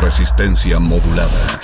Resistencia modulada.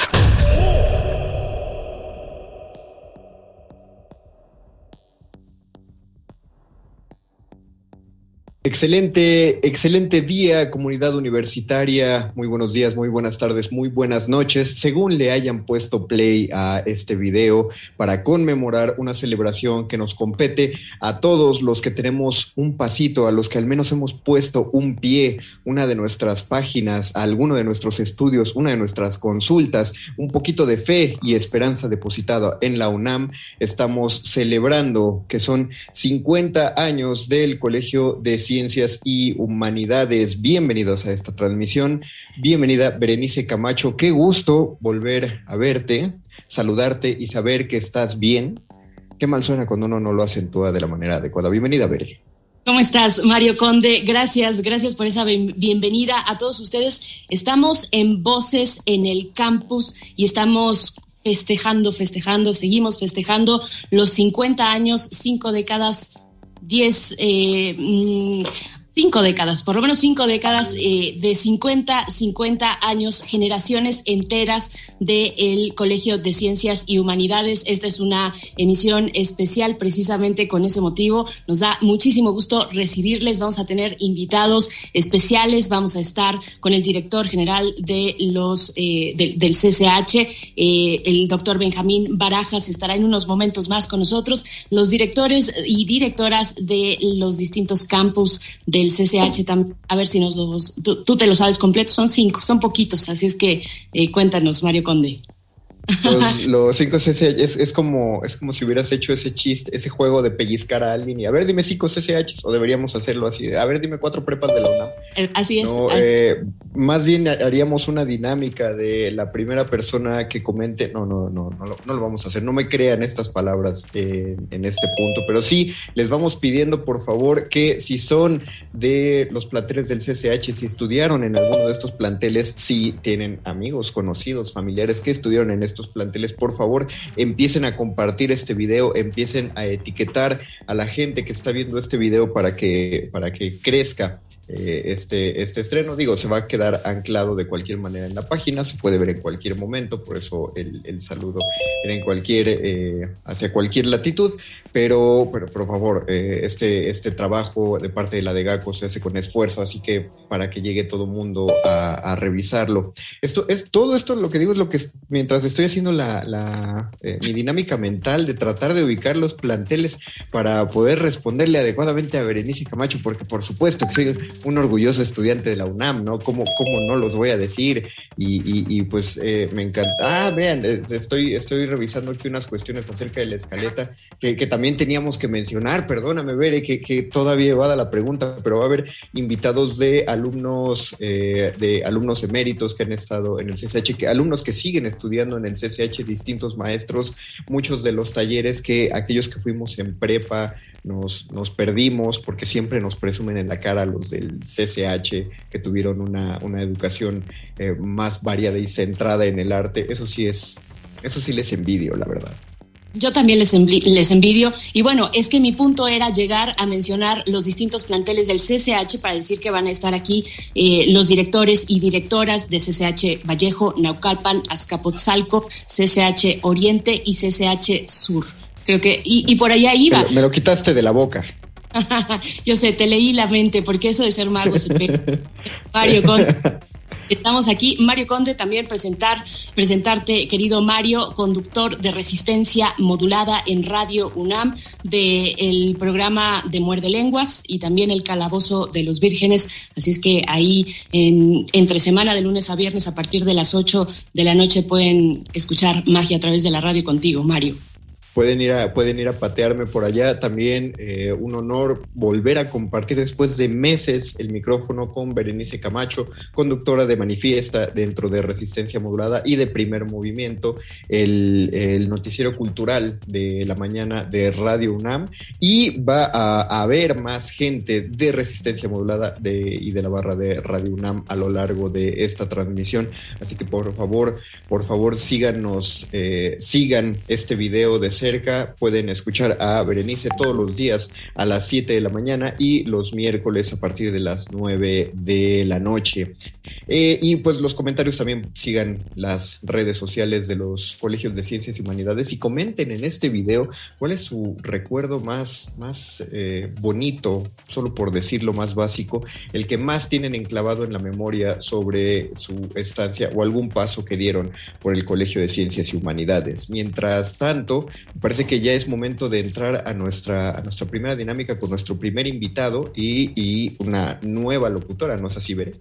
Excelente, excelente día, comunidad universitaria. Muy buenos días, muy buenas tardes, muy buenas noches. Según le hayan puesto play a este video para conmemorar una celebración que nos compete a todos los que tenemos un pasito, a los que al menos hemos puesto un pie, una de nuestras páginas, alguno de nuestros estudios, una de nuestras consultas, un poquito de fe y esperanza depositada en la UNAM. Estamos celebrando que son 50 años del Colegio de Ciencias Ciencias y Humanidades. Bienvenidos a esta transmisión. Bienvenida, Berenice Camacho. Qué gusto volver a verte, saludarte y saber que estás bien. Qué mal suena cuando uno no lo acentúa de la manera adecuada. Bienvenida, Bere. ¿Cómo estás, Mario Conde? Gracias, gracias por esa bienvenida a todos ustedes. Estamos en Voces en el campus y estamos festejando, festejando, seguimos festejando los 50 años, cinco décadas 10, eh, mm, cinco décadas, por lo menos cinco décadas eh, de 50, 50 años, generaciones enteras del Colegio de Ciencias y Humanidades. Esta es una emisión especial precisamente con ese motivo. Nos da muchísimo gusto recibirles. Vamos a tener invitados especiales. Vamos a estar con el director general de los, eh, del CCH, eh, el doctor Benjamín Barajas, estará en unos momentos más con nosotros. Los directores y directoras de los distintos campus del el CCH también, a ver si nos los, tú, te lo sabes completo, son cinco, son poquitos, así es que eh, cuéntanos, Mario Conde. Los, cinco CCH es, como, es como si hubieras hecho ese chiste, ese juego de pellizcar a alguien y a ver, dime cinco CCH o deberíamos hacerlo así, a ver, dime cuatro prepas de la UNAM. Eh, así es. Eh, más bien haríamos una dinámica de la primera persona que comente, no, no, no, no, no, lo vamos a hacer, no me crean estas palabras en este punto, pero sí les vamos pidiendo por favor que si son de los planteles del CCH, si estudiaron en alguno de estos planteles, si tienen amigos, conocidos, familiares que estudiaron en estos estos planteles, por favor, empiecen a compartir este video, empiecen a etiquetar a la gente que está viendo este video para que, para que crezca eh, este, este estreno. Digo, se va a quedar anclado de cualquier manera en la página, se puede ver en cualquier momento, por eso el, saludo en cualquier, eh, hacia cualquier latitud, pero, pero por favor, eh, este, este trabajo de parte de la de GACO se hace con esfuerzo, así que para que llegue todo el mundo a, revisarlo. Esto es todo esto, lo que digo es lo que mientras estoy haciendo la, la mi dinámica mental de tratar de ubicar los planteles para poder responderle adecuadamente a Berenice Camacho, porque por supuesto que soy un orgulloso estudiante de la UNAM, ¿no? ¿Cómo, cómo no los voy a decir? Y, pues eh, me encanta. Ah, vean, eh, estoy, estoy revisando aquí unas cuestiones acerca de la escaleta que, también teníamos que mencionar. Perdóname, Bere, que, que todavía va a la pregunta, pero va a haber invitados de alumnos, eh, de alumnos eméritos que han estado en el CCH, que, alumnos que siguen estudiando en el CCH, distintos maestros, muchos de los talleres que aquellos que fuimos en prepa nos, nos perdimos porque siempre nos presumen en la cara los del CCH que tuvieron una, educación eh, más variada y centrada en el arte. Eso sí es, eso sí les envidio, la verdad. Yo también les, les envidio. Y bueno, es que mi punto era llegar a mencionar los distintos planteles del CCH para decir que van a estar aquí eh, los directores y directoras de CCH Vallejo, Naucalpan, Azcapotzalco, CCH Oriente y CCH Sur. Creo que, y, por allá iba. Me lo, quitaste de la boca. Yo sé, te leí la mente, porque eso de ser mago se Mario Conde. Estamos aquí. Mario Conde, también presentar, presentarte, querido Mario, conductor de Resistencia Modulada en Radio UNAM, del programa de Muerde Lenguas y también el Calabozo de los Vírgenes. Así es que ahí, en, entre semana, de lunes a viernes, a partir de las 8 de la noche, pueden escuchar magia a través de la radio contigo, Mario. Pueden ir a, pueden ir a patearme por allá. También eh, un honor volver a compartir después de meses el micrófono con Berenice Camacho, conductora de Manifiesta dentro de Resistencia Modulada y de Primer Movimiento, el, noticiero cultural de la mañana de Radio UNAM. Y va a, haber más gente de Resistencia Modulada de, y de la barra de Radio UNAM a lo largo de esta transmisión. Así que por favor, por favor, síganos, eh, sigan este video de cerca. Pueden escuchar a Berenice todos los días a las 7 de la mañana y los miércoles a partir de las 9 de la noche. Eh, y pues los comentarios también sigan las redes sociales de los colegios de ciencias y humanidades y comenten en este video cuál es su recuerdo más, más eh, bonito, solo por decirlo más básico, el que más tienen enclavado en la memoria sobre su estancia o algún paso que dieron por el Colegio de Ciencias y Humanidades. Mientras tanto, parece que ya es momento de entrar a nuestra, a nuestra primera dinámica con nuestro primer invitado y, y una nueva locutora, ¿no es así, Bere?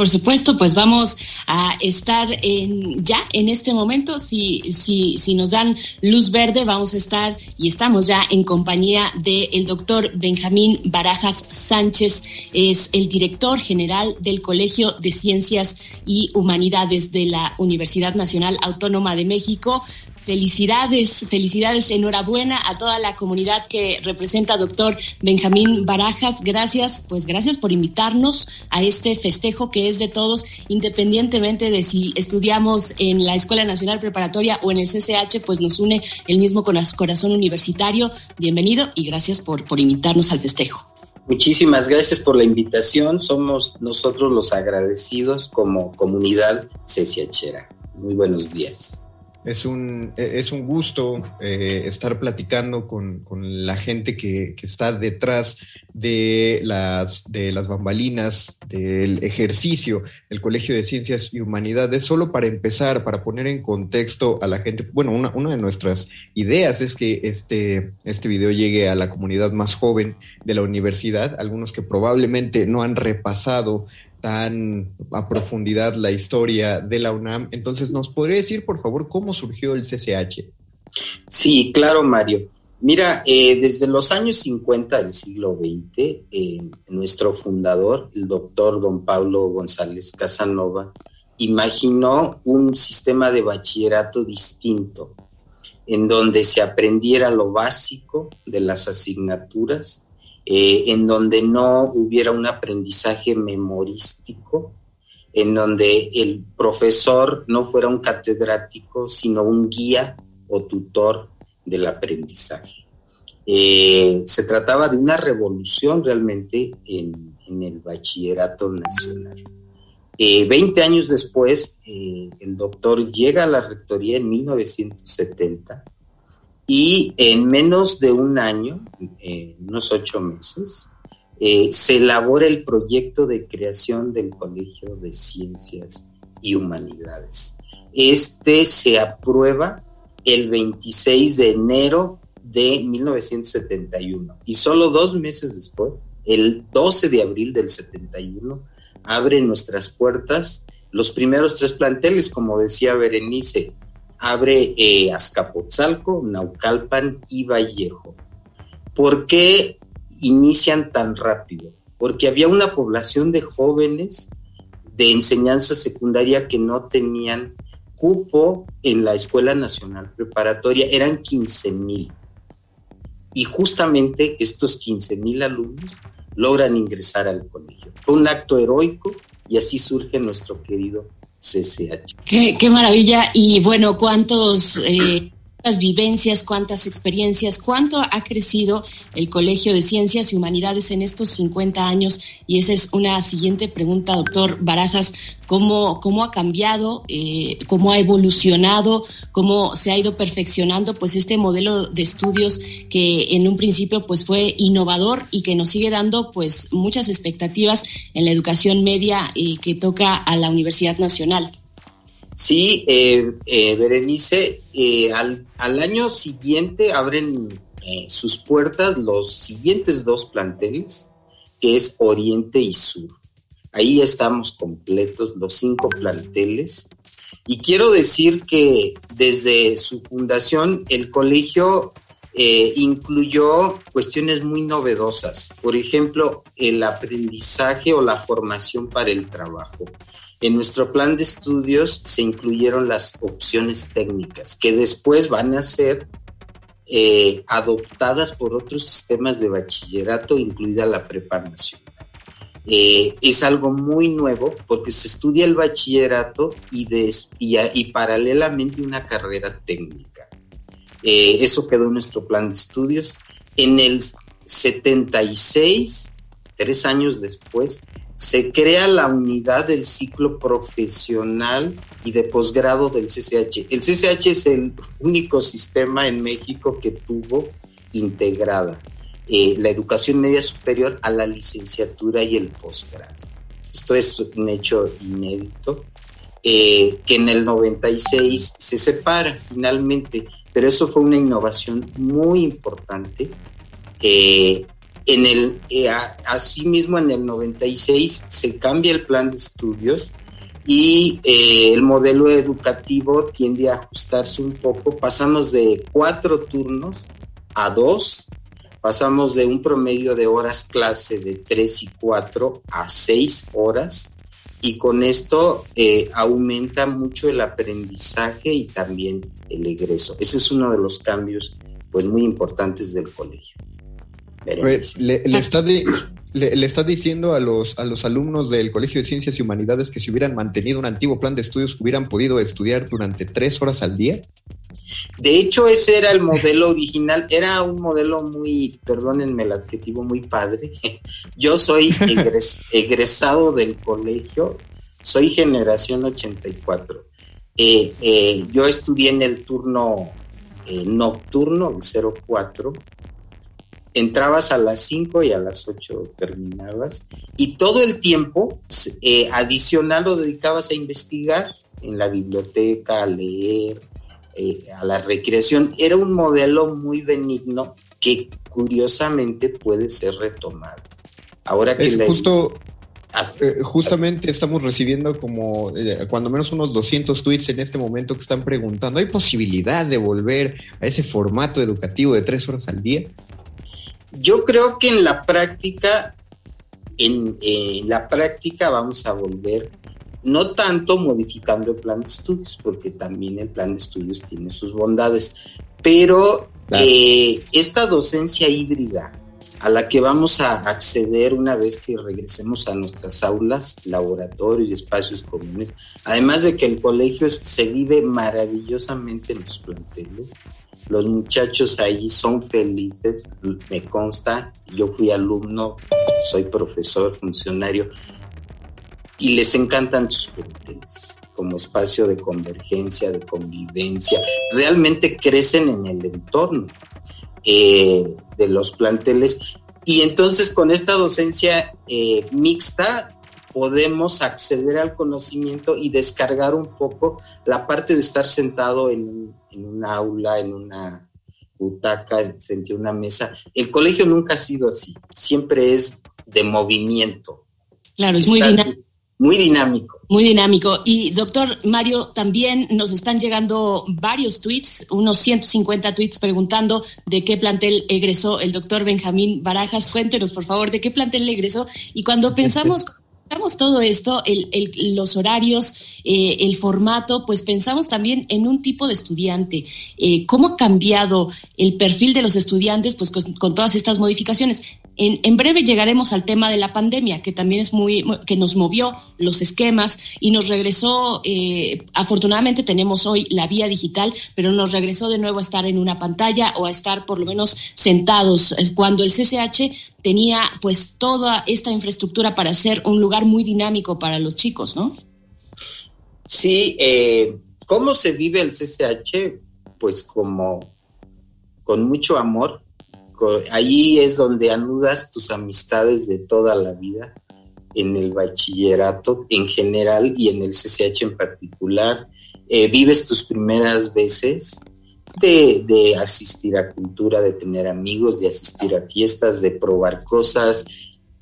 Por supuesto, pues vamos a estar en, ya en este momento, si, si, si nos dan luz verde, vamos a estar y estamos ya en compañía del doctor Benjamín Barajas Sánchez, es el director general del Colegio de Ciencias y Humanidades de la Universidad Nacional Autónoma de México. Felicidades, felicidades, enhorabuena a toda la comunidad que representa doctor Benjamín Barajas. Gracias, pues gracias por invitarnos a este festejo que es de todos, independientemente de si estudiamos en la Escuela Nacional Preparatoria o en el CCH, pues nos une el mismo corazón universitario. Bienvenido y gracias por, por invitarnos al festejo. Muchísimas gracias por la invitación. Somos nosotros los agradecidos como comunidad CCHera. Muy buenos días. Es un, e, es un gusto eh, estar platicando con, la gente que, está detrás de las, de las bambalinas del ejercicio del Colegio de Ciencias y Humanidades. Solo para empezar, para poner en contexto a la gente, bueno, una, una de nuestras ideas es que este, este video llegue a la comunidad más joven de la universidad, algunos que probablemente no han repasado tan a profundidad la historia de la UNAM. Entonces, ¿nos podría decir, por favor, cómo surgió el CCH? Sí, claro, Mario. Mira, eh, desde los años 50 del siglo XX, eh, nuestro fundador, el doctor don Pablo González Casanova, imaginó un sistema de bachillerato distinto, en donde se aprendiera lo básico de las asignaturas, eh, en donde no hubiera un aprendizaje memorístico, en donde el profesor no fuera un catedrático, sino un guía o tutor del aprendizaje. Eh, se trataba de una revolución realmente en, el bachillerato nacional. Eh, veinte años después, el doctor llega a la rectoría en 1970 y en menos de un año, unos ocho meses, eh, se elabora el proyecto de creación del Colegio de Ciencias y Humanidades. Este se aprueba el 26 de enero de 1971 y solo dos meses después, el 12 de abril del 71, abren nuestras puertas los primeros tres planteles, como decía Berenice, abre eh, Azcapotzalco, Naucalpan y Vallejo. ¿Por qué inician tan rápido? Porque había una población de jóvenes de enseñanza secundaria que no tenían cupo en la Escuela Nacional Preparatoria, eran 15 mil. Y justamente estos 15 mil alumnos logran ingresar al colegio. Fue un acto heroico y así surge nuestro querido CCH. Qué, maravilla. Y bueno, ¿cuántos... Eh, cuántas vivencias, cuántas experiencias, cuánto ha crecido el Colegio de Ciencias y Humanidades en estos 50 años. Y esa es una siguiente pregunta, doctor Barajas, cómo, cómo ha cambiado, eh, cómo ha evolucionado, cómo se ha ido perfeccionando pues este modelo de estudios que en un principio pues fue innovador y que nos sigue dando pues muchas expectativas en la educación media y que toca a la Universidad Nacional. Sí, eh, eh, Berenice, eh, al, año siguiente abren sus puertas los siguientes dos planteles, que es Oriente y Sur. Ahí estamos completos, los cinco planteles. Y quiero decir que desde su fundación el colegio eh, incluyó cuestiones muy novedosas, por ejemplo, el aprendizaje o la formación para el trabajo. En nuestro plan de estudios se incluyeron las opciones técnicas, que después van a ser eh, adoptadas por otros sistemas de bachillerato, incluida la preparación. Eh, es algo muy nuevo porque se estudia el bachillerato y, paralelamente una carrera técnica. Eh, eso quedó en nuestro plan de estudios. En el 76, tres años después, se crea la unidad del ciclo profesional y de posgrado del CCH. El CCH es el único sistema en México que tuvo integrada eh, la educación media superior a la licenciatura y el posgrado. Esto es un hecho inédito, eh, que en el 96 se separa finalmente pero eso fue una innovación muy importante. Eh, en el, eh, asimismo, en el 96 se cambia el plan de estudios y eh, el modelo educativo tiende a ajustarse un poco. Pasamos de cuatro turnos a dos, pasamos de un promedio de horas clase de tres y cuatro a seis horas y con esto eh, aumenta mucho el aprendizaje y también el egreso. Ese es uno de los cambios pues muy importantes del colegio. Pues, le, está le, está diciendo a los, a los alumnos del Colegio de Ciencias y Humanidades que si hubieran mantenido un antiguo plan de estudios hubieran podido estudiar durante tres horas al día. De hecho, ese era el modelo original. Era un modelo muy, perdónenme el adjetivo, muy padre. Yo soy egresado del colegio, soy generación 84. Eh, eh, yo estudié en el turno eh, nocturno, el 04. Entrabas a las 5 y a las 8 terminabas. Y todo el tiempo adicional lo dedicabas a investigar en la biblioteca, a leer, eh, a la recreación. Era un modelo muy benigno que curiosamente puede ser retomado. Ahora que es justo, ah. eh, justamente estamos recibiendo como eh, cuando menos unos 200 tweets en este momento que están preguntando, ¿hay posibilidad de volver a ese formato educativo de tres horas al día? Yo creo que en la práctica, en, en la práctica vamos a volver no tanto modificando el plan de estudios, porque también el plan de estudios tiene sus bondades, pero eh, esta docencia híbrida a la que vamos a acceder una vez que regresemos a nuestras aulas, laboratorios y espacios comunes, además de que el colegio se vive maravillosamente en los planteles, los muchachos ahí son felices, me consta, yo fui alumno, soy profesor, funcionario, y les encantan sus planteles como espacio de convergencia, de convivencia. Realmente crecen en el entorno eh, de los planteles y entonces con esta docencia eh, mixta podemos acceder al conocimiento y descargar un poco la parte de estar sentado en, un aula, en una butaca, frente a una mesa. El colegio nunca ha sido así, siempre es de movimiento. Claro, es muy dinámico muy dinámico. Muy dinámico. Y doctor Mario, también nos están llegando varios tweets, unos 150 tweets preguntando de qué plantel egresó el doctor Benjamín Barajas. Cuéntenos, por favor, de qué plantel egresó. Y cuando pensamos... todo esto, los horarios, eh, el formato, pues pensamos también en un tipo de estudiante. Eh, ¿Cómo ha cambiado el perfil de los estudiantes pues, con todas estas modificaciones? En, breve llegaremos al tema de la pandemia, que también es muy, que nos movió los esquemas y nos regresó, eh, afortunadamente tenemos hoy la vía digital, pero nos regresó de nuevo a estar en una pantalla o a estar por lo menos sentados, eh, cuando el CCH tenía pues toda esta infraestructura para ser un lugar muy dinámico para los chicos, ¿no? Sí, eh, ¿cómo se vive el CCH? Pues como con mucho amor, Ahí es donde anudas tus amistades de toda la vida, en el bachillerato en general y en el CCH en particular. Eh, vives tus primeras veces de, asistir a cultura, de tener amigos, de asistir a fiestas, de probar cosas.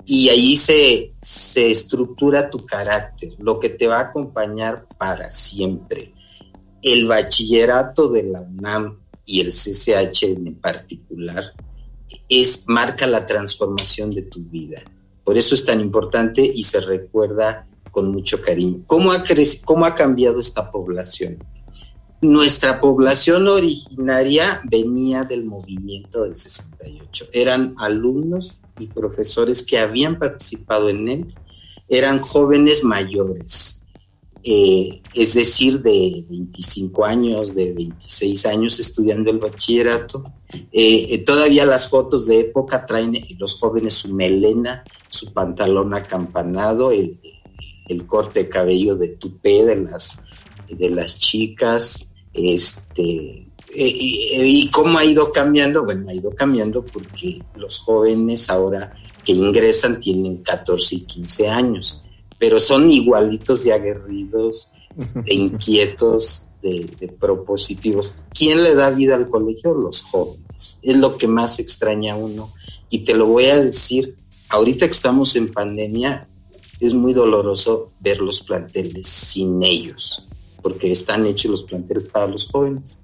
Y ahí se, se estructura tu carácter, lo que te va a acompañar para siempre. el bachillerato de la UNAM y el CCH en particular es marca la transformación de tu vida. Por eso es tan importante y se recuerda con mucho cariño. ¿Cómo ha, cómo ha cambiado esta población? Nuestra población originaria venía del movimiento del 68. Eran alumnos y profesores que habían participado en él. Eran jóvenes mayores, eh, es decir, de 25 años, de 26 años estudiando el bachillerato. Eh, eh, todavía las fotos de época traen los jóvenes su melena, su pantalón acampanado, el, corte de cabello de tupé de las, de las chicas, este, y cómo ha ido cambiando, bueno, ha ido cambiando porque los jóvenes ahora que ingresan tienen 14 y 15 años pero son igualitos de aguerridos, de inquietos, de, propositivos. ¿Quién le da vida al colegio? Los jóvenes. Es lo que más extraña a uno. Y te lo voy a decir, ahorita que estamos en pandemia, es muy doloroso ver los planteles sin ellos, porque están hechos los planteles para los jóvenes.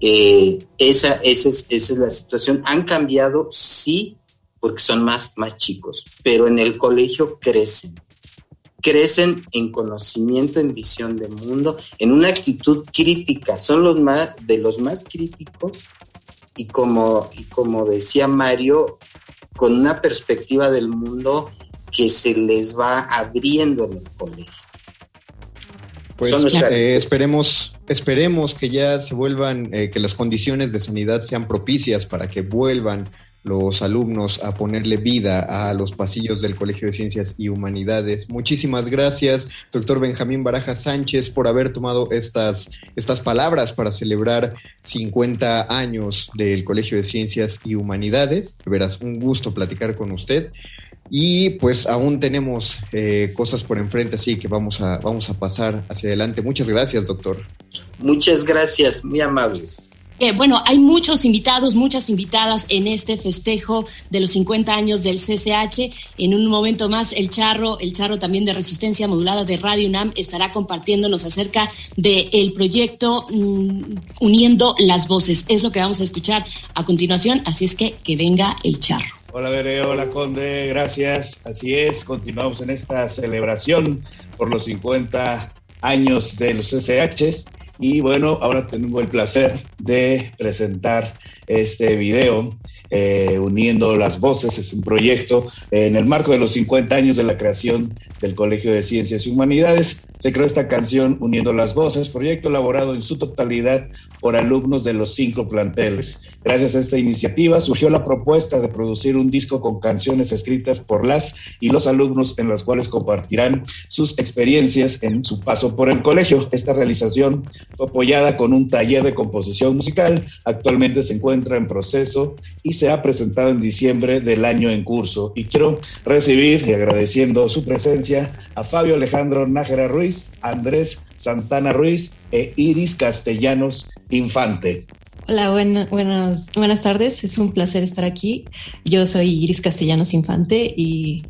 Eh, esa, esa, es, esa es la situación. Han cambiado, sí, porque son más, más chicos, pero en el colegio crecen crecen en conocimiento, en visión de mundo, en una actitud crítica. Son los más, de los más críticos y como, y como decía Mario, con una perspectiva del mundo que se les va abriendo en el colegio. Pues eh, esperemos, esperemos que ya se vuelvan, eh, que las condiciones de sanidad sean propicias para que vuelvan los alumnos a ponerle vida a los pasillos del Colegio de Ciencias y Humanidades. Muchísimas gracias, doctor Benjamín Baraja Sánchez, por haber tomado estas, estas palabras para celebrar 50 años del Colegio de Ciencias y Humanidades. Verás, un gusto platicar con usted. Y pues aún tenemos eh, cosas por enfrente, así que vamos a, vamos a pasar hacia adelante. Muchas gracias, doctor. Muchas gracias, muy amables bueno, hay muchos invitados, muchas invitadas en este festejo de los 50 años del CCH. En un momento más, el Charro, el Charro también de Resistencia Modulada de Radio UNAM, estará compartiéndonos acerca del proyecto mm, Uniendo las Voces. Es lo que vamos a escuchar a continuación, así es que que venga el Charro. Hola Bere, hola Conde, gracias. Así es, continuamos en esta celebración por los 50 años de los CCHs y bueno, ahora tengo el placer de presentar este video eh, uniendo las voces. Es un proyecto en el marco de los 50 años de la creación del Colegio de Ciencias y Humanidades. Se creó esta canción Uniendo las Voces, proyecto elaborado en su totalidad por alumnos de los cinco planteles. Gracias a esta iniciativa surgió la propuesta de producir un disco con canciones escritas por las y los alumnos en las cuales compartirán sus experiencias en su paso por el colegio. Esta realización fue apoyada con un taller de composición musical. Actualmente se encuentra en proceso y se ha presentado en diciembre del año en curso. Y quiero recibir y agradeciendo su presencia a Fabio Alejandro Nájera Ruiz, Andrés Santana Ruiz e Iris Castellanos Infante. Hola, buenas, buenas tardes. Es un placer estar aquí. Yo soy Iris Castellanos Infante y,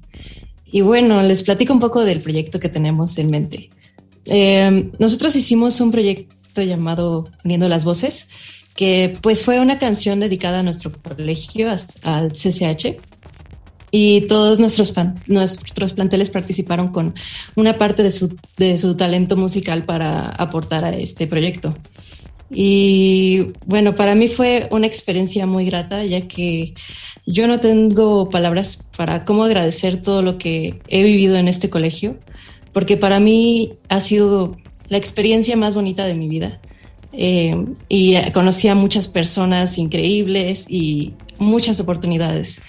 y bueno, les platico un poco del proyecto que tenemos en mente. Eh, nosotros hicimos un proyecto llamado Uniendo las Voces que pues fue una canción dedicada a nuestro colegio, al CCH. Y todos nuestros, nuestros planteles participaron con una parte de su, de su talento musical para aportar a este proyecto. Y bueno, para mí fue una experiencia muy grata, ya que yo no tengo palabras para cómo agradecer todo lo que he vivido en este colegio, porque para mí ha sido la experiencia más bonita de mi vida. Eh, y conocí a muchas personas increíbles y muchas oportunidades.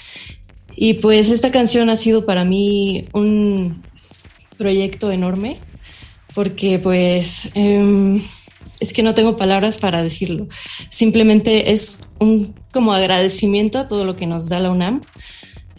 Y pues esta canción ha sido para mí un proyecto enorme porque pues em, es que no tengo palabras para decirlo. Simplemente es un como agradecimiento a todo lo que nos da la UNAM,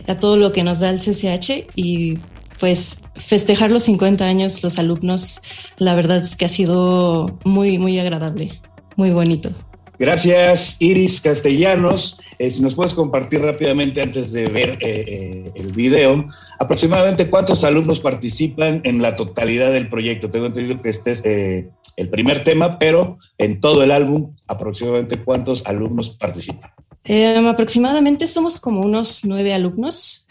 a todo lo que nos da el CCH y pues festejar los 50 años los alumnos, la verdad es que ha sido muy, muy agradable, muy bonito. Gracias, Iris Castellanos. Eh, si nos puedes compartir rápidamente antes de ver eh, eh, el video, aproximadamente cuántos alumnos participan en la totalidad del proyecto. Tengo entendido que este es el primer tema, pero en todo el álbum, aproximadamente cuántos alumnos participan. Aproximadamente somos como unos nueve alumnos,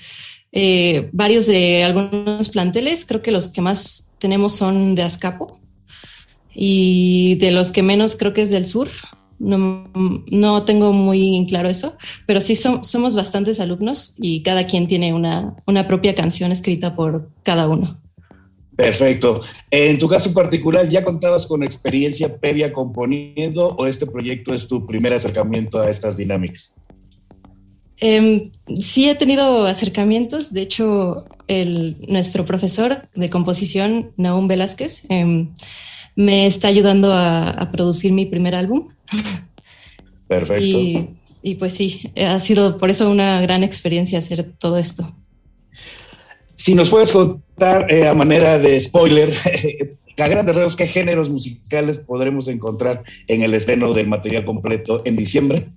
eh, varios de algunos planteles, creo que los que más tenemos son de Azcapo y de los que menos creo que es del sur. No, no tengo muy claro eso, pero sí somos bastantes alumnos y cada quien tiene una, una propia canción escrita por cada uno. Perfecto. En tu caso particular, ¿ya contabas con experiencia previa componiendo o este proyecto es tu primer acercamiento a estas dinámicas? Eh, sí he tenido acercamientos. De hecho, el, nuestro profesor de composición, Naum Velázquez, em, me está ayudando a, producir mi primer álbum. Perfecto. Y, y pues sí, ha sido por eso una gran experiencia hacer todo esto. Si nos puedes contar eh, a manera de spoiler, a grandes rasgos, ¿qué géneros musicales podremos encontrar en el estreno del material completo en diciembre?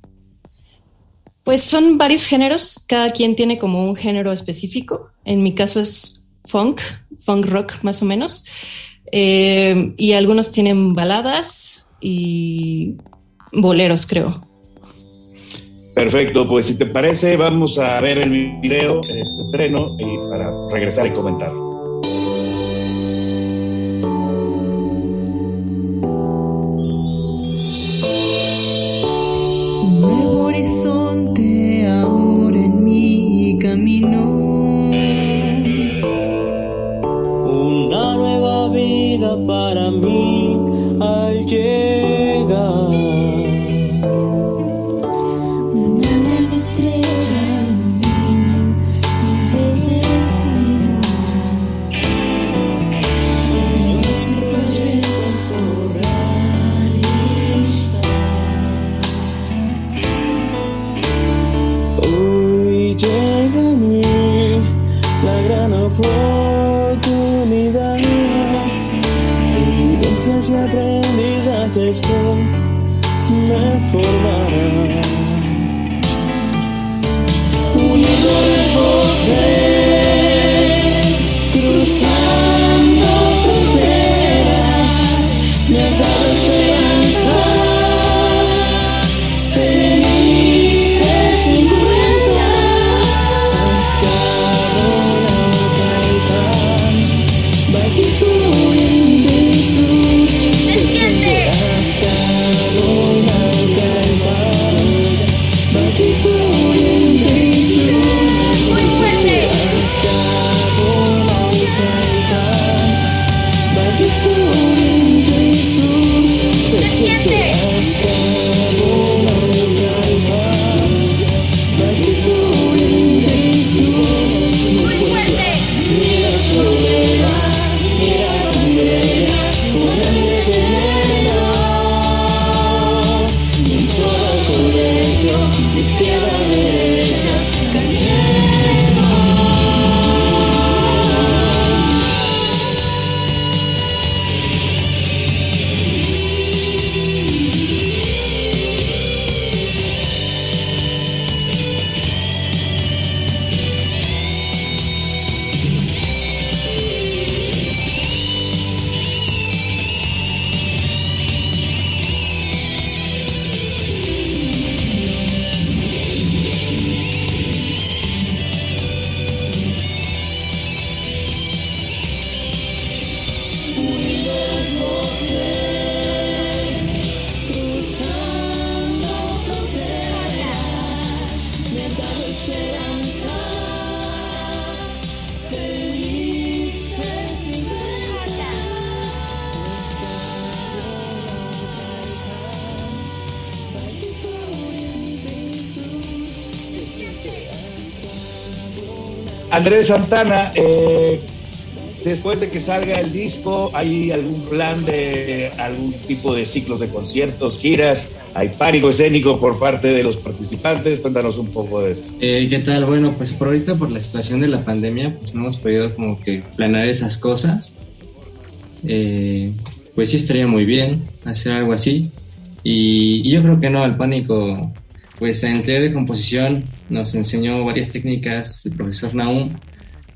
Pues son varios géneros, cada quien tiene como un género específico. En mi caso es funk, funk rock más o menos. Eh, y algunos tienen baladas y boleros, creo. Perfecto, pues si te parece, vamos a ver el video, este estreno, y para regresar y comentar. Andrés Santana, eh, después de que salga el disco, ¿hay algún plan de algún tipo de ciclos de conciertos, giras? ¿Hay pánico escénico por parte de los participantes? Cuéntanos un poco de eso. Eh, ¿Qué tal? Bueno, pues por ahorita por la situación de la pandemia, pues no hemos podido como que planear esas cosas. Eh, pues sí estaría muy bien hacer algo así. Y, y yo creo que no, el pánico pues en el taller de composición nos enseñó varias técnicas el profesor Naum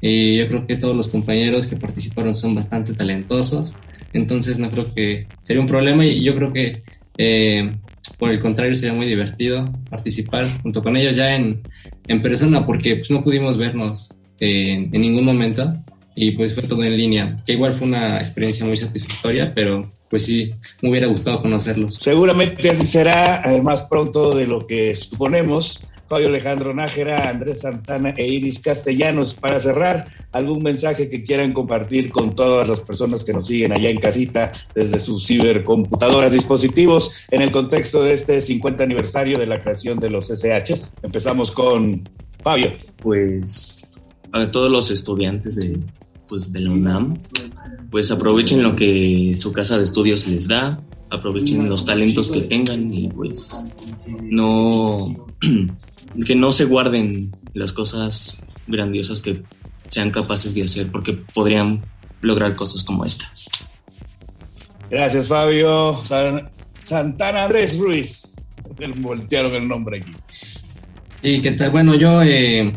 y yo creo que todos los compañeros que participaron son bastante talentosos. entonces no creo que sería un problema y yo creo que eh, por el contrario sería muy divertido participar junto con ellos ya en, en persona porque pues, no pudimos vernos en, en ningún momento y pues fue todo en línea, que igual fue una experiencia muy satisfactoria, pero pues sí, me hubiera gustado conocerlos. Seguramente así será, más pronto de lo que suponemos. Fabio Alejandro Nájera, Andrés Santana e Iris Castellanos. Para cerrar, ¿algún mensaje que quieran compartir con todas las personas que nos siguen allá en casita desde sus cibercomputadoras, dispositivos, en el contexto de este 50 aniversario de la creación de los SHs? Empezamos con Fabio. Pues a todos los estudiantes de, pues, de la UNAM, pues aprovechen lo que su casa de estudios les da, aprovechen los talentos que tengan y pues no que no se guarden las cosas grandiosas que sean capaces de hacer porque podrían lograr cosas como esta. Gracias Fabio. Santana Andrés Ruiz. Voltearon el nombre aquí. Y qué tal, bueno, yo eh,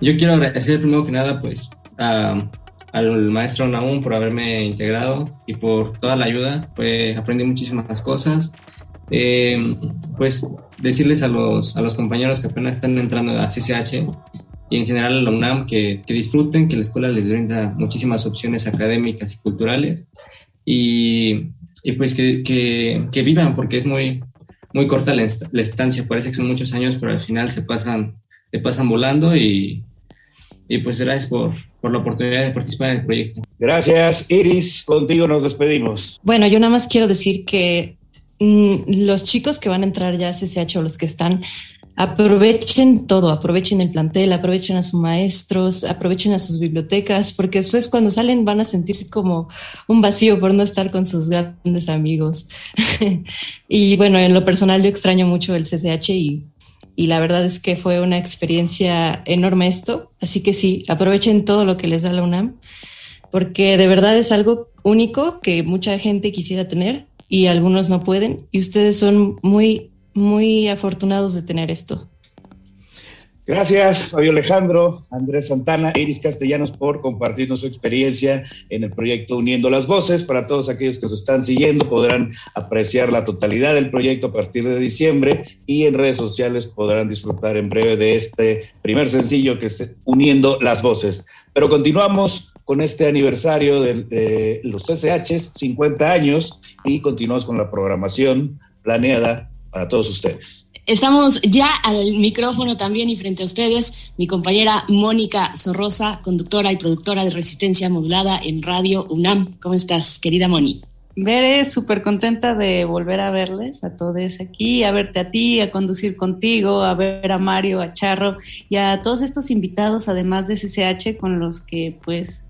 yo quiero agradecer primero que nada pues a, al maestro Naum por haberme integrado y por toda la ayuda. Pues aprendí muchísimas cosas. Eh, pues decirles a los, a los compañeros que apenas están entrando a CCH y en general a la UNAM que, que disfruten, que la escuela les brinda muchísimas opciones académicas y culturales y, y pues que, que, que, vivan porque es muy, muy corta la, la, estancia, parece que son muchos años, pero al final se pasan, se pasan volando y, y pues gracias por, por la oportunidad de participar en el proyecto. Gracias, Iris. Contigo nos despedimos. Bueno, yo nada más quiero decir que mmm, los chicos que van a entrar ya a CCH o los que están, aprovechen todo, aprovechen el plantel, aprovechen a sus maestros, aprovechen a sus bibliotecas, porque después cuando salen van a sentir como un vacío por no estar con sus grandes amigos. y bueno, en lo personal yo extraño mucho el CCH y y la verdad es que fue una experiencia enorme esto. Así que sí, aprovechen todo lo que les da la UNAM, porque de verdad es algo único que mucha gente quisiera tener y algunos no pueden. Y ustedes son muy, muy afortunados de tener esto. Gracias, Fabio Alejandro, Andrés Santana, Iris Castellanos, por compartirnos su experiencia en el proyecto Uniendo las Voces. Para todos aquellos que nos están siguiendo, podrán apreciar la totalidad del proyecto a partir de diciembre y en redes sociales podrán disfrutar en breve de este primer sencillo que es Uniendo las Voces. Pero continuamos con este aniversario de, los SH, 50 años, y continuamos con la programación planeada para todos ustedes. Estamos ya al micrófono también y frente a ustedes mi compañera Mónica Sorrosa, conductora y productora de Resistencia Modulada en Radio UNAM. ¿Cómo estás, querida Moni? Veré, súper contenta de volver a verles a todos aquí, a verte a ti, a conducir contigo, a ver a Mario, a Charro y a todos estos invitados, además de CCH, con los que pues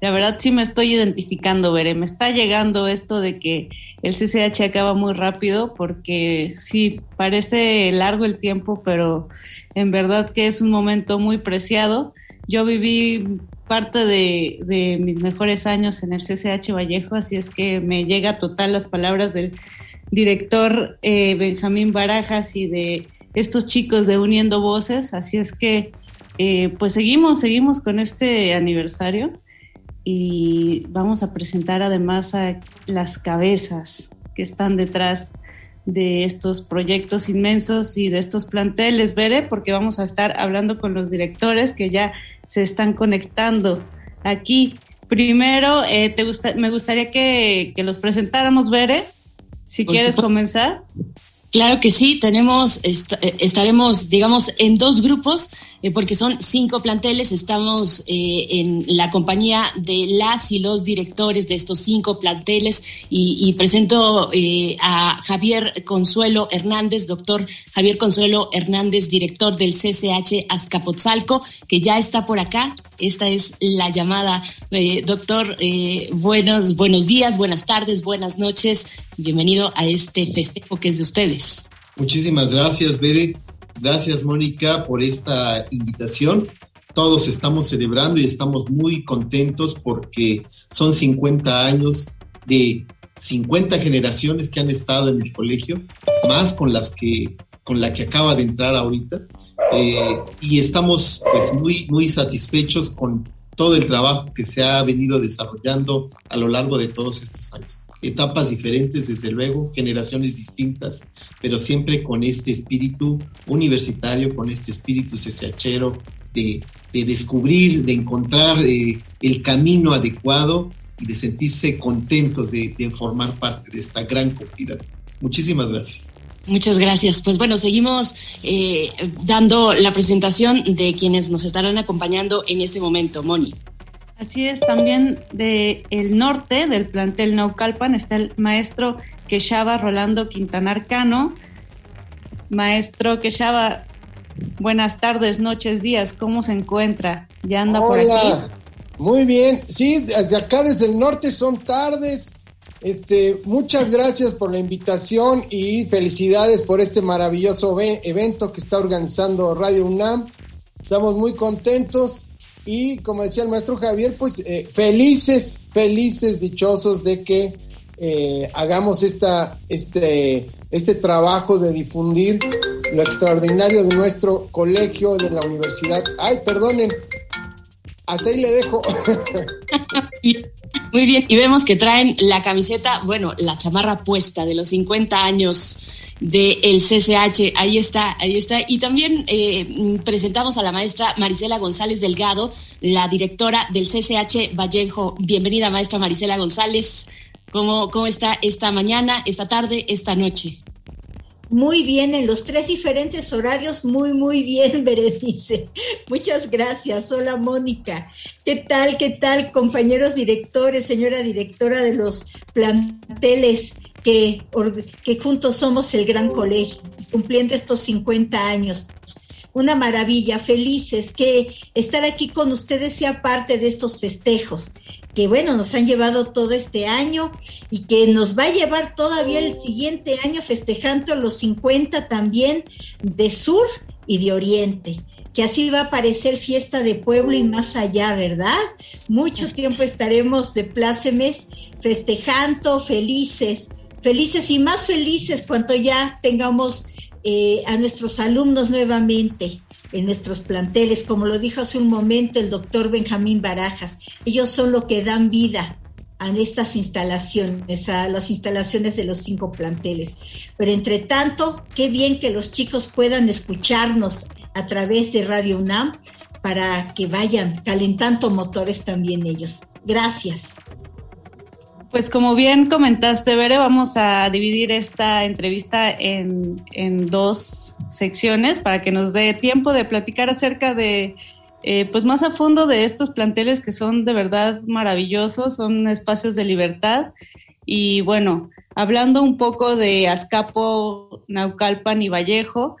la verdad sí me estoy identificando, Veré. Me está llegando esto de que el CCH acaba muy rápido porque sí, parece largo el tiempo, pero en verdad que es un momento muy preciado. Yo viví parte de, mis mejores años en el CCH Vallejo, así es que me llega total las palabras del director eh, Benjamín Barajas y de estos chicos de Uniendo Voces, así es que eh, pues seguimos, seguimos con este aniversario y vamos a presentar además a las cabezas que están detrás de estos proyectos inmensos y de estos planteles, Veré, porque vamos a estar hablando con los directores que ya se están conectando aquí. Primero, eh, te gusta, me gustaría que, que los presentáramos, Veré, si Por quieres supuesto. comenzar. Claro que sí, tenemos, est estaremos, digamos, en dos grupos, eh, porque son cinco planteles. Estamos eh, en la compañía de las y los directores de estos cinco planteles y, presento eh, a Javier Consuelo Hernández, doctor Javier Consuelo Hernández, director del CCH Azcapotzalco, que ya está por acá. Esta es la llamada, doctor. buenos, buenos días, buenas tardes, buenas noches. Bienvenido a este festejo que es de ustedes. Muchísimas gracias, Bere. Gracias, Mónica, por esta invitación. Todos estamos celebrando y estamos muy contentos porque son 50 años de 50 generaciones que han estado en el colegio, más con las que con la que acaba de entrar ahorita. Eh, y estamos pues muy, muy satisfechos con todo el trabajo que se ha venido desarrollando a lo largo de todos estos años. Etapas diferentes, desde luego, generaciones distintas, pero siempre con este espíritu universitario, con este espíritu CCHero de, de descubrir, de encontrar eh, el camino adecuado y de sentirse contentos de, de formar parte de esta gran comunidad. Muchísimas gracias. Muchas gracias. Pues bueno, seguimos eh, dando la presentación de quienes nos estarán acompañando en este momento. Moni. Así es, también del el norte del plantel Naucalpan está el maestro Quechaba Rolando Quintanar Cano. Maestro Quechaba, buenas tardes, noches, días, ¿cómo se encuentra? ¿Ya anda por aquí? Muy bien, sí, desde acá, desde el norte son tardes, este, muchas gracias por la invitación y felicidades por este maravilloso evento que está organizando Radio UNAM. Estamos muy contentos y como decía el maestro Javier, pues eh, felices, felices, dichosos de que eh, hagamos esta, este, este trabajo de difundir lo extraordinario de nuestro colegio, de la universidad. Ay, perdonen, hasta ahí le dejo. Muy bien, y vemos que traen la camiseta, bueno, la chamarra puesta de los 50 años del CCH, ahí está, ahí está. Y también eh, presentamos a la maestra Marisela González Delgado, la directora del CCH Vallejo. Bienvenida, maestra Marisela González. ¿Cómo, ¿Cómo está esta mañana, esta tarde, esta noche? Muy bien, en los tres diferentes horarios, muy, muy bien, Berenice. Muchas gracias. Hola, Mónica. ¿Qué tal, qué tal, compañeros directores, señora directora de los planteles que, que juntos somos el gran colegio, cumpliendo estos 50 años? Una maravilla, felices que estar aquí con ustedes sea parte de estos festejos que bueno, nos han llevado todo este año y que nos va a llevar todavía el siguiente año festejando los 50 también de sur y de oriente que así va a parecer fiesta de pueblo y más allá, ¿verdad? Mucho tiempo estaremos de plácemes festejando, felices, felices y más felices cuando ya tengamos eh, a nuestros alumnos nuevamente en nuestros planteles, como lo dijo hace un momento el doctor Benjamín Barajas. Ellos son lo que dan vida a estas instalaciones, a las instalaciones de los cinco planteles. Pero entre tanto, qué bien que los chicos puedan escucharnos a través de Radio UNAM para que vayan calentando motores también ellos. Gracias. Pues como bien comentaste, Bere, vamos a dividir esta entrevista en, en dos secciones para que nos dé tiempo de platicar acerca de, eh, pues más a fondo de estos planteles que son de verdad maravillosos, son espacios de libertad. Y bueno, hablando un poco de Azcapo, Naucalpan y Vallejo,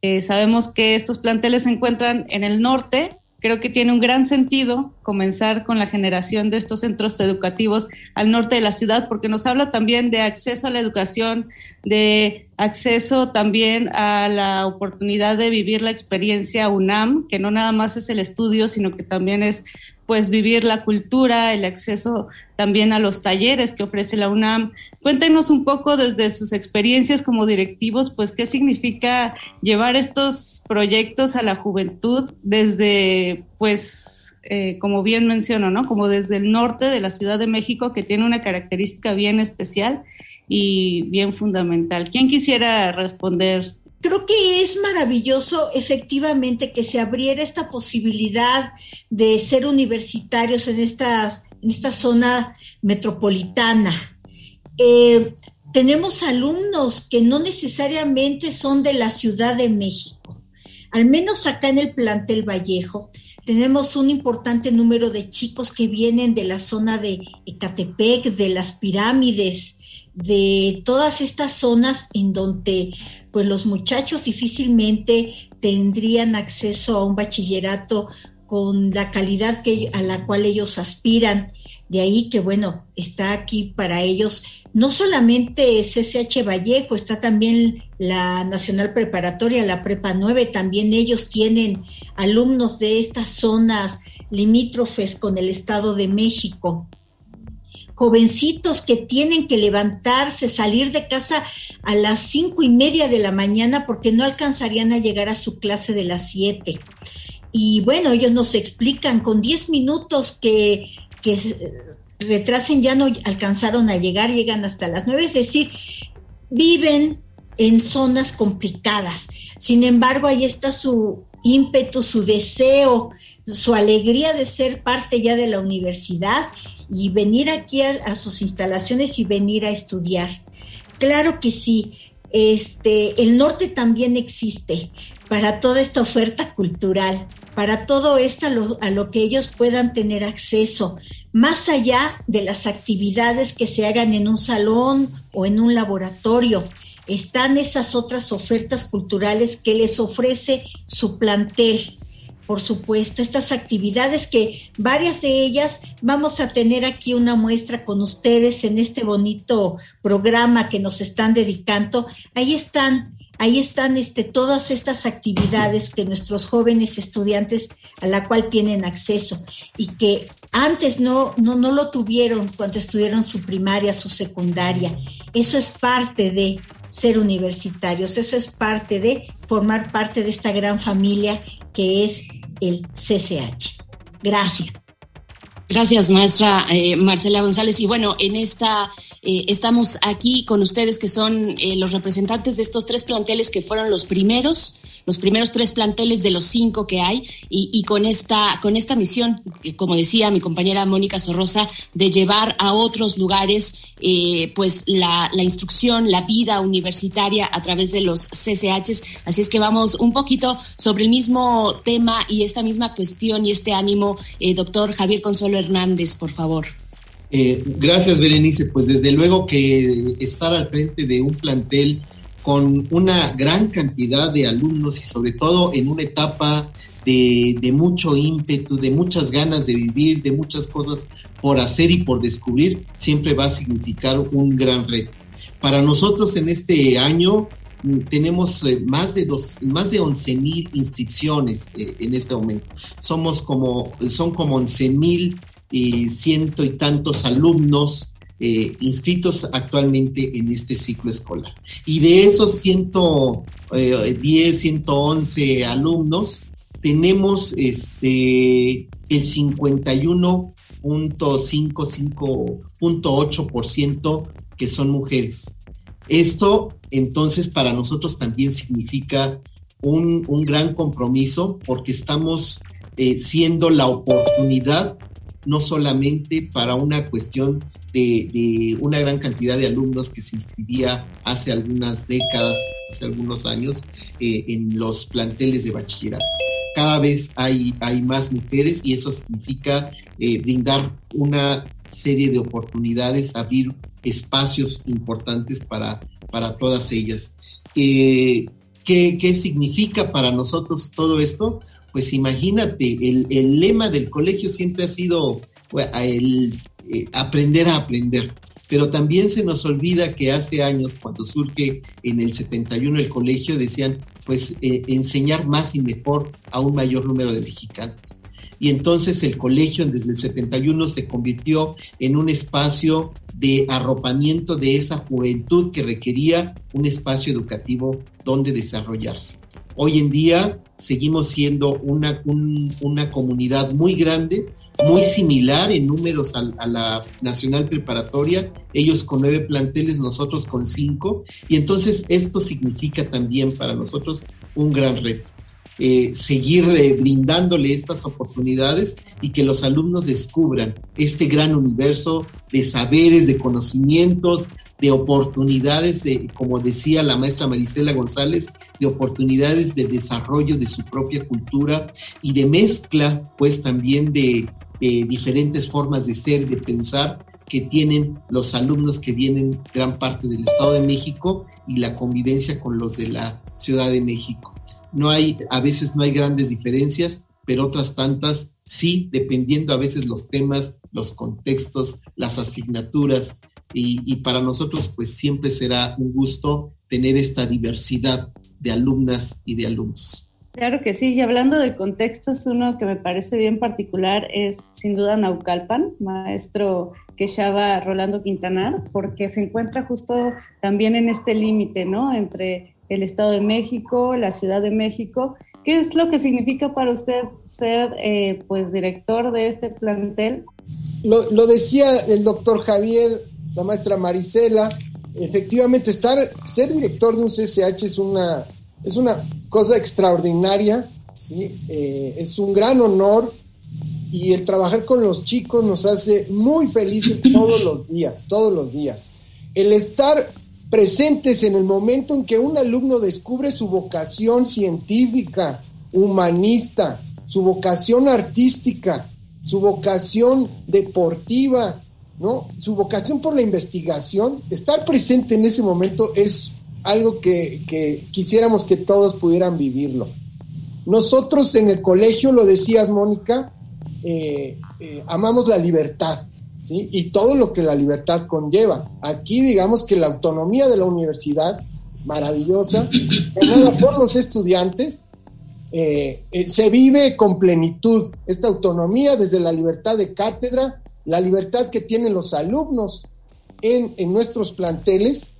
eh, sabemos que estos planteles se encuentran en el norte, Creo que tiene un gran sentido comenzar con la generación de estos centros educativos al norte de la ciudad, porque nos habla también de acceso a la educación, de acceso también a la oportunidad de vivir la experiencia UNAM, que no nada más es el estudio, sino que también es pues vivir la cultura, el acceso también a los talleres que ofrece la UNAM. Cuéntenos un poco desde sus experiencias como directivos, pues qué significa llevar estos proyectos a la juventud desde, pues, eh, como bien menciono, ¿no? Como desde el norte de la Ciudad de México, que tiene una característica bien especial y bien fundamental. ¿Quién quisiera responder creo que es maravilloso efectivamente que se abriera esta posibilidad de ser universitarios en, estas, en esta zona metropolitana. Eh, tenemos alumnos que no necesariamente son de la Ciudad de México, al menos acá en el plantel Vallejo. Tenemos un importante número de chicos que vienen de la zona de Ecatepec, de las pirámides, de todas estas zonas en donde pues los muchachos difícilmente tendrían acceso a un bachillerato con la calidad que, a la cual ellos aspiran. De ahí que, bueno, está aquí para ellos. No solamente CCH Vallejo, está también la Nacional Preparatoria, la Prepa 9, también ellos tienen alumnos de estas zonas limítrofes con el Estado de México jovencitos que tienen que levantarse, salir de casa a las cinco y media de la mañana porque no alcanzarían a llegar a su clase de las siete. y bueno, ellos nos explican con 10 minutos que, que retrasen ya no alcanzaron a llegar, llegan hasta las 9, es decir, viven en zonas complicadas. Sin embargo, ahí está su ímpetu, su deseo, su alegría de ser parte ya de la universidad y venir aquí a, sus instalaciones y venir a estudiar. Claro que sí, este, el norte también existe para toda esta oferta cultural, para todo esto a lo que ellos puedan tener acceso, más allá de las actividades que se hagan en un salón o en un laboratorio están esas otras ofertas culturales que les ofrece su plantel. Por supuesto, estas actividades que varias de ellas vamos a tener aquí una muestra con ustedes en este bonito programa que nos están dedicando. Ahí están, ahí están este, todas estas actividades que nuestros jóvenes estudiantes a la cual tienen acceso y que antes no, no, no lo tuvieron cuando estudiaron su primaria, su secundaria. Eso es parte de ser universitarios. Eso es parte de formar parte de esta gran familia que es el CCH. Gracias. Gracias, maestra eh, Marcela González. Y bueno, en esta eh, estamos aquí con ustedes que son eh, los representantes de estos tres planteles que fueron los primeros los primeros tres planteles de los cinco que hay y, con, esta, con esta misión, como decía mi compañera Mónica Sorrosa, de llevar a otros lugares eh, pues la, instrucción, la vida universitaria a través de los CCHs. Así es que vamos un poquito sobre el mismo tema y esta misma cuestión y este ánimo, eh, doctor Javier Consuelo Hernández, por favor. Eh, gracias, Berenice. Pues desde luego que estar al frente de un plantel con una gran cantidad de alumnos y sobre todo en una etapa de, mucho ímpetu, de muchas ganas de vivir, de muchas cosas por hacer y por descubrir, siempre va a significar un gran reto. Para nosotros en este año mm, tenemos eh, más de dos, más de 11 mil inscripciones eh, en este momento. Somos como, son como 11 mil y ciento y tantos alumnos eh, inscritos actualmente en este ciclo escolar. Y de esos 110, 111 eh, alumnos, tenemos este, el 51.55.8% que son mujeres. Esto entonces para nosotros también significa un, gran compromiso porque estamos eh, siendo la oportunidad no solamente para una cuestión de, una gran cantidad de alumnos que se inscribía hace algunas décadas, hace algunos años, eh, en los planteles de bachillerato. Cada vez hay, hay más mujeres y eso significa eh, brindar una serie de oportunidades, abrir espacios importantes para, para todas ellas. Eh, ¿qué, ¿Qué significa para nosotros todo esto? Pues imagínate, el, el lema del colegio siempre ha sido el eh, aprender a aprender. Pero también se nos olvida que hace años, cuando surge en el 71 el colegio, decían, pues eh, enseñar más y mejor a un mayor número de mexicanos. Y entonces el colegio desde el 71 se convirtió en un espacio de arropamiento de esa juventud que requería un espacio educativo donde desarrollarse. Hoy en día seguimos siendo una, una comunidad muy grande, muy similar en números a, la Nacional Preparatoria, ellos con nueve planteles, nosotros con cinco, y entonces esto significa también para nosotros un gran reto. Eh, seguir brindándole estas oportunidades y que los alumnos descubran este gran universo de saberes, de conocimientos, de oportunidades, de, como decía la maestra Marisela González, de oportunidades de desarrollo de su propia cultura y de mezcla, pues también de, diferentes formas de ser, de pensar que tienen los alumnos que vienen gran parte del Estado de México y la convivencia con los de la Ciudad de México. No hay, a veces no hay grandes diferencias, pero otras tantas sí, dependiendo a veces los temas, los contextos, las asignaturas, y, para nosotros pues siempre será un gusto tener esta diversidad de alumnas y de alumnos. Claro que sí, y hablando de contextos, uno que me parece bien particular es sin duda Naucalpan, maestro Quechaba Rolando Quintanar, porque se encuentra justo también en este límite, ¿no? Entre el Estado de México, la Ciudad de México ¿Qué es lo que significa para usted ser eh, pues director de este plantel? Lo, decía el doctor Javier, la maestra Marisela, efectivamente estar, ser director de un CCH es una, es una cosa extraordinaria, ¿sí? Eh, es un gran honor y el trabajar con los chicos nos hace muy felices todos los días, todos los días. El estar presentes en el momento en que un alumno descubre su vocación científica, humanista, su vocación artística, su vocación deportiva, ¿no? Su vocación por la investigación, estar presente en ese momento es algo que, que quisiéramos que todos pudieran vivirlo. Nosotros en el colegio, lo decías, Mónica, eh, eh, amamos la libertad, Y todo lo que la libertad conlleva. Aquí digamos que la autonomía de la universidad, maravillosa, por los estudiantes, eh, eh, se vive con plenitud esta autonomía desde la libertad de cátedra, la libertad que tienen los alumnos en, en nuestros planteles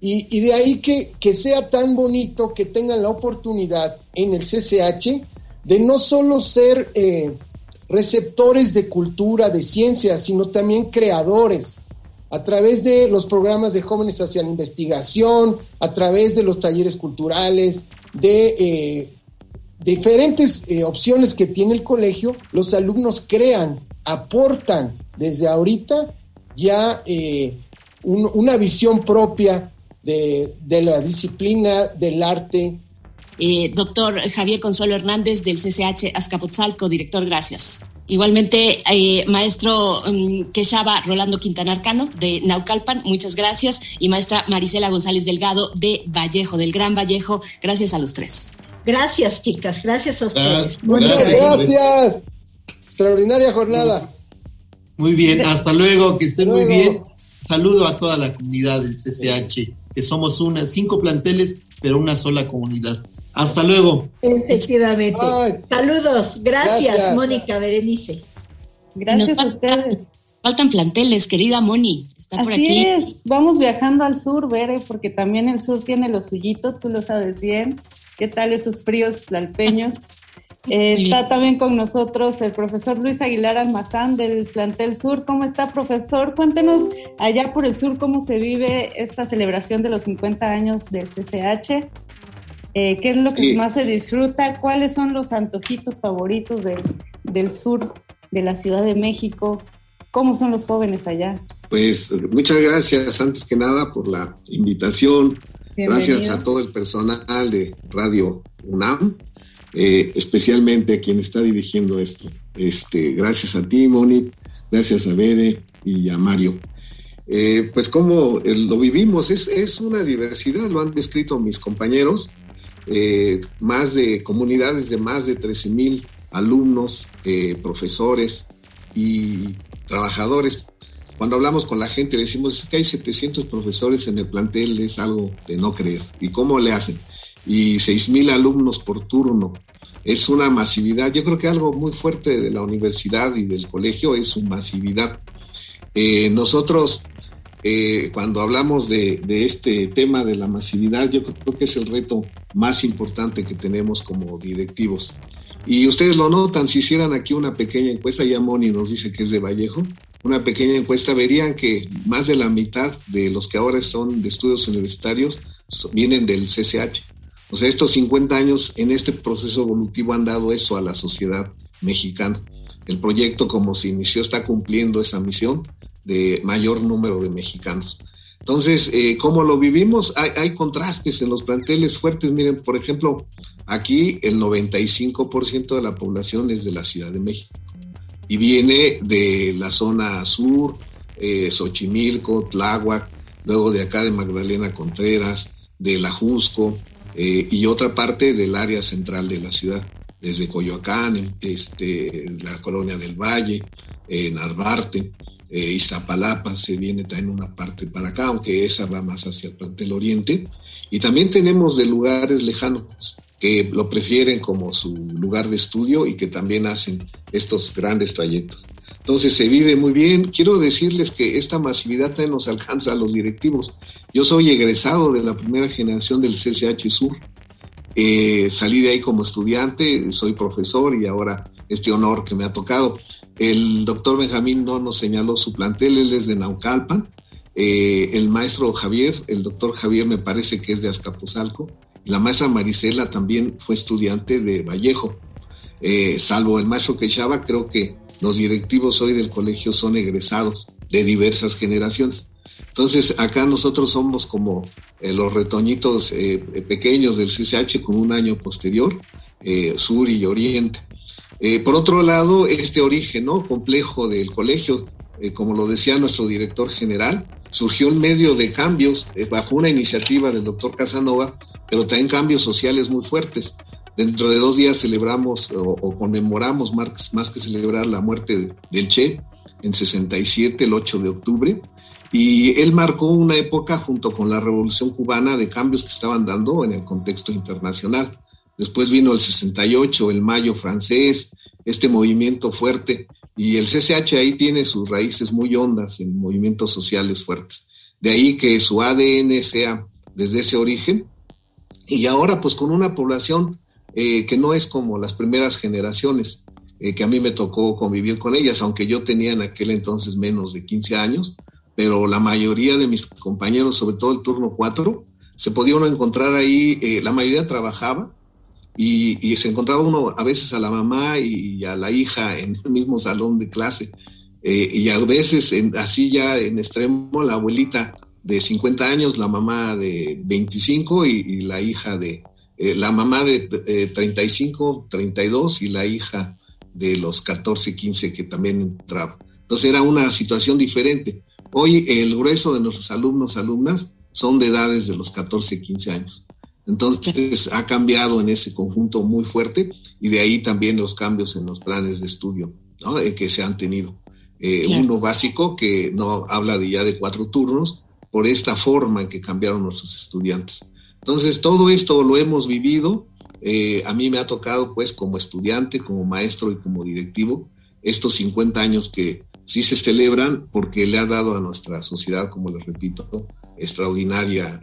y, y de ahí que, que, sea tan bonito que tengan la oportunidad en el CCH de no solo ser eh, receptores de cultura, de ciencia, sino también creadores a través de los programas de jóvenes hacia la investigación, a través de los talleres culturales, de eh, diferentes eh, opciones que tiene el colegio, los alumnos crean, aportan desde ahorita ya eh, un, una visión propia de, la disciplina del arte. Eh, doctor Javier Consuelo Hernández del CCH Azcapotzalco, director, gracias. Igualmente, eh, maestro um, Quechaba Rolando Quintanarcano de Naucalpan, muchas gracias. Y maestra Marisela González Delgado de Vallejo, del Gran Vallejo, gracias a los tres. Gracias, chicas. Gracias a ustedes. Muchas gracias. gracias. Extraordinaria jornada. Muy bien, hasta luego, que estén luego. muy bien. Saludo a toda la comunidad del CCH, que somos una, cinco planteles, pero una sola comunidad. Hasta luego. Efectivamente. Ay. Saludos. Gracias, gracias. Mónica Berenice. Gracias a ustedes. Faltan planteles, querida Moni. Está por Así aquí. es. Vamos viajando al sur, Bere, porque también el sur tiene lo suyito, tú lo sabes bien. ¿Qué tal esos fríos tlalpeños? Eh, está también con nosotros el profesor Luis Aguilar Almazán del plantel sur. ¿Cómo está, profesor? Cuéntenos allá por el sur cómo se vive esta celebración de los 50 años del CCH. Eh, ¿Qué es lo que sí. más se disfruta? ¿Cuáles son los antojitos favoritos del, del sur de la Ciudad de México? ¿Cómo son los jóvenes allá? Pues muchas gracias antes que nada por la invitación. Bienvenido. Gracias a todo el personal de Radio UNAM, eh, especialmente a quien está dirigiendo esto. Este, gracias a ti, Moni, gracias a Bede y a Mario. Eh, pues como lo vivimos, es, es, una diversidad, lo han descrito mis compañeros, eh, más de comunidades de más de 13 mil alumnos, eh, profesores y trabajadores cuando hablamos con la gente, decimos que hay 700 profesores en el plantel, es algo de no creer. ¿Y cómo le hacen? Y 6.000 alumnos por turno. Es una masividad. Yo creo que algo muy fuerte de la universidad y del colegio es su masividad. Eh, nosotros, eh, cuando hablamos de, de, este tema de la masividad, yo creo que es el reto más importante que tenemos como directivos. Y ustedes lo notan, si hicieran aquí una pequeña encuesta, ya Moni nos dice que es de Vallejo, una pequeña encuesta, verían que más de la mitad de los que ahora son de estudios universitarios vienen del CCH. O sea, estos 50 años en este proceso evolutivo han dado eso a la sociedad mexicana. El proyecto, como se inició, está cumpliendo esa misión de mayor número de mexicanos. Entonces, eh, ¿cómo lo vivimos? Hay, hay, contrastes en los planteles fuertes. Miren, por ejemplo, aquí el 95% de la población es de la Ciudad de México y viene de la zona sur, eh, Xochimilco, Tláhuac, luego de acá de Magdalena Contreras, de La Jusco eh, y otra parte del área central de la ciudad, desde Coyoacán, este, la colonia del Valle, eh, Narvarte, Iztapalapa, se viene también una parte para acá, aunque esa va más hacia el plantel oriente. Y también tenemos de lugares lejanos que lo prefieren como su lugar de estudio y que también hacen estos grandes trayectos. Entonces se vive muy bien. Quiero decirles que esta masividad también nos alcanza a los directivos. Yo soy egresado de la primera generación del CCH Sur Eh, salí de ahí como estudiante, soy profesor y ahora este honor que me ha tocado. El doctor Benjamín no nos señaló su plantel, él es de Naucalpan. Eh, el maestro Javier, el doctor Javier me parece que es de Azcapotzalco. La maestra Marisela también fue estudiante de Vallejo. Eh, salvo el maestro Quechaba, creo que los directivos hoy del colegio son egresados de diversas generaciones. Entonces, acá nosotros somos como eh, los retoñitos pequeños del CCH con un año posterior, sur y oriente. Por otro lado, este origen ¿no? complejo del colegio, como lo decía nuestro director general, surgió en medio de cambios bajo una iniciativa del doctor Casanova, pero también cambios sociales muy fuertes. Dentro de dos días celebramos o, conmemoramos, más, que celebrar la muerte del Che, en 67, el 8 de octubre, y él marcó una época junto con la Revolución Cubana de cambios que estaban dando en el contexto internacional. Después vino el 68, el Mayo francés, este movimiento fuerte, y el CCH ahí tiene sus raíces muy hondas en movimientos sociales fuertes. De ahí que su ADN sea desde ese origen, y ahora pues con una población eh, que no es como las primeras generaciones eh, que a mí me tocó convivir con ellas, aunque yo tenía en aquel entonces menos de 15 años, pero la mayoría de mis compañeros, sobre todo el turno 4, se podía uno encontrar ahí, eh, la mayoría trabajaba y, se encontraba uno a veces a la mamá y, a la hija en el mismo salón de clase. y a veces así ya en extremo la abuelita de 50 años, la mamá de 25 y la hija de, eh, la mamá de 35, 32 y la hija de los 14, 15 que también entraba. Entonces era una situación diferente. Hoy el grueso de nuestros alumnos, alumnas, son de edades de los 14, 15 años. Entonces ha cambiado en ese conjunto muy fuerte y de ahí también los cambios en los planes de estudio eh, que se han tenido. Eh, uno básico que no habla de ya de cuatro turnos por esta forma en que cambiaron nuestros estudiantes. Entonces, todo esto lo hemos vivido. Eh, a mí me ha tocado, pues, como estudiante, como maestro y como directivo, estos 50 años que sí se celebran porque le ha dado a nuestra sociedad, como les repito, extraordinaria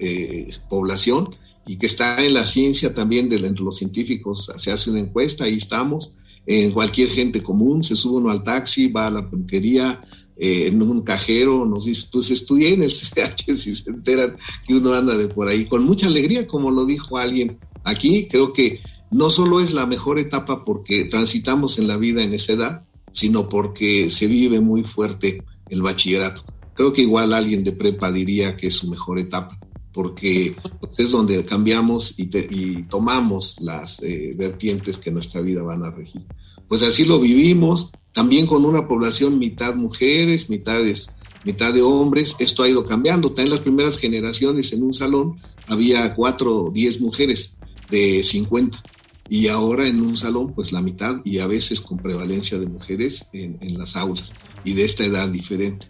población y que está en la ciencia también de los científicos. Se hace una encuesta, ahí estamos. En cualquier gente común, se sube uno al taxi, va a la peluquería, eh, en un cajero, nos dice, pues estudié en el CCH, si se enteran que uno anda de por ahí, con mucha alegría, como lo dijo alguien aquí, creo que no solo es la mejor etapa porque transitamos en la vida en esa edad, sino porque se vive muy fuerte el bachillerato. Creo que igual alguien de prepa diría que es su mejor etapa, porque pues, es donde cambiamos y, tomamos las eh, vertientes que nuestra vida van a regir. Pues así lo vivimos, también con una población mitad mujeres, mitades, mitad de hombres, esto ha ido cambiando. También las primeras generaciones en un salón había cuatro o diez mujeres de 50 y ahora en un salón pues la mitad y a veces con prevalencia de mujeres en, en las aulas y de esta edad diferente.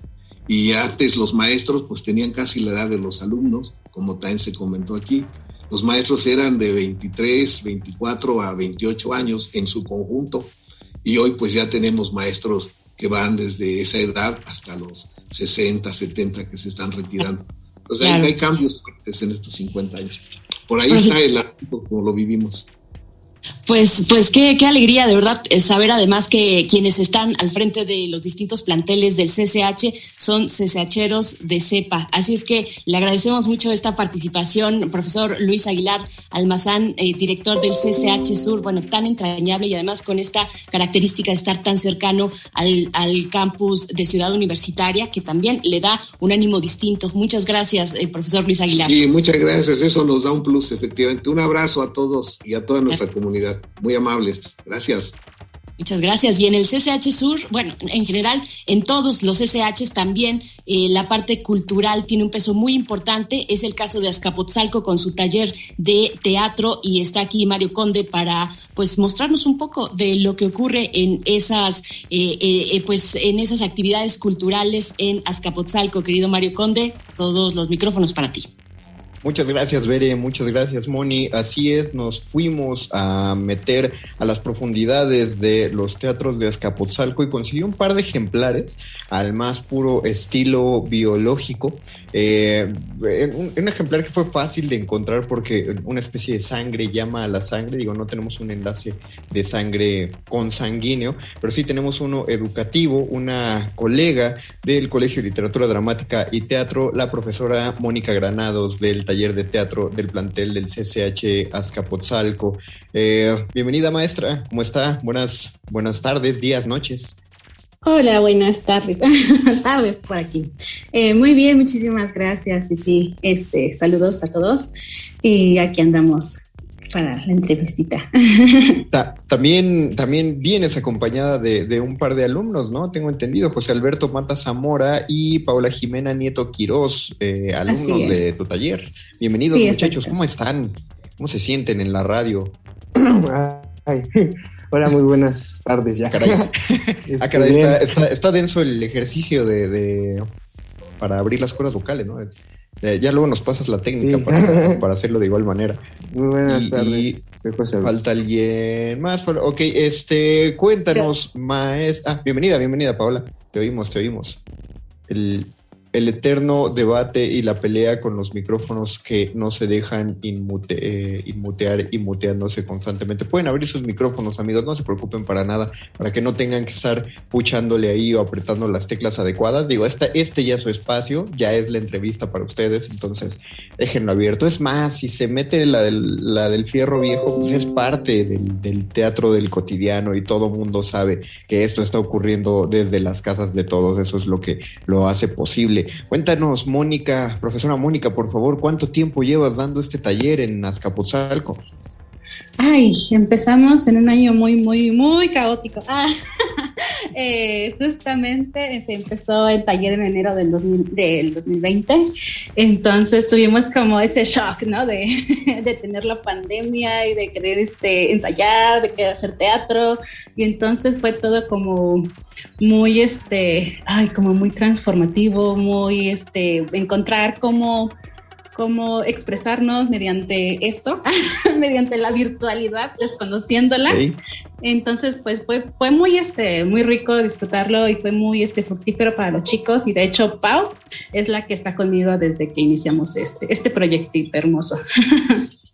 Y antes los maestros pues tenían casi la edad de los alumnos, como también se comentó aquí. Los maestros eran de 23, 24 a 28 años en su conjunto y hoy pues ya tenemos maestros que van desde esa edad hasta los 60, 70 que se están retirando. Entonces hay, cambios fuertes en estos 50 años. Por ahí está el ámbito como lo vivimos. Pues, pues qué, qué alegría de verdad eh, saber además que quienes están al frente de los distintos planteles del CCH son CCHeros de CEPA. Así es que le agradecemos mucho esta participación, profesor Luis Aguilar Almazán, eh, director del CCH Sur, bueno, tan entrañable y además con esta característica de estar tan cercano al, al campus de Ciudad Universitaria, que también le da un ánimo distinto. Muchas gracias, eh, profesor Luis Aguilar. Sí, muchas gracias. Eso nos da un plus, efectivamente. Un abrazo a todos y a toda nuestra comunidad. Muy amables. Gracias. Muchas gracias. Y en el CCH Sur, bueno, en general, en todos los CCHs también eh, la parte cultural tiene un peso muy importante. Es el caso de Azcapotzalco con su taller de teatro y está aquí Mario Conde para pues mostrarnos un poco de lo que ocurre en esas eh, eh, pues en esas actividades culturales en Azcapotzalco. Querido Mario Conde, todos los micrófonos para ti. Muchas gracias, Bere, muchas gracias, Moni. Así es, nos fuimos a meter a las profundidades de los teatros de Azcapotzalco y consiguió un par de ejemplares al más puro estilo biológico. Eh, un, un, ejemplar que fue fácil de encontrar porque una especie de sangre llama a la sangre. Digo, no tenemos un enlace de sangre consanguíneo, pero sí tenemos uno educativo, una colega del Colegio de Literatura Dramática y Teatro, la profesora Mónica Granados del taller de teatro del plantel del CCH Azcapotzalco. Eh, bienvenida maestra, ¿cómo está? Buenas, buenas tardes, días, noches. Hola, buenas tardes. tardes por aquí. Eh, muy bien, muchísimas gracias. Y sí, este, saludos a todos. Y aquí andamos para la entrevistita. Ta también, también vienes acompañada de, de, un par de alumnos, ¿no? Tengo entendido, José Alberto Mata Zamora y Paula Jimena Nieto Quirós, eh, alumnos de tu taller. Bienvenidos, sí, muchachos, ¿cómo están? ¿Cómo se sienten en la radio? Ay. Hola, muy buenas tardes ya. Caray. ah, caray, está, está, está, denso el ejercicio de, de, para abrir las cuerdas vocales, ¿no? Eh, ya luego nos pasas la técnica sí. para, para, hacerlo de igual manera. Muy buenas y, tardes. Y falta alguien más. Ok, este, cuéntanos, maestra. Ah, bienvenida, bienvenida, Paola. Te oímos, te oímos. El, el eterno debate y la pelea con los micrófonos que no se dejan inmute, eh, inmutear y muteándose constantemente. Pueden abrir sus micrófonos, amigos, no se preocupen para nada, para que no tengan que estar puchándole ahí o apretando las teclas adecuadas. Digo, esta, este ya es su espacio, ya es la entrevista para ustedes, entonces déjenlo abierto. Es más, si se mete la del, fierro viejo, pues es parte del teatro del cotidiano y todo mundo sabe que esto está ocurriendo desde las casas de todos. Eso es lo que lo hace posible. Cuéntanos, Mónica, profesora Mónica, por favor, ¿cuánto tiempo llevas dando este taller en Azcapotzalco? Ay, empezamos en un año muy, muy, muy caótico. Ah, eh, justamente se empezó el taller en enero del, 2000, del 2020, entonces tuvimos como ese shock, ¿no? De, tener la pandemia y de querer este, ensayar, de querer hacer teatro, y entonces fue todo como muy, este, ay, como muy transformativo, muy, este, encontrar cómo cómo expresarnos mediante esto, mediante la virtualidad, desconociéndola. Sí. Entonces, pues fue, fue muy, este, muy rico disfrutarlo y fue muy este, fructífero para los chicos. Y de hecho, Pau es la que está conmigo desde que iniciamos este, este proyectito hermoso.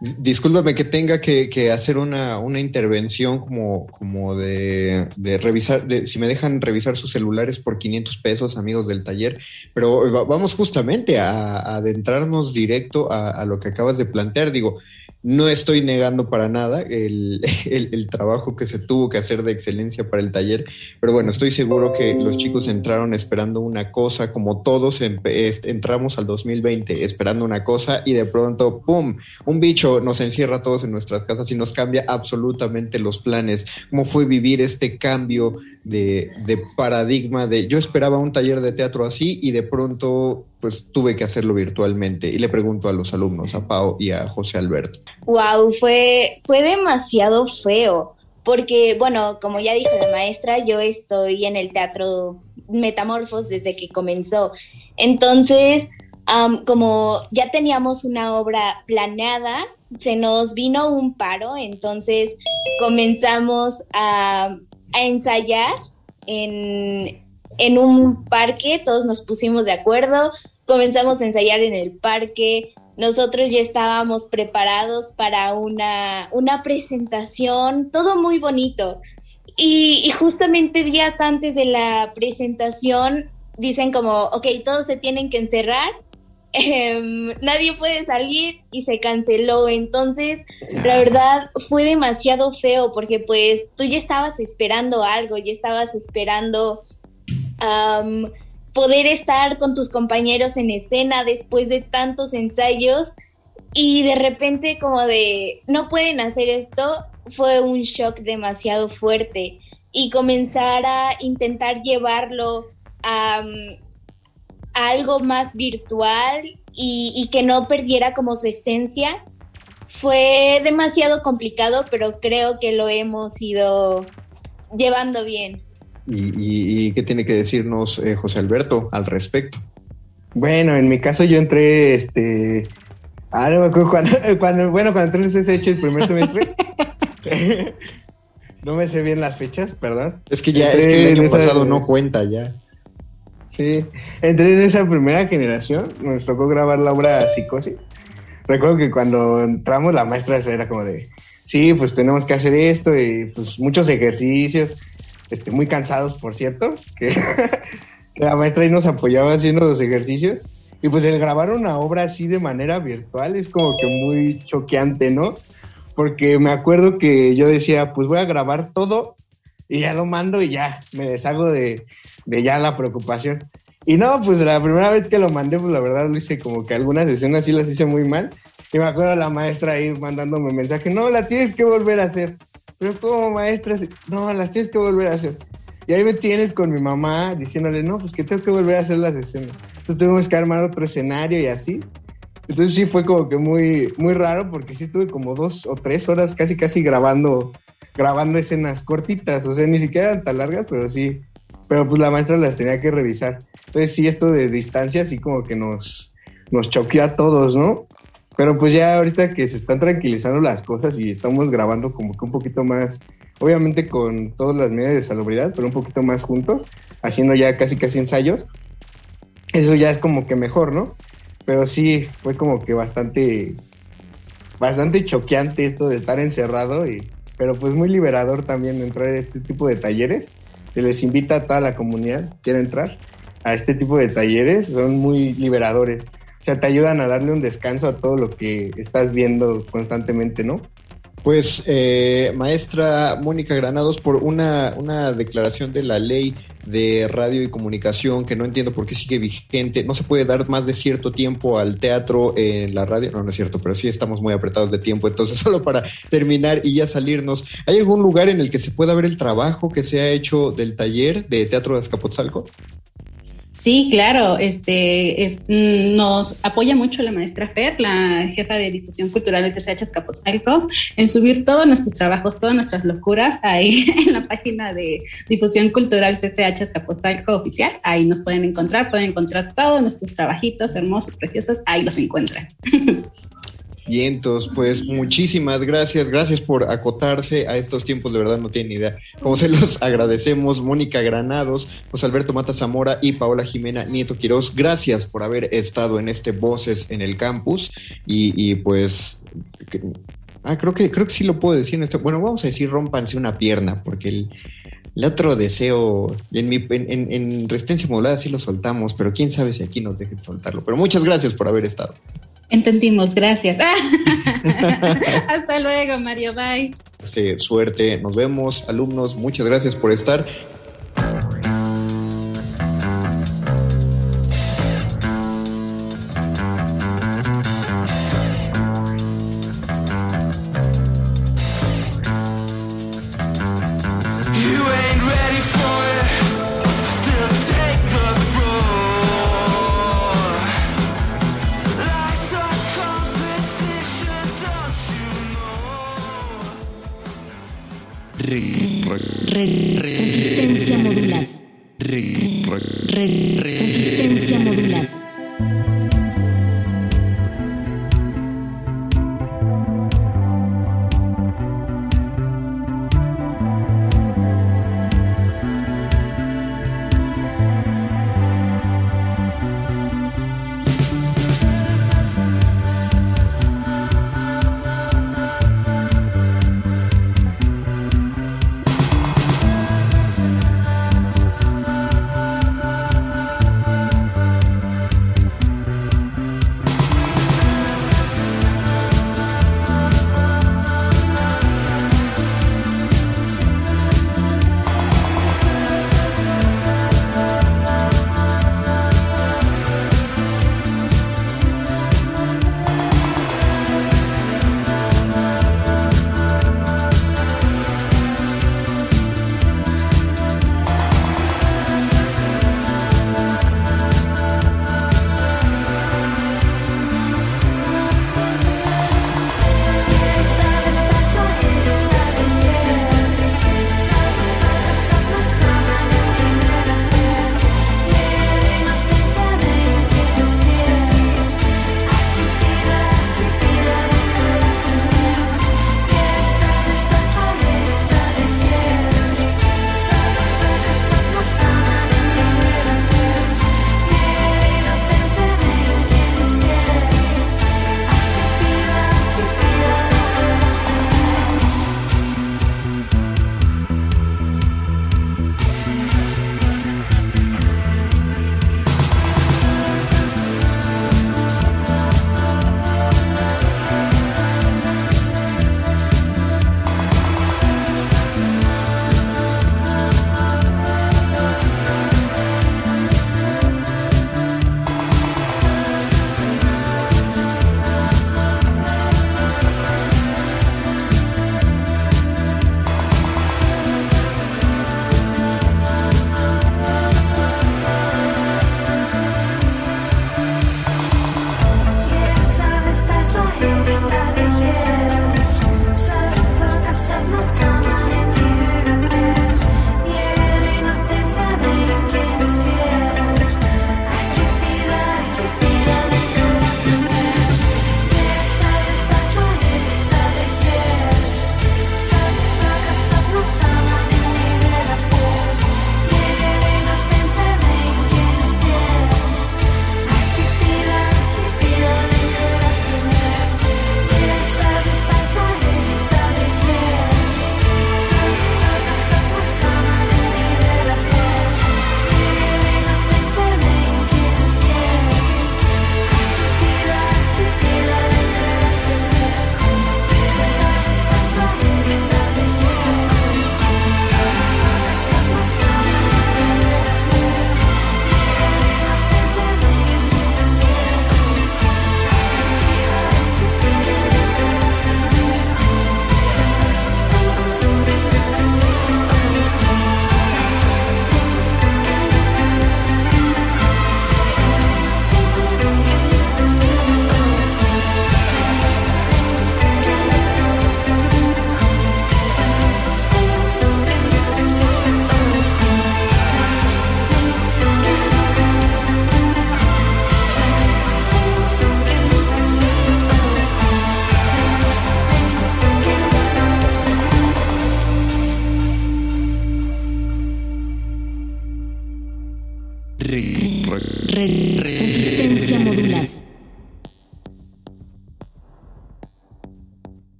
Discúlpame que tenga que, hacer una, una, intervención como, como de, revisar, de, si me dejan revisar sus celulares por 500 pesos, amigos del taller, pero vamos justamente a, adentrarnos directo a, lo que acabas de plantear. Digo, no estoy negando para nada el, el, trabajo que se tuvo que hacer de excelencia para el taller, pero bueno, estoy seguro que los chicos entraron esperando una cosa, como todos entramos al 2020 esperando una cosa y de pronto, ¡pum!, un bicho nos encierra a todos en nuestras casas y nos cambia absolutamente los planes. ¿Cómo fue vivir este cambio de, paradigma de yo esperaba un taller de teatro así y de pronto pues tuve que hacerlo virtualmente. Y le pregunto a los alumnos, a Pau y a José Alberto. Wow, fue, fue demasiado feo, porque bueno, como ya dijo la maestra, yo estoy en el teatro Metamorfos desde que comenzó. Entonces, como ya teníamos una obra planeada, se nos vino un paro, entonces comenzamos a, a ensayar en, en un parque, todos nos pusimos de acuerdo, comenzamos a ensayar en el parque, nosotros ya estábamos preparados para una, una presentación, todo muy bonito. Y, y, justamente días antes de la presentación dicen como, ok, todos se tienen que encerrar, eh, nadie puede salir y se canceló. Entonces, la verdad fue demasiado feo porque pues tú ya estabas esperando algo, ya estabas esperando poder estar con tus compañeros en escena después de tantos ensayos y de repente como de no pueden hacer esto fue un shock demasiado fuerte y comenzar a intentar llevarlo a algo más virtual y, y que no perdiera como su esencia fue demasiado complicado pero creo que lo hemos ido llevando bien. ¿Y, y, y qué tiene que decirnos eh, José Alberto al respecto? Bueno, en mi caso yo entré este, Ah, no me acuerdo cuando, cuando bueno, cuando entré en el CSH el primer semestre. no me sé bien las fechas, perdón. Es que ya, Entré es que el año esa- pasado no cuenta ya. Sí, entré en esa primera generación, nos tocó grabar la obra Psicosis. Recuerdo que cuando entramos la maestra era como de, sí, pues tenemos que hacer esto y pues muchos ejercicios, este, muy cansados, por cierto, que, que la maestra ahí nos apoyaba haciendo los ejercicios. Y pues el grabar una obra así de manera virtual es como que muy choqueante, ¿no? Porque me acuerdo que yo decía, pues voy a grabar todo y ya lo mando y ya me deshago de, de ya la preocupación. Y no, pues la primera vez que lo mandé, pues la verdad lo hice como que algunas escenas sí las hice muy mal. Y me acuerdo la maestra ahí mandándome mensaje, no, la tienes que volver a hacer. Pero como maestra, no, las tienes que volver a hacer. Y ahí me tienes con mi mamá diciéndole, no, pues que tengo que volver a hacer las escenas. Entonces tuvimos que armar otro escenario y así. Entonces sí fue como que muy, muy raro porque sí estuve como dos o tres horas casi casi grabando, grabando escenas cortitas, o sea, ni siquiera tan largas, pero sí, pero pues la maestra las tenía que revisar. Entonces sí, esto de distancia sí como que nos, nos choqueó a todos, ¿no? Pero pues ya ahorita que se están tranquilizando las cosas y estamos grabando como que un poquito más, obviamente con todas las medidas de salubridad, pero un poquito más juntos, haciendo ya casi casi ensayos, eso ya es como que mejor, ¿no? Pero sí, fue como que bastante, bastante choqueante esto de estar encerrado, y, pero pues muy liberador también entrar a este tipo de talleres. Se les invita a toda la comunidad, que quiera entrar a este tipo de talleres, son muy liberadores. O sea, te ayudan a darle un descanso a todo lo que estás viendo constantemente, ¿no? Pues, eh, maestra Mónica Granados, por una, una declaración de la ley de radio y comunicación que no entiendo por qué sigue vigente, no se puede dar más de cierto tiempo al teatro en la radio, no, no es cierto, pero sí estamos muy apretados de tiempo, entonces solo para terminar y ya salirnos, ¿hay algún lugar en el que se pueda ver el trabajo que se ha hecho del taller de teatro de Azcapotzalco? Sí, claro, este es, mm, nos apoya mucho la maestra Fer, la jefa de difusión cultural del CCH Escapotzalco, en subir todos nuestros trabajos, todas nuestras locuras ahí en la página de difusión cultural CCH Escapotzalco oficial. Ahí nos pueden encontrar, pueden encontrar todos nuestros trabajitos hermosos, preciosos, ahí los encuentran. Vientos, pues muchísimas gracias, gracias por acotarse a estos tiempos, de verdad no tienen idea. Como se los agradecemos, Mónica Granados, José Alberto Mata Zamora y Paola Jimena Nieto Quiroz, gracias por haber estado en este Voces en el Campus y, pues... ah, creo que, creo que sí lo puedo decir en esto. Bueno, vamos a decir rompanse una pierna, porque el, el otro deseo, en, mi, en, en- en resistencia modulada sí lo soltamos, pero quién sabe si aquí nos dejen soltarlo. Pero muchas gracias por haber estado. Entendimos, gracias. Hasta luego, Mario, bye. Sí, suerte, nos vemos, alumnos, muchas gracias por estar. Re-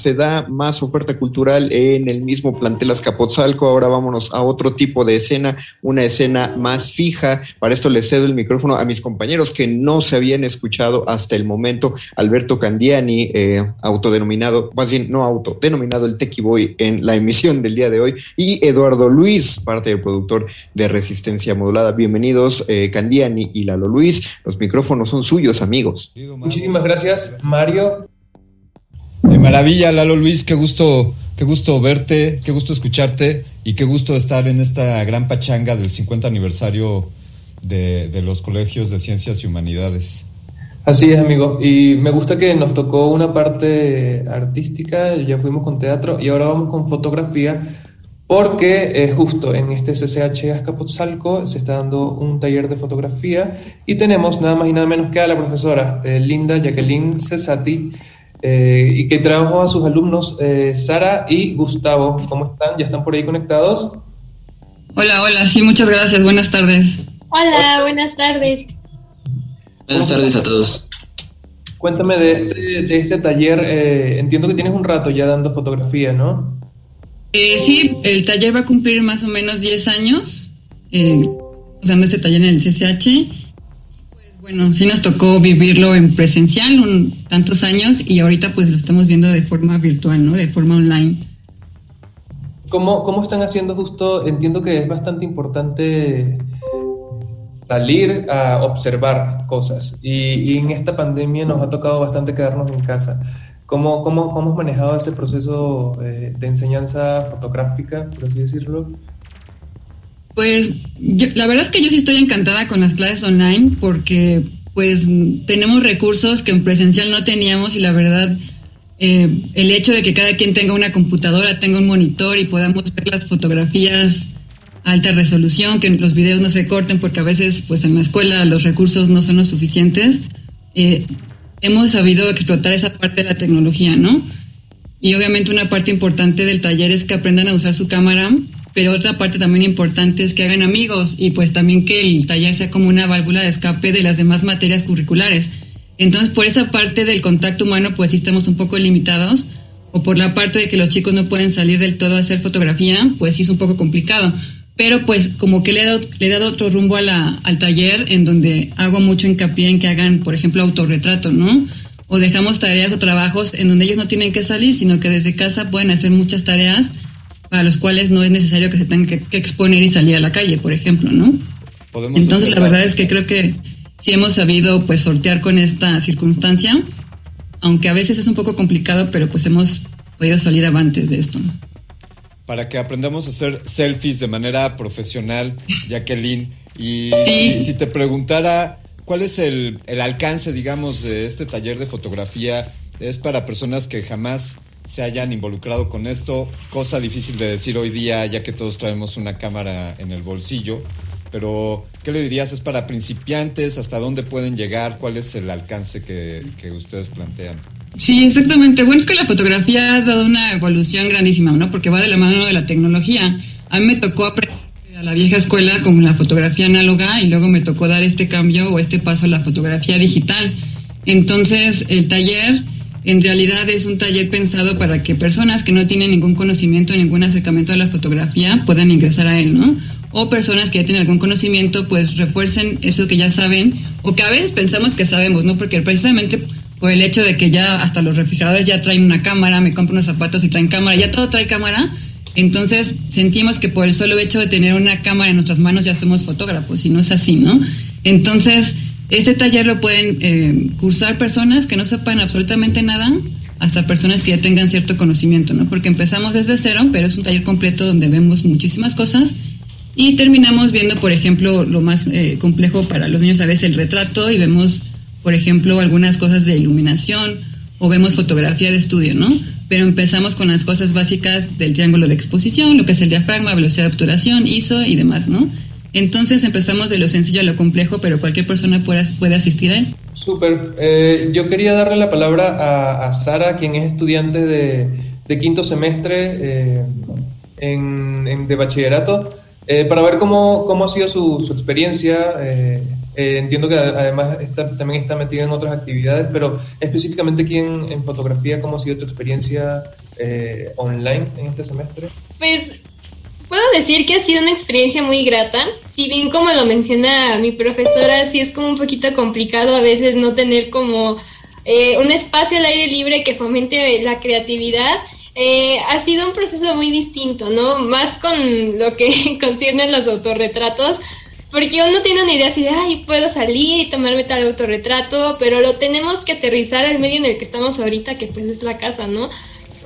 se da más oferta cultural en el mismo plantel Azcapotzalco. Ahora vámonos a otro tipo de escena, una escena más fija. Para esto le cedo el micrófono a mis compañeros que no se habían escuchado hasta el momento. Alberto Candiani, eh, autodenominado, más bien no auto, denominado el Tequi Boy en la emisión del día de hoy. Y Eduardo Luis, parte del productor de Resistencia Modulada. Bienvenidos, eh, Candiani y Lalo Luis. Los micrófonos son suyos, amigos. Muchísimas gracias, Mario. De maravilla, Lalo Luis, qué gusto, qué gusto verte, qué gusto escucharte y qué gusto estar en esta gran pachanga del 50 aniversario de, los colegios de ciencias y humanidades. Así es, amigo. Y me gusta que nos tocó una parte artística, ya fuimos con teatro y ahora vamos con fotografía, porque eh, justo en este CCH Azcapotzalco se está dando un taller de fotografía y tenemos nada más y nada menos que a la profesora eh, Linda Jacqueline Cesati, eh, y que trabajó a sus alumnos eh, Sara y Gustavo. ¿Cómo están? ¿Ya están por ahí conectados? Hola, hola, sí, muchas gracias. Buenas tardes. Hola, buenas tardes. Buenas tardes a todos. Cuéntame de este, de este taller. eh, entiendo que tienes un rato ya dando fotografía, ¿no? Eh, sí, el taller va a cumplir más o menos 10 años, eh, usando este taller en el CCH. Bueno, sí nos tocó vivirlo en presencial un, tantos años y ahorita pues lo estamos viendo de forma virtual, ¿no? De forma online. ¿Cómo, ¿Cómo están haciendo justo? Entiendo que es bastante importante salir a observar cosas y, y en esta pandemia nos ha tocado bastante quedarnos en casa. ¿Cómo, cómo, cómo has manejado ese proceso eh, de enseñanza fotográfica, por así decirlo? Pues yo- la verdad es que yo sí estoy encantada con las clases online porque pues tenemos recursos que en presencial no teníamos y la verdad eh, el hecho de que cada quien tenga una computadora, tenga un monitor y podamos ver las fotografías a alta resolución, que los videos no se corten porque a veces pues en la escuela los recursos no son los suficientes, eh, hemos sabido explotar esa parte de la tecnología, ¿no? Y obviamente una parte importante del taller es que aprendan a usar su cámara, pero otra parte también importante es que hagan amigos y pues también que el taller sea como una válvula de escape de las demás materias curriculares. Entonces, por esa parte del contacto humano, pues sí estamos un poco limitados, o por la parte de que los chicos no pueden salir del todo a hacer fotografía, pues sí es un poco complicado. Pero pues como que le he dado, le he dado otro rumbo al taller en donde hago mucho hincapié en que hagan, por ejemplo, autorretrato, ¿no? O dejamos tareas o trabajos en donde ellos no tienen que salir, sino que desde casa pueden hacer muchas tareas para los cuales no es necesario que se tengan que, que exponer y salir a la calle, por ejemplo, ¿no? Podemos Entonces la verdad es que creo que sí hemos sabido pues sortear con esta circunstancia, aunque a veces es un poco complicado, pero pues hemos podido salir avantes de esto. para que aprendamos a hacer selfies de manera profesional, Jacqueline. Y, Sí. y si te preguntara cuál es el, el alcance, digamos, de este taller de fotografía, es para personas que jamás se hayan involucrado con esto, cosa difícil de decir hoy día, ya que todos traemos una cámara en el bolsillo. Pero, ¿qué le dirías? ¿Es para principiantes? ¿Hasta dónde pueden llegar? ¿Cuál es el alcance que, que ustedes plantean? Sí, exactamente. Bueno, es que la fotografía ha dado una evolución grandísima, ¿no? Porque va de la mano de la tecnología. A mí me tocó aprender a la vieja escuela con la fotografía análoga y luego me tocó dar este cambio o este paso a la fotografía digital. Entonces, el taller en realidad es un taller pensado para que personas que no tienen ningún conocimiento, ningún acercamiento a la fotografía puedan ingresar a él, ¿no? O personas que ya tienen algún conocimiento, pues refuercen eso que ya saben o que a veces pensamos que sabemos, ¿no? Porque precisamente por el hecho de que ya hasta los refrigeradores ya traen una cámara, me compro unos zapatos y traen cámara, ya todo trae cámara, entonces sentimos que por el solo hecho de tener una cámara en nuestras manos ya somos fotógrafos y no es así, ¿no? Entonces, este taller lo pueden eh, cursar personas que no sepan absolutamente nada, hasta personas que ya tengan cierto conocimiento, ¿no? Porque empezamos desde cero, pero es un taller completo donde vemos muchísimas cosas y terminamos viendo, por ejemplo, lo más eh, complejo para los niños a veces el retrato y vemos, por ejemplo, algunas cosas de iluminación o vemos fotografía de estudio, ¿no? Pero empezamos con las cosas básicas del triángulo de exposición, lo que es el diafragma, velocidad de obturación, ISO y demás, ¿no? Entonces empezamos de lo sencillo a lo complejo, pero cualquier persona puede, puede asistir a él. Súper. Eh, yo quería darle la palabra a, a Sara, quien es estudiante de, de quinto semestre eh, en, en- de bachillerato. eh, para ver cómo, cómo ha sido su, su experiencia. Eh, eh, entiendo que además está, también está metida en otras actividades, pero específicamente aquí en, en fotografía, ¿cómo ha sido tu experiencia eh, online en este semestre? Pues puedo decir que ha sido una experiencia muy grata. Si bien como lo menciona mi profesora, sí es como un poquito complicado a veces no tener como eh, un espacio al aire libre que fomente la creatividad. Eh, ha sido un proceso muy distinto, ¿no? Más con lo que concierne a los autorretratos, porque uno tiene una idea así de, ay, puedo salir y tomarme tal autorretrato, pero lo tenemos que aterrizar al medio en el que estamos ahorita, que pues es la casa, ¿no?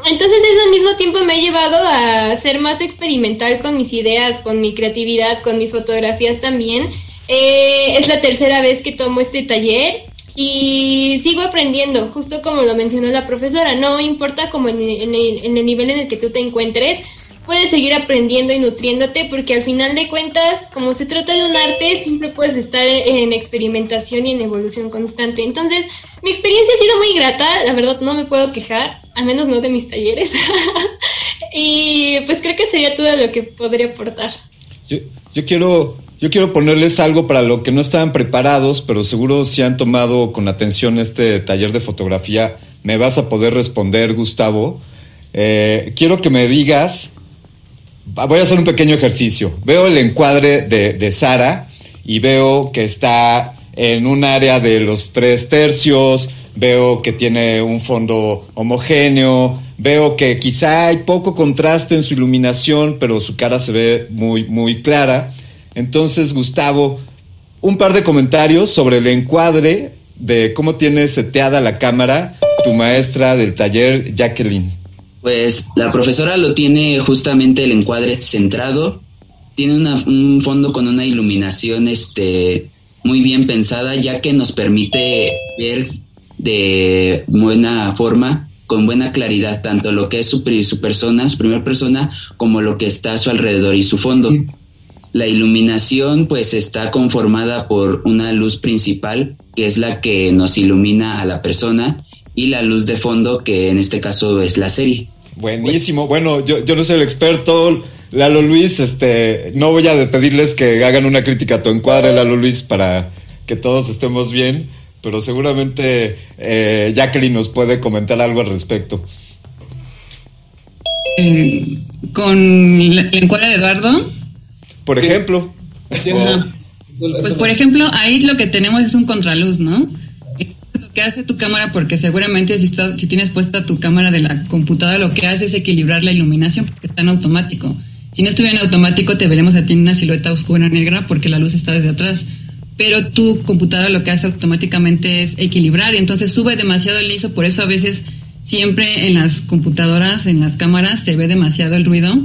Entonces eso al mismo tiempo me ha llevado a ser más experimental con mis ideas, con mi creatividad, con mis fotografías también. Eh, es la tercera vez que tomo este taller y sigo aprendiendo, justo como lo mencionó la profesora, no importa como en, en en el nivel en el que tú te encuentres, puedes seguir aprendiendo y nutriéndote porque al final de cuentas, como se trata de un arte, siempre puedes estar en experimentación y en evolución constante. Entonces, mi experiencia ha sido muy grata, la verdad no me puedo quejar, al menos no de mis talleres. y pues creo que sería todo lo que podría aportar. Yo, quiero yo quiero ponerles algo para lo que no estaban preparados, pero seguro si han tomado con atención este taller de fotografía, me vas a poder responder, Gustavo. Eh, quiero que me digas, voy a hacer un pequeño ejercicio. Veo el encuadre de, de Sara y veo que está en un área de los tres tercios, veo que tiene un fondo homogéneo, veo que quizá hay poco contraste en su iluminación, pero su cara se ve muy, muy clara. Entonces, Gustavo, un par de comentarios sobre el encuadre de cómo tiene seteada la cámara tu maestra del taller, Jacqueline. Pues la profesora lo tiene justamente el encuadre centrado, tiene una, un fondo con una iluminación este, muy bien pensada, ya que nos permite ver de buena forma, con buena claridad, tanto lo que es su, su persona, su primera persona, como lo que está a su alrededor y su fondo. La iluminación pues está conformada por una luz principal, que es la que nos ilumina a la persona, y la luz de fondo, que en este caso es la serie. Buenísimo. Bueno, yo, yo no soy el experto. Lalo Luis, este, no voy a pedirles que hagan una crítica a tu encuadre, Lalo Luis, para que todos estemos bien, pero seguramente eh, Jacqueline nos puede comentar algo al respecto. Eh, con el encuadre de Eduardo. Por ejemplo. Pues por ejemplo, ahí lo que tenemos es un contraluz, ¿no? Lo que hace tu cámara, porque seguramente si, estás, si tienes puesta tu cámara de la computadora, lo que hace es equilibrar la iluminación porque está en automático. Si no estuviera en automático, te veremos a ti en una silueta oscura negra porque la luz está desde atrás. Pero tu computadora lo que hace automáticamente es equilibrar y entonces sube demasiado el ISO, por eso a veces siempre en las computadoras, en las cámaras, se ve demasiado el ruido.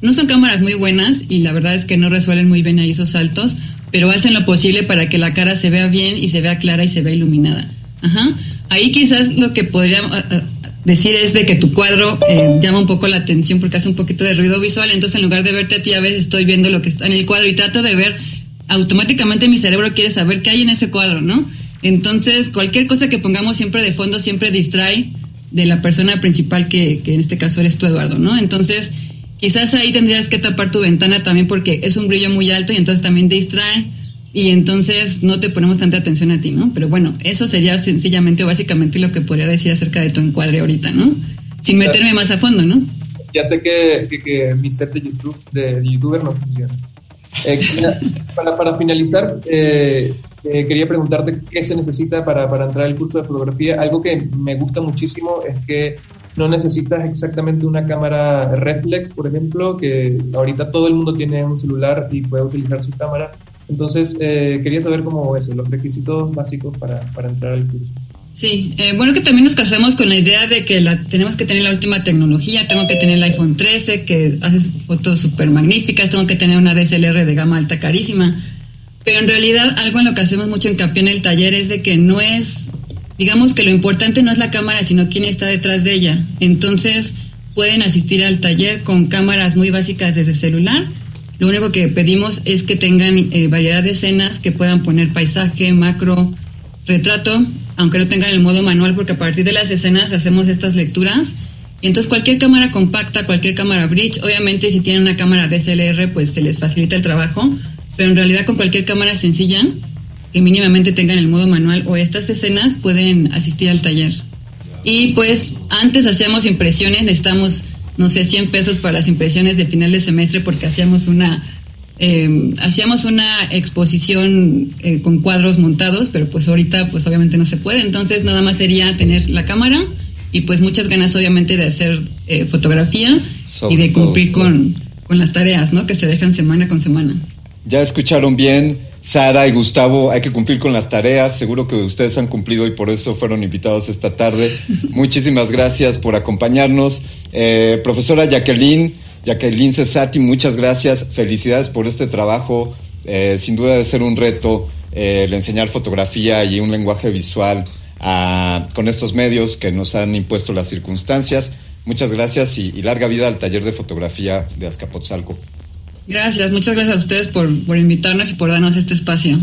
No son cámaras muy buenas y la verdad es que no resuelven muy bien ahí esos saltos, pero hacen lo posible para que la cara se vea bien y se vea clara y se vea iluminada. Ajá. Ahí quizás lo que podría uh, decir es de que tu cuadro eh, llama un poco la atención porque hace un poquito de ruido visual, entonces en lugar de verte a ti a veces estoy viendo lo que está en el cuadro y trato de ver, automáticamente mi cerebro quiere saber qué hay en ese cuadro, ¿no? Entonces cualquier cosa que pongamos siempre de fondo siempre distrae de la persona principal que, que en este caso eres tú, Eduardo, ¿no? Entonces quizás ahí tendrías que tapar tu ventana también porque es un brillo muy alto y entonces también distrae y entonces no te ponemos tanta atención a ti, ¿no? Pero bueno, eso sería sencillamente o básicamente lo que podría decir acerca de tu encuadre ahorita, ¿no? Sin meterme más a fondo, ¿no? Ya sé que, que, que mi set de YouTube de youtuber no funciona. Eh, para, finalizar, eh, eh, quería preguntarte qué se necesita para, para entrar al curso de fotografía. Algo que me gusta muchísimo es que no necesitas exactamente una cámara reflex, por ejemplo, que ahorita todo el mundo tiene un celular y puede utilizar su cámara. Entonces, quería saber cómo eso, los requisitos básicos para, para entrar al curso. Sí, eh, bueno que también nos casamos con la idea de que la, tenemos que tener la última tecnología, tengo que tener el iPhone 13 que hace fotos súper magníficas, tengo que tener una DSLR de gama alta carísima, pero en realidad algo en lo que hacemos mucho hincapié en el taller es de que no es, digamos que lo importante no es la cámara, sino quién está detrás de ella. Entonces pueden asistir al taller con cámaras muy básicas desde celular. Lo único que pedimos es que tengan eh, variedad de escenas, que puedan poner paisaje, macro, retrato, aunque no tengan el modo manual, porque a partir de las escenas hacemos estas lecturas Y entonces cualquier cámara compacta, cualquier cámara bridge, obviamente si tienen una cámara DSLR pues se les facilita el trabajo, pero en realidad con cualquier cámara sencilla que mínimamente tengan el modo manual o estas escenas pueden asistir al taller. Y pues antes hacíamos impresiones, necesitamos, no sé, 100 pesos para las impresiones de final de semestre porque hacíamos una eh, hacíamos una exposición eh, con cuadros montados, pero pues ahorita pues obviamente no se puede, entonces nada más sería tener la cámara y pues muchas ganas obviamente de hacer eh, fotografía y de cumplir con, con las tareas, ¿no? Que se dejan semana con semana. Ya escucharon bien, Sara y Gustavo, hay que cumplir con las tareas. Seguro que ustedes han cumplido y por eso fueron invitados esta tarde. Muchísimas gracias por acompañarnos. Profesora Jacqueline, Jacqueline Cesati, muchas gracias. Felicidades por este trabajo. Eh, sin duda debe ser un reto eh, el enseñar fotografía y un lenguaje visual a- con estos medios que nos han impuesto las circunstancias. Muchas gracias y, y larga vida al taller de fotografía de Azcapotzalco. Gracias, muchas gracias a ustedes por, por invitarnos y por darnos este espacio.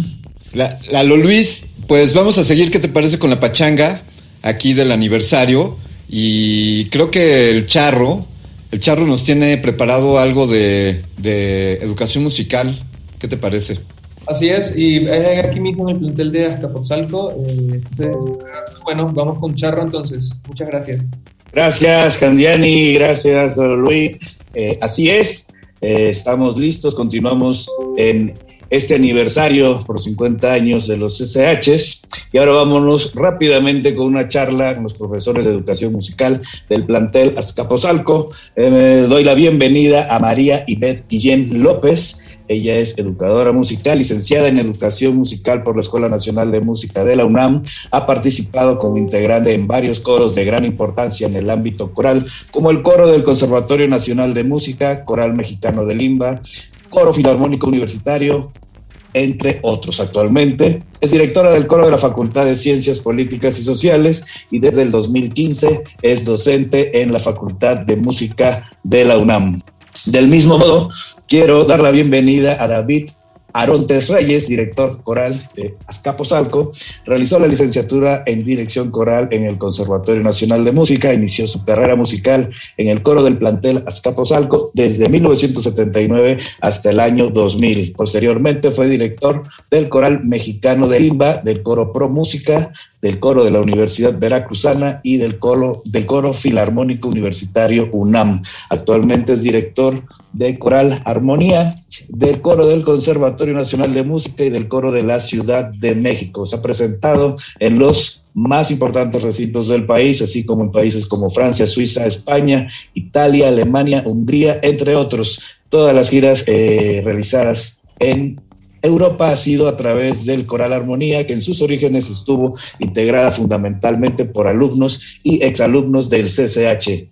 La, Lalo Luis, pues vamos a seguir, ¿qué te parece con la pachanga aquí del aniversario? Y creo que el charro, el charro nos tiene preparado algo de, de educación musical. ¿Qué te parece? Así es, y es aquí mismo en el plantel de Azcapotzalco. eh, bueno, vamos con Charro entonces. Muchas gracias. Gracias, Candiani, gracias, Luis. Eh, así es, eh, estamos listos, continuamos en este aniversario por 50 años de los SHs y ahora vámonos rápidamente con una charla con los profesores de educación musical del plantel Azcapotzalco. Eh, doy la bienvenida a María Ivette Guillén López. Ella es educadora musical, licenciada en educación musical por la Escuela Nacional de Música de la UNAM. Ha participado como integrante en varios coros de gran importancia en el ámbito coral, como el coro del Conservatorio Nacional de Música, Coral Mexicano de Limba, Coro Filarmónico Universitario, entre otros. Actualmente es directora del coro de la Facultad de Ciencias Políticas y Sociales y desde el 2015 es docente en la Facultad de Música de la UNAM. Del mismo modo, quiero dar la bienvenida a David Arontes Reyes, director coral de Azcapotzalco, realizó la licenciatura en dirección coral en el Conservatorio Nacional de Música, inició su carrera musical en el coro del plantel Azcapotzalco desde 1979 hasta el año 2000. Posteriormente fue director del Coral Mexicano de Limba, del Coro Pro Música, del Coro de la Universidad Veracruzana y del Coro, del coro Filarmónico Universitario UNAM. Actualmente es director de Coral Armonía, del Coro del Conservatorio Nacional de Música y del Coro de la Ciudad de México. Se ha presentado en los más importantes recintos del país, así como en países como Francia, Suiza, España, Italia, Alemania, Hungría, entre otros. Todas las giras eh, realizadas en Europa ha sido a través del Coral Armonía, que en sus orígenes estuvo integrada fundamentalmente por alumnos y exalumnos del CCH.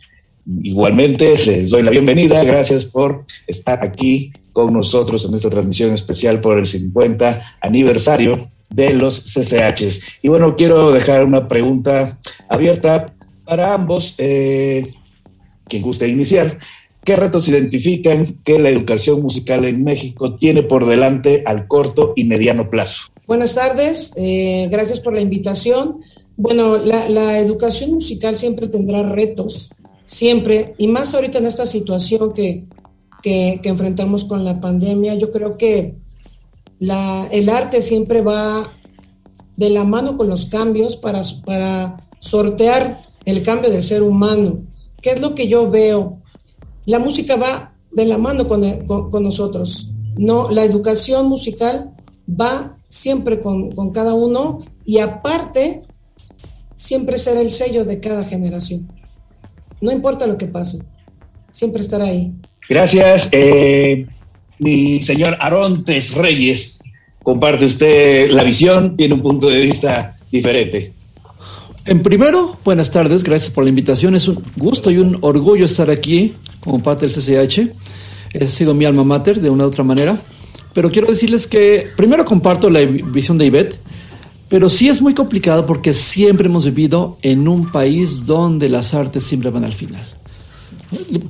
Igualmente, les doy la bienvenida. Gracias por estar aquí con nosotros en esta transmisión especial por el 50 aniversario de los CCHs. Y bueno, quiero dejar una pregunta abierta para ambos. Eh, quien guste iniciar. ¿Qué retos identifican que la educación musical en México tiene por delante al corto y mediano plazo? Buenas tardes, eh, gracias por la invitación. Bueno, la, la educación musical siempre tendrá retos, siempre, y más ahorita en esta situación que, que, enfrentamos con la pandemia, yo creo que la, el arte siempre va de la mano con los cambios para, para sortear el cambio del ser humano. ¿Qué es lo que yo veo? La música va de la mano con, con, con nosotros. No, la educación musical va siempre con, con, cada uno y aparte siempre será el sello de cada generación. No importa lo que pase, siempre estará ahí. Gracias, eh, mi señor Arontes Reyes. Comparte usted la visión, tiene un punto de vista diferente. En primero, buenas tardes, gracias por la invitación. Es un gusto y un orgullo estar aquí como parte del CCH. Ha sido mi alma mater de una u otra manera. Pero quiero decirles que primero comparto la visión de Ivette, pero sí es muy complicado porque siempre hemos vivido en un país donde las artes siempre van al final.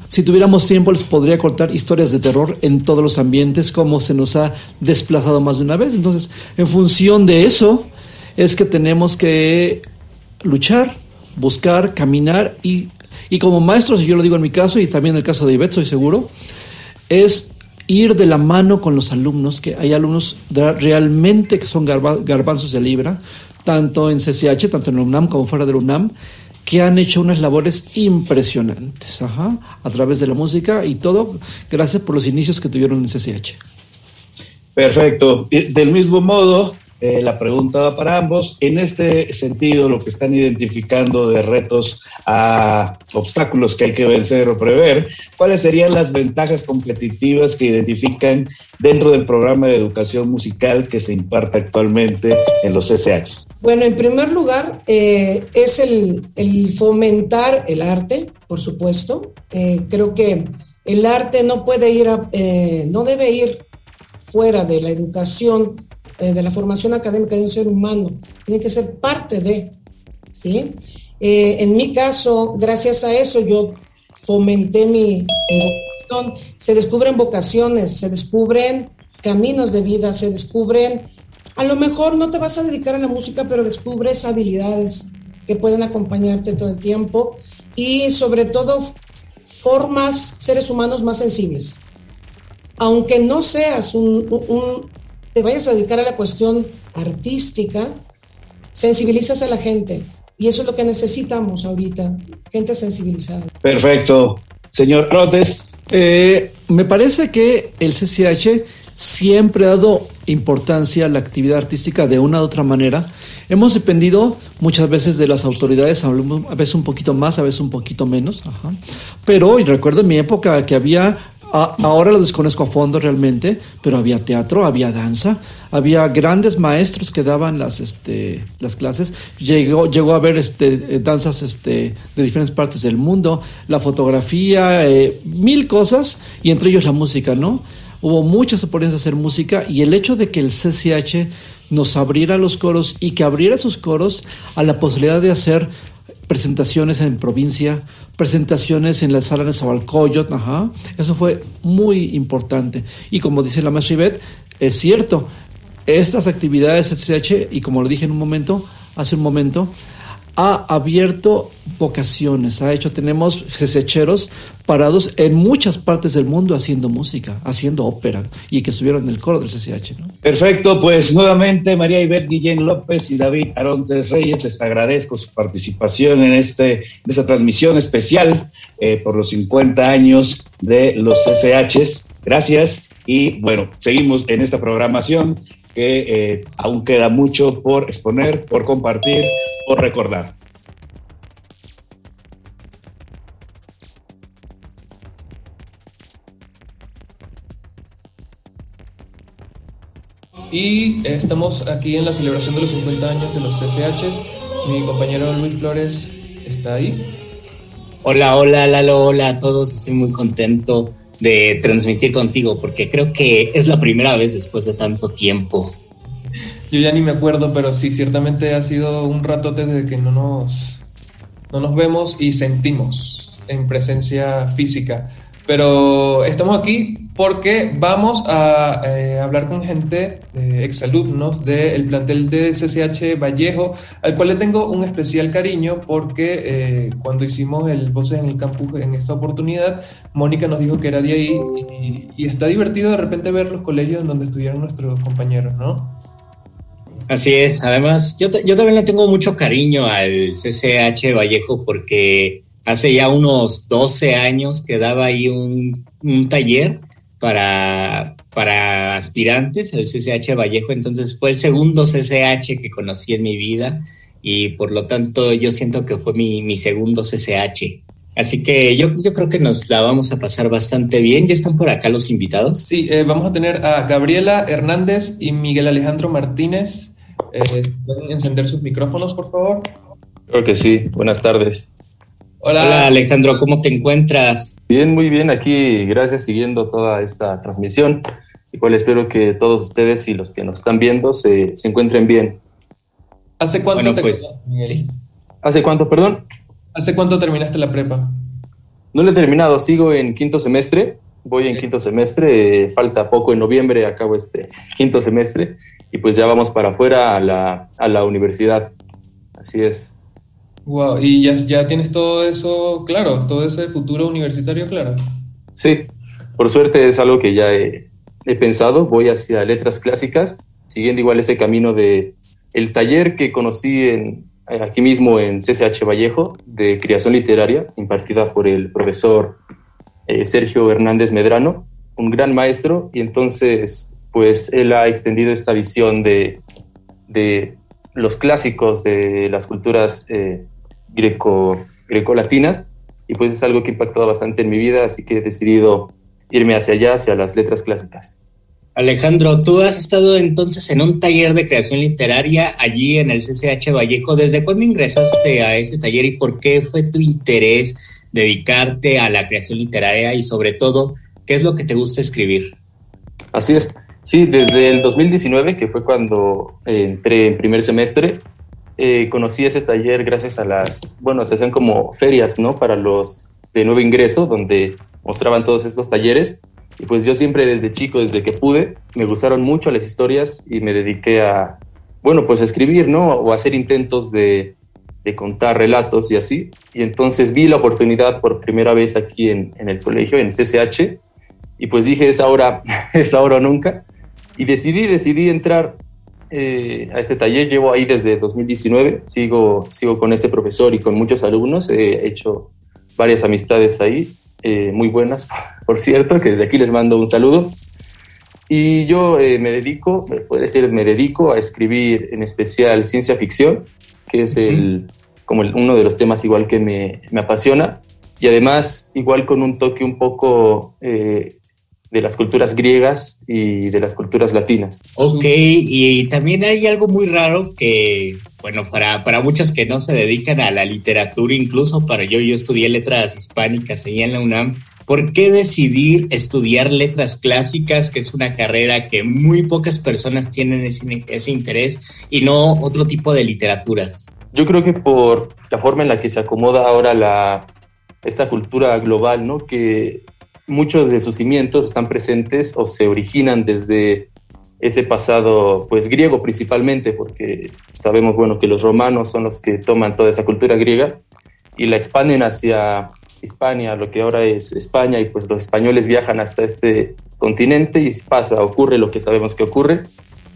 Si tuviéramos tiempo les podría contar historias de terror en todos los ambientes, cómo se nos ha desplazado más de una vez. Entonces, en función de eso, es que tenemos que luchar, buscar, caminar y, Y como maestros, yo lo digo en mi caso y también en el caso de Ivette, soy seguro, es ir de la mano con los alumnos, que hay alumnos realmente que son garbanzos de libra, tanto en CCH, tanto en la UNAM como fuera de la UNAM, que han hecho unas labores impresionantes a través de la música y todo gracias por los inicios que tuvieron en CCH. Perfecto. Del mismo modo, eh, la pregunta va para ambos. En este sentido, lo que están identificando de retos a obstáculos que hay que vencer o prever, ¿cuáles serían las ventajas competitivas que identifican dentro del programa de educación musical que se imparte actualmente en los SH? Bueno, en primer lugar, eh, es el, fomentar el arte, por supuesto. Eh, creo que el arte no puede ir, no debe ir fuera de la educación eh, de la formación académica de un ser humano, tiene que ser parte de, ¿sí? Eh, en mi caso, gracias a eso, yo fomenté mi, vocación, se descubren vocaciones, se descubren caminos de vida, se descubren, a lo mejor no te vas a dedicar a la música, pero descubres habilidades que pueden acompañarte todo el tiempo y sobre todo formas seres humanos más sensibles. Aunque no seas un, te vayas a dedicar a la cuestión artística, sensibilizas a la gente. Y eso es lo que necesitamos ahorita, gente sensibilizada. Perfecto. Señor Rotes. Eh, me parece que el CCH siempre ha dado importancia a la actividad artística de una u otra manera. Hemos dependido muchas veces de las autoridades, a veces un poquito más, a veces un poquito menos. Pero recuerdo en mi época que había ahora lo desconozco a fondo realmente, pero había teatro, había danza, había grandes maestros que daban las, este, las clases. Llegó, llegó a haber este, danzas este, de diferentes partes del mundo, la fotografía, eh, mil cosas, y entre ellos la música, ¿no? Hubo muchas oportunidades de hacer música y el hecho de que el CCH nos abriera los coros y que abriera sus coros a la posibilidad de hacer presentaciones en provincia, presentaciones en la sala de Zabalcoyot, ajá. Eso fue muy importante. Y como dice la maestra Ivette, es cierto, estas actividades SH, y como lo dije en un momento, hace un momento, ha abierto vocaciones, ha hecho, tenemos CCHeros parados en muchas partes del mundo haciendo música, haciendo ópera y que estuvieron en el coro del CCH. Perfecto, pues nuevamente María Ibet Guillén López y David Arontes Reyes, les agradezco su participación en, este, en esta transmisión especial eh, por los 50 años de los CCHs. Gracias y bueno, seguimos en esta programación que eh, aún queda mucho por exponer, por compartir, por recordar. Y estamos aquí en la celebración de los 50 años de los CCH. Mi compañero Luis Flores está ahí. Hola, hola, Lalo, hola a todos. Estoy muy contento de transmitir contigo porque creo que es la primera vez después de tanto tiempo. Yo ya ni me acuerdo, pero sí, ciertamente ha sido un rato desde que no nos, no nos vemos y sentimos en presencia física. Pero estamos aquí porque vamos a eh, hablar con gente, eh, exalumnos del plantel de CCH Vallejo, al cual le tengo un especial cariño porque eh, cuando hicimos el Voces en el Campus en esta oportunidad, Mónica nos dijo que era de ahí y, y está divertido de repente ver los colegios en donde estudiaron nuestros compañeros, ¿no? Así es, además yo, yo también le tengo mucho cariño al CCH Vallejo porque hace ya unos 12 años que daba ahí un, un taller para, para aspirantes, el CCH Vallejo, entonces fue el segundo CCH que conocí en mi vida y por lo tanto yo siento que fue mi, mi segundo CCH. Así que yo, yo creo que nos la vamos a pasar bastante bien. ¿Ya están por acá los invitados? Sí, eh, vamos a tener a Gabriela Hernández y Miguel Alejandro Martínez. Eh, ¿Pueden encender sus micrófonos, por favor? Creo que sí. Buenas tardes. Hola. Alejandro, ¿cómo te encuentras? Bien, muy bien, aquí gracias siguiendo toda esta transmisión, igual espero que todos ustedes y los que nos están viendo se, se encuentren bien. ¿Hace cuánto te pues, sí. ¿Hace cuánto, perdón? ¿Hace cuánto terminaste la prepa? No lo he terminado, sigo en quinto semestre, voy en quinto semestre, eh, falta poco, en noviembre acabo este quinto semestre y pues ya vamos para afuera a la, a la universidad, así es. Wow, y ya, ya tienes todo eso claro, todo ese futuro universitario claro. Sí, por suerte es algo que ya he, pensado, voy hacia letras clásicas, siguiendo igual ese camino de el taller que conocí en, aquí mismo en CCH Vallejo de creación literaria, impartida por el profesor eh, Sergio Hernández Medrano, un gran maestro, y entonces pues él ha extendido esta visión de, de los clásicos de las culturas eh, greco, grecolatinas, y pues es algo que ha impactado bastante en mi vida, así que he decidido irme hacia allá, hacia las letras clásicas. Alejandro, tú has estado entonces en un taller de creación literaria allí en el CCH Vallejo. ¿Desde cuándo ingresaste a ese taller y por qué fue tu interés dedicarte a la creación literaria y sobre todo, qué es lo que te gusta escribir? Así es. Sí, desde el 2019, que fue cuando entré en primer semestre, eh, conocí ese taller gracias a las, bueno, se hacían como ferias, ¿no? Para los de nuevo ingreso, donde mostraban todos estos talleres y pues yo siempre desde chico, desde que pude, me gustaron mucho las historias y me dediqué a, bueno, pues a escribir, ¿no? O a hacer intentos de, de contar relatos y así. Y entonces vi la oportunidad por primera vez aquí en, en el colegio, en CCH, y pues dije, es ahora, es ahora o nunca. Y decidí, decidí entrar eh, a este taller. Llevo ahí desde 2019, sigo, sigo con ese profesor y con muchos alumnos. He hecho varias amistades ahí eh, muy buenas, por cierto, que desde aquí les mando un saludo. Y yo eh, me dedico, puede decir, me dedico a escribir en especial ciencia ficción, que es el, como uno de los temas igual que me, me, apasiona, y además igual con un toque un poco eh, de las culturas griegas y de las culturas latinas. Ok, y también hay algo muy raro que, bueno, para, para muchos que no se dedican a la literatura, incluso para yo, yo estudié letras hispánicas ahí en la UNAM. ¿Por qué decidir estudiar letras clásicas, que es una carrera que muy pocas personas tienen ese, ese interés, y no otro tipo de literaturas? Yo creo que por la forma en la que se acomoda ahora la, esta cultura global, ¿no? Que muchos de sus cimientos están presentes o se originan desde ese pasado, pues griego principalmente, porque sabemos, bueno, que los romanos son los que toman toda esa cultura griega y la expanden hacia Hispania, lo que ahora es España, y pues los españoles viajan hasta este continente y pasa, ocurre lo que sabemos que ocurre.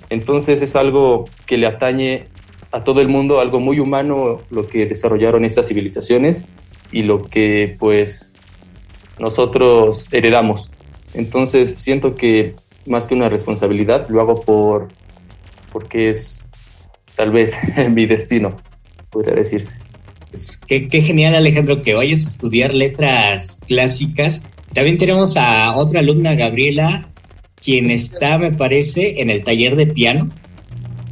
Entonces es algo que le atañe a todo el mundo, algo muy humano lo que desarrollaron estas civilizaciones y lo que pues nosotros heredamos. Entonces siento que más que una responsabilidad, lo hago por porque es tal vez mi destino, podría decirse. Pues qué, qué, genial Alejandro que vayas a estudiar letras clásicas. También tenemos a otra alumna, Gabriela, quien está, me parece, en el taller de piano.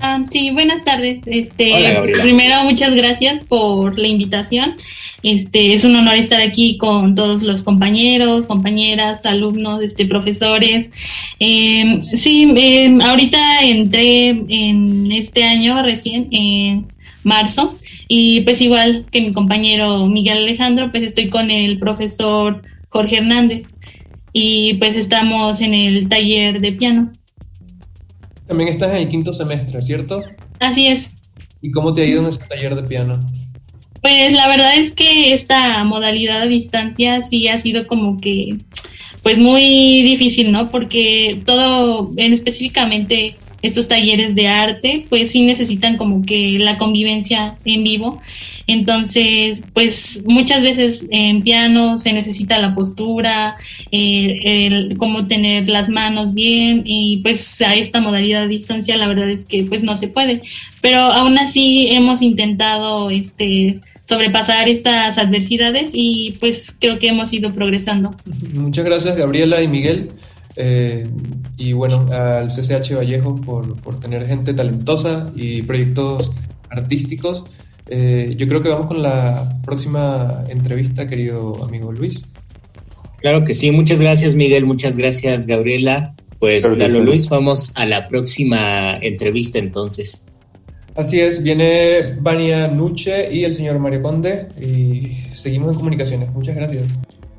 Um, sí, buenas tardes. Este, Hola, primero, muchas gracias por la invitación. Este, es un honor estar aquí con todos los compañeros, compañeras, alumnos, este, profesores. Eh, sí, eh, ahorita entré en este año recién, en marzo, y pues igual que mi compañero Miguel Alejandro, pues estoy con el profesor Jorge Hernández y pues estamos en el taller de piano. También estás en el quinto semestre, ¿cierto? Así es. ¿Y cómo te ha ido en ese taller de piano? Pues la verdad es que esta modalidad a distancia sí ha sido como que, pues muy difícil, ¿no? Porque todo, en específicamente estos talleres de arte, pues sí necesitan como que la convivencia en vivo. Entonces, pues muchas veces en piano se necesita la postura, eh, cómo tener las manos bien y pues a esta modalidad a distancia la verdad es que pues no se puede. Pero aún así hemos intentado este sobrepasar estas adversidades y pues creo que hemos ido progresando. Muchas gracias Gabriela y Miguel. Eh, y bueno, al CCH Vallejo por, por, tener gente talentosa y proyectos artísticos. Eh, yo creo que vamos con la próxima entrevista, querido amigo Luis. Claro que sí, muchas gracias Miguel, muchas gracias Gabriela. Pues claro, Luis, vamos a la próxima entrevista entonces. Así es, viene Vania Nuche y el señor Mario Conde y seguimos en comunicaciones. Muchas gracias.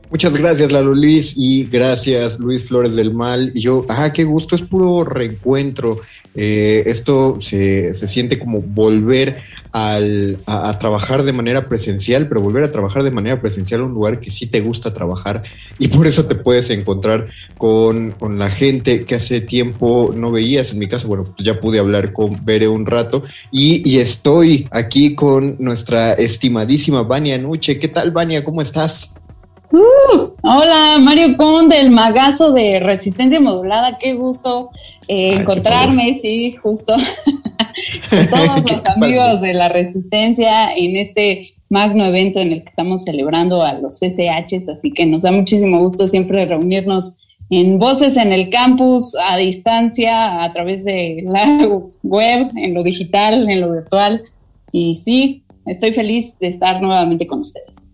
Muchas gracias, Lalo Luis, y gracias, Luis Flores del Mal. Y yo, ah, qué gusto, es puro reencuentro. Eh, esto se, se, siente como volver al, a, a, trabajar de manera presencial, pero volver a trabajar de manera presencial en un lugar que sí te gusta trabajar y por eso te puedes encontrar con, con la gente que hace tiempo no veías. En mi caso, bueno, ya pude hablar con Bere un rato y, y estoy aquí con nuestra estimadísima Vania Nuche. ¿Qué tal, Vania? ¿Cómo estás? Uh, hola, Mario Conde, el magazo de resistencia modulada, qué gusto eh, Ay, encontrarme, qué sí, justo, con todos los amigos de la resistencia en este magno evento en el que estamos celebrando a los SHs, así que nos da muchísimo gusto siempre reunirnos en Voces en el Campus, a distancia, a través de la web, en lo digital, en lo virtual, y sí, estoy feliz de estar nuevamente con ustedes.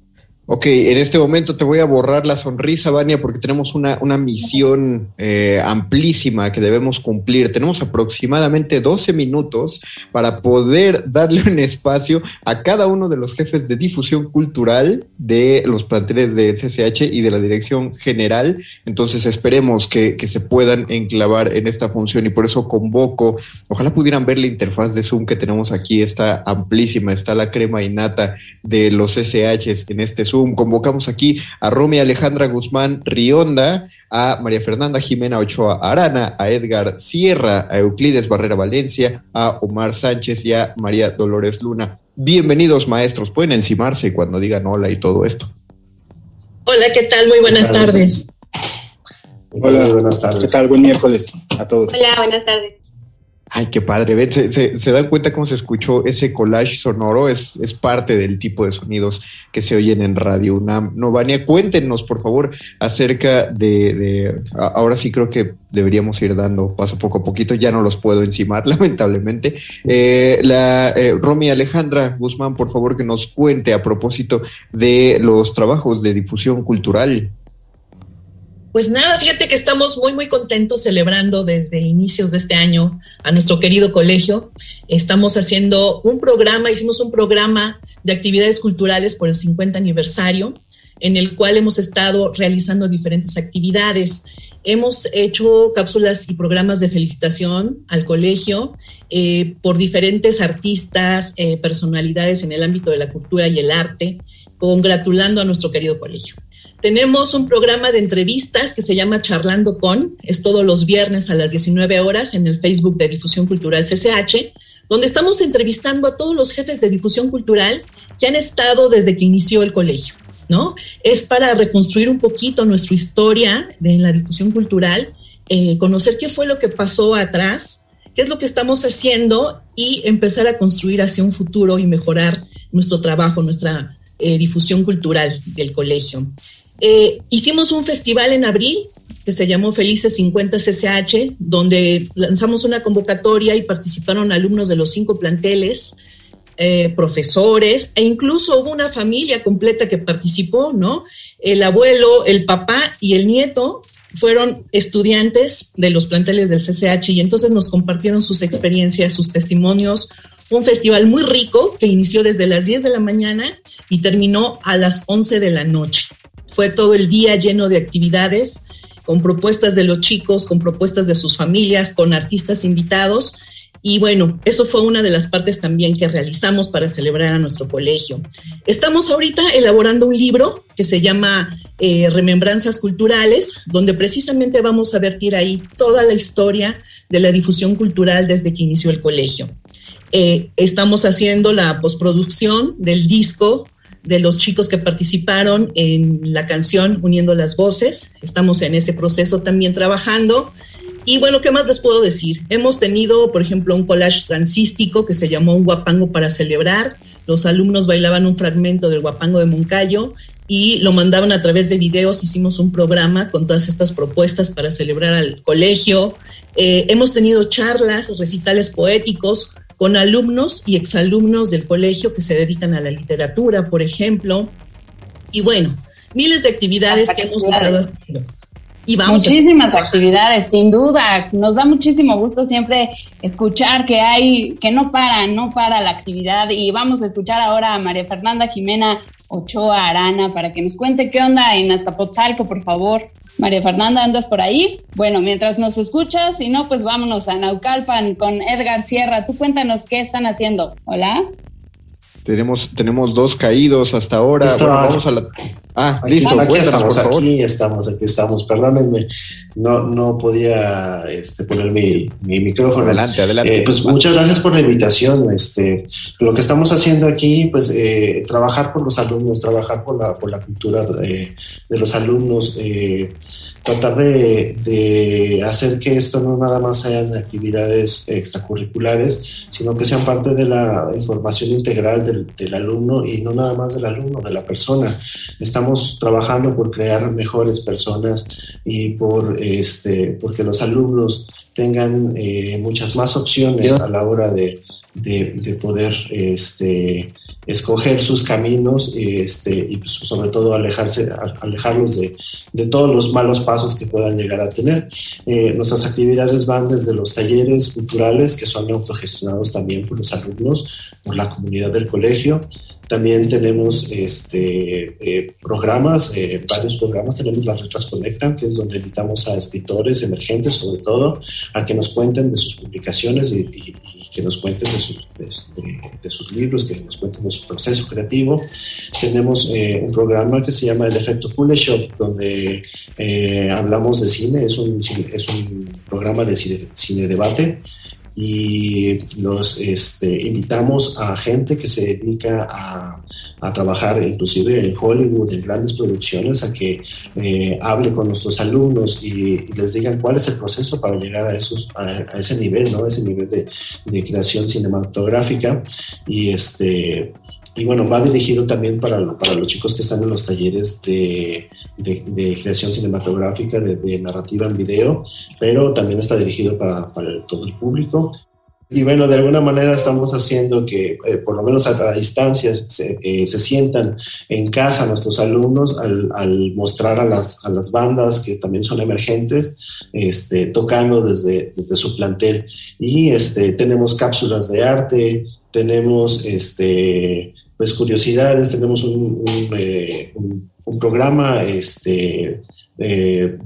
Ok, en este momento te voy a borrar la sonrisa, Vania, porque tenemos una, una misión eh, amplísima que debemos cumplir. Tenemos aproximadamente 12 minutos para poder darle un espacio a cada uno de los jefes de difusión cultural de los planteles de CCH y de la dirección general. Entonces esperemos que, que se puedan enclavar en esta función y por eso convoco, ojalá pudieran ver la interfaz de Zoom que tenemos aquí, está amplísima, está la crema innata de los SHs en este Zoom. Convocamos aquí a Romy Alejandra Guzmán Rionda, a María Fernanda Jimena Ochoa Arana, a Edgar Sierra, a Euclides Barrera Valencia, a Omar Sánchez y a María Dolores Luna. Bienvenidos maestros, pueden encimarse cuando digan hola y todo esto. Hola, ¿qué tal? Muy buenas tardes. Hola, buenas tardes. ¿Qué tal? Buen miércoles a todos. Hola, buenas tardes. Ay, qué padre. ¿Se, se, se dan cuenta cómo se escuchó ese collage sonoro? Es, parte del tipo de sonidos que se oyen en Radio UNAM. Novania, cuéntenos, por favor, acerca de, de, Ahora sí creo que deberíamos ir dando paso poco a poquito. Ya no los puedo encimar, lamentablemente. Eh, la eh, Romy Alejandra Guzmán, por favor, que nos cuente a propósito de los trabajos de difusión cultural. Pues nada, fíjate que estamos muy, muy contentos celebrando desde inicios de este año a nuestro querido colegio. Estamos haciendo un programa, hicimos un programa de actividades culturales por el 50 aniversario, en el cual hemos estado realizando diferentes actividades. Hemos hecho cápsulas y programas de felicitación al colegio eh, por diferentes artistas, eh, personalidades en el ámbito de la cultura y el arte, congratulando a nuestro querido colegio. Tenemos un programa de entrevistas que se llama Charlando con, es todos los viernes a las 19 horas en el Facebook de Difusión Cultural CCH, donde estamos entrevistando a todos los jefes de difusión cultural que han estado desde que inició el colegio, ¿no? Es para reconstruir un poquito nuestra historia de la difusión cultural, eh, conocer qué fue lo que pasó atrás, qué es lo que estamos haciendo y empezar a construir hacia un futuro y mejorar nuestro trabajo, nuestra eh, difusión cultural del colegio. Eh, hicimos un festival en abril que se llamó Felices 50 CCH, donde lanzamos una convocatoria y participaron alumnos de los cinco planteles, eh, profesores, e incluso hubo una familia completa que participó, ¿no? El abuelo, el papá y el nieto fueron estudiantes de los planteles del CCH y entonces nos compartieron sus experiencias, sus testimonios. Fue un festival muy rico que inició desde las 10 de la mañana y terminó a las 11 de la noche. Fue todo el día lleno de actividades, con propuestas de los chicos, con propuestas de sus familias, con artistas invitados. Y bueno, eso fue una de las partes también que realizamos para celebrar a nuestro colegio. Estamos ahorita elaborando un libro que se llama eh, Remembranzas Culturales, donde precisamente vamos a vertir ahí toda la historia de la difusión cultural desde que inició el colegio. Eh, estamos haciendo la postproducción del disco de los chicos que participaron en la canción Uniendo las Voces. Estamos en ese proceso también trabajando. Y bueno, ¿qué más les puedo decir? Hemos tenido, por ejemplo, un collage dancístico que se llamó Un Guapango para celebrar. Los alumnos bailaban un fragmento del Guapango de Moncayo y lo mandaban a través de videos. Hicimos un programa con todas estas propuestas para celebrar al colegio. Eh, hemos tenido charlas, recitales poéticos con alumnos y exalumnos del colegio que se dedican a la literatura, por ejemplo. Y bueno, miles de actividades que hemos estado haciendo. Y vamos Muchísimas actividades, sin duda. Nos da muchísimo gusto siempre escuchar que hay, que no para, no para la actividad. Y vamos a escuchar ahora a María Fernanda Jimena Ochoa Arana para que nos cuente qué onda en Azcapotzalco, por favor. María Fernanda, ¿andas por ahí? Bueno, mientras nos escuchas, si no, pues vámonos a Naucalpan con Edgar Sierra. Tú cuéntanos qué están haciendo. Hola. Tenemos, tenemos dos caídos hasta ahora. Bueno, vamos a la. Ah, Aquí- listo, aquí cuéntanos, estamos, por favor. aquí estamos, aquí estamos. Perdónenme, no, no podía este, poner mi, mi micrófono. Adelante, adelante. Eh, pues muchas gracias por la invitación. Este, lo que estamos haciendo aquí, pues eh, trabajar por los alumnos, trabajar por la, por la cultura de, de los alumnos, eh, tratar de, de hacer que esto no nada más sean actividades extracurriculares, sino que sean parte de la información integral del, del alumno y no nada más del alumno, de la persona. Estamos trabajando por crear mejores personas y por este, porque los alumnos tengan eh, muchas más opciones a la hora de, de- de poder este, escoger sus caminos este, y pues, sobre todo alejarse, a- alejarlos de, de todos los malos pasos que puedan llegar a tener. Eh, nuestras actividades van desde los talleres culturales que son autogestionados también por los alumnos, por la comunidad del colegio. También tenemos este, eh, programas, eh, varios programas. Tenemos las Letras Conectan, que es donde invitamos a escritores emergentes, sobre todo, a que nos cuenten de sus publicaciones y- y que nos cuenten de sus, de, sus libros, que nos cuenten de su proceso creativo. Tenemos eh, un programa que se llama El Efecto Kuleshov, donde eh, hablamos de cine. Es un, es un programa de cine debate y los este, invitamos a gente que se dedica a, a trabajar inclusive en Hollywood, en grandes producciones, a que eh, hable con nuestros alumnos y, les digan cuál es el proceso para llegar a, esos, a, ese nivel, ¿no? ese nivel de, de creación cinematográfica. Y este y bueno, va dirigido también para, lo- para los chicos que están en los talleres de, de- de creación cinematográfica, de, de narrativa en video, pero también está dirigido para, para todo el público. Y bueno, de alguna manera estamos haciendo que, eh, por lo menos a la distancia, se, eh, se sientan en casa nuestros alumnos al, al mostrar a las, a las bandas que también son emergentes, este, tocando desde, desde su plantel. Y este, tenemos cápsulas de arte, tenemos este, pues, curiosidades, tenemos un, un, eh, programa este, eh,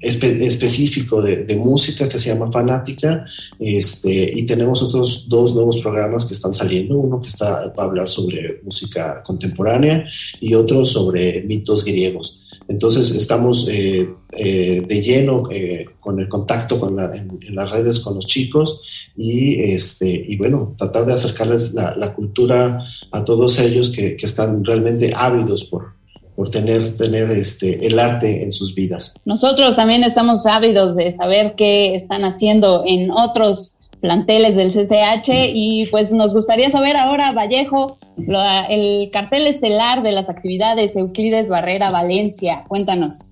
espe- específico de, música que se llama Fanática este, y tenemos otros dos nuevos programas que están saliendo, uno que está, va a hablar sobre música contemporánea y otro sobre mitos griegos. Entonces estamos eh, de lleno con el contacto con en las redes con los chicos y, este, y bueno, tratar de acercarles la, la cultura a todos ellos que, que están realmente ávidos por, por tener, tener este, el arte en sus vidas. Nosotros también estamos ávidos de saber qué están haciendo en otros planteles del CCH y pues nos gustaría saber ahora, Vallejo, lo- el cartel estelar de las actividades Euclides Barrera Valencia. Cuéntanos.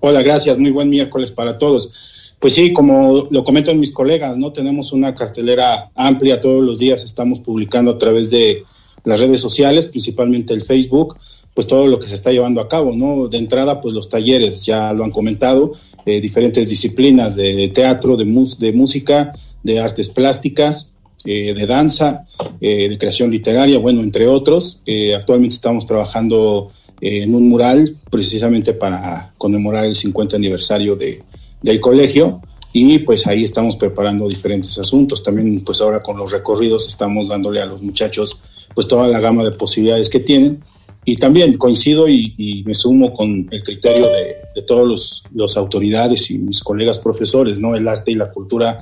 Hola, gracias. Muy buen miércoles para todos. Pues sí, como lo comentan mis colegas, ¿no? Tenemos una cartelera amplia todos los días. Estamos publicando a través de las redes sociales, principalmente el Facebook, pues todo lo que se está llevando a cabo, ¿no? De entrada, pues los talleres, ya lo han comentado, eh, diferentes disciplinas de, teatro, de, mus- de música, de artes plásticas, eh, de danza, eh, de creación literaria, bueno, entre otros. Eh, actualmente estamos trabajando en un mural precisamente para conmemorar el 50 aniversario de, del colegio y pues ahí estamos preparando diferentes asuntos. También pues ahora con los recorridos estamos dándole a los muchachos pues toda la gama de posibilidades que tienen. Y también coincido y, y me sumo con el criterio de, de todos los, los autoridades y mis colegas profesores, ¿no? El arte y la cultura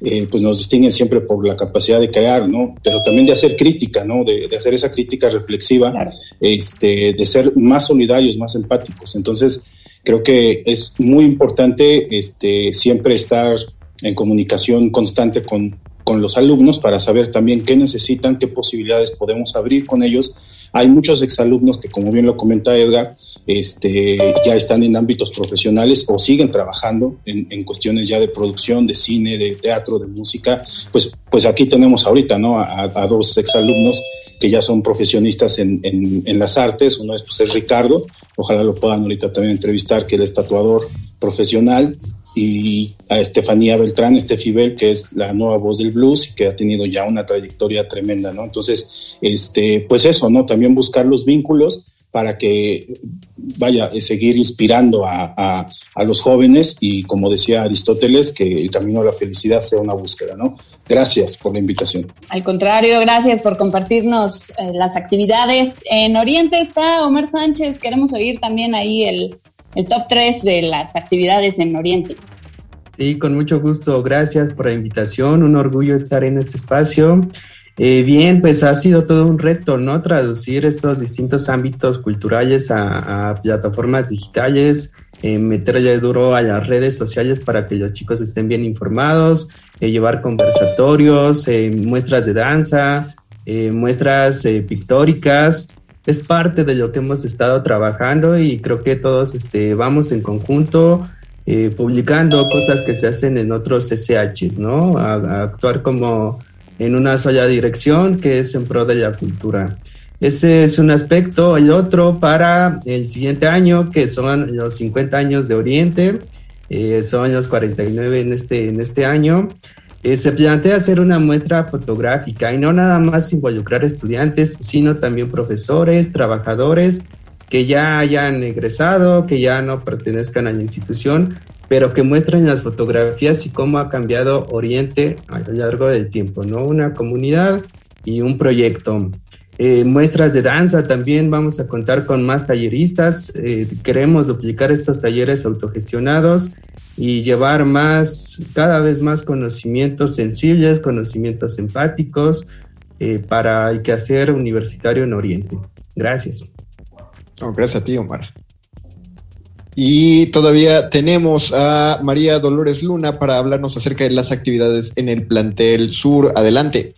eh, pues nos distinguen siempre por la capacidad de crear, ¿no? Pero también de hacer crítica, ¿no? De, de hacer esa crítica reflexiva, este, de ser más solidarios, más empáticos. Entonces, creo que es muy importante este, siempre estar en comunicación constante con, con los alumnos para saber también qué necesitan, qué posibilidades podemos abrir con ellos. Hay muchos exalumnos que, como bien lo comenta Edgar, este, ya están en ámbitos profesionales o siguen trabajando en, en cuestiones ya de producción, de cine, de teatro, de música. Pues, pues aquí tenemos ahorita ¿no? a, a dos exalumnos que ya son profesionistas en, en, las artes. Uno es, pues, es Ricardo, ojalá lo puedan ahorita también entrevistar, que él es tatuador profesional y a Estefanía Beltrán, Estefibel, que es la nueva voz del blues y que ha tenido ya una trayectoria tremenda, ¿no? Entonces, este, pues eso, ¿no? También buscar los vínculos para que vaya a seguir inspirando a, los jóvenes y como decía Aristóteles, que el camino a la felicidad sea una búsqueda, ¿no? Gracias por la invitación. Al contrario, gracias por compartirnos eh, las actividades. En Oriente está Omar Sánchez, queremos oír también ahí el, el top 3 de las actividades en Oriente. Sí, con mucho gusto. Gracias por la invitación. Un orgullo estar en este espacio. Eh, bien, pues ha sido todo un reto, ¿no? Traducir estos distintos ámbitos culturales a, plataformas digitales, eh, meterle duro a las redes sociales para que los chicos estén bien informados, eh, llevar conversatorios, eh, muestras de danza, muestras pictóricas. Es parte de lo que hemos estado trabajando y creo que todos este, vamos en conjunto publicando cosas que se hacen en otros SHs, ¿no? a actuar como en una sola dirección que es en pro de la cultura. Ese es un aspecto. El otro para el siguiente año, que son los 50 años de Oriente, eh, son los 49 en este, en este año, eh, se plantea hacer una muestra fotográfica y no nada más involucrar estudiantes, sino también profesores, trabajadores que ya hayan egresado, que ya no pertenezcan a la institución, pero que muestran las fotografías y cómo ha cambiado Oriente a lo largo del tiempo, ¿no? Una comunidad y un proyecto. Eh, muestras de danza también vamos a contar con más talleristas. Eh, queremos duplicar estos talleres autogestionados y llevar más, cada vez más conocimientos sensibles, conocimientos empáticos eh, para el quehacer universitario en Oriente. Gracias. gracias a ti, Omar. Y todavía tenemos a María Dolores Luna para hablarnos acerca de las actividades en el plantel sur. Adelante.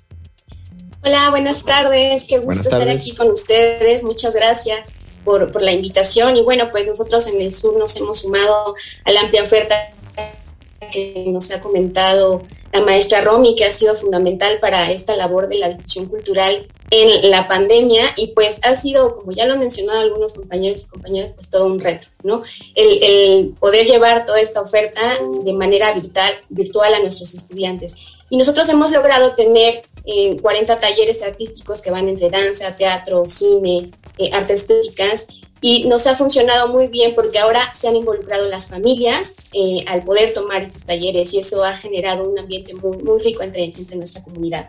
Hola, buenas tardes. Qué gusto estar aquí con ustedes. Muchas gracias por, por la invitación. Y bueno, pues nosotros en el sur nos hemos sumado a la amplia oferta que nos ha comentado la maestra Romy, que ha sido fundamental para esta labor de la difusión cultural en la pandemia y pues ha sido, como ya lo han mencionado algunos compañeros y compañeras, pues todo un reto, ¿no? El, poder llevar toda esta oferta de manera virtual, virtual a nuestros estudiantes. Y nosotros hemos logrado tener 40 eh, talleres artísticos que van entre danza, teatro, cine, eh, artes plásticas y nos ha funcionado muy bien porque ahora se han involucrado las familias eh, al poder tomar estos talleres y eso ha generado un ambiente muy, muy rico entre, entre nuestra comunidad.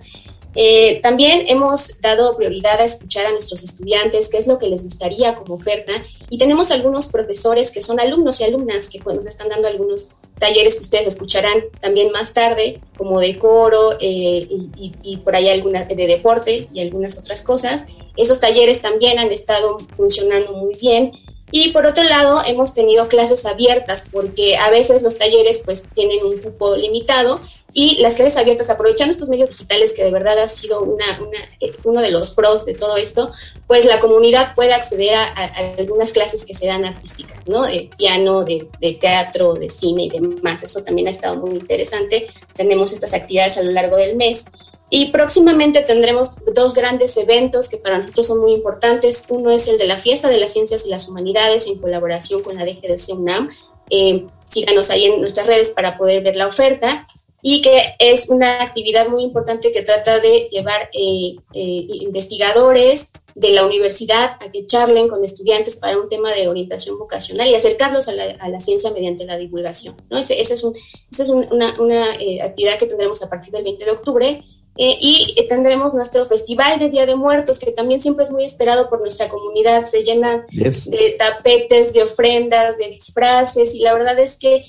Eh, también hemos dado prioridad a escuchar a nuestros estudiantes qué es lo que les gustaría como oferta y tenemos algunos profesores que son alumnos y alumnas que pues, nos están dando algunos talleres que ustedes escucharán también más tarde, como de coro eh, y, por ahí alguna de deporte y algunas otras cosas. Esos talleres también han estado funcionando muy bien. Y por otro lado, hemos tenido clases abiertas porque a veces los talleres pues tienen un cupo limitado y las clases abiertas, aprovechando estos medios digitales que de verdad ha sido una, eh, uno de los pros de todo esto, pues la comunidad puede acceder a, algunas clases que se dan artísticas, ¿no? De piano, de, de, teatro, de cine y demás. Eso también ha estado muy interesante. Tenemos estas actividades a lo largo del mes. Y próximamente tendremos dos grandes eventos que para nosotros son muy importantes. Uno es el de la Fiesta de las Ciencias y las Humanidades en colaboración con la DGDC UNAM. Eh, síganos ahí en nuestras redes para poder ver la oferta y que es una actividad muy importante que trata de llevar eh, eh, investigadores de la universidad a que charlen con estudiantes para un tema de orientación vocacional y acercarlos a la, ciencia mediante la divulgación. ¿no? Esa ese es, un, es una, una eh, actividad que tendremos a partir del 20 de octubre y tendremos nuestro Festival de Día de Muertos, que también siempre es muy esperado por nuestra comunidad. Se llena de tapetes, de ofrendas, de disfraces, y la verdad es que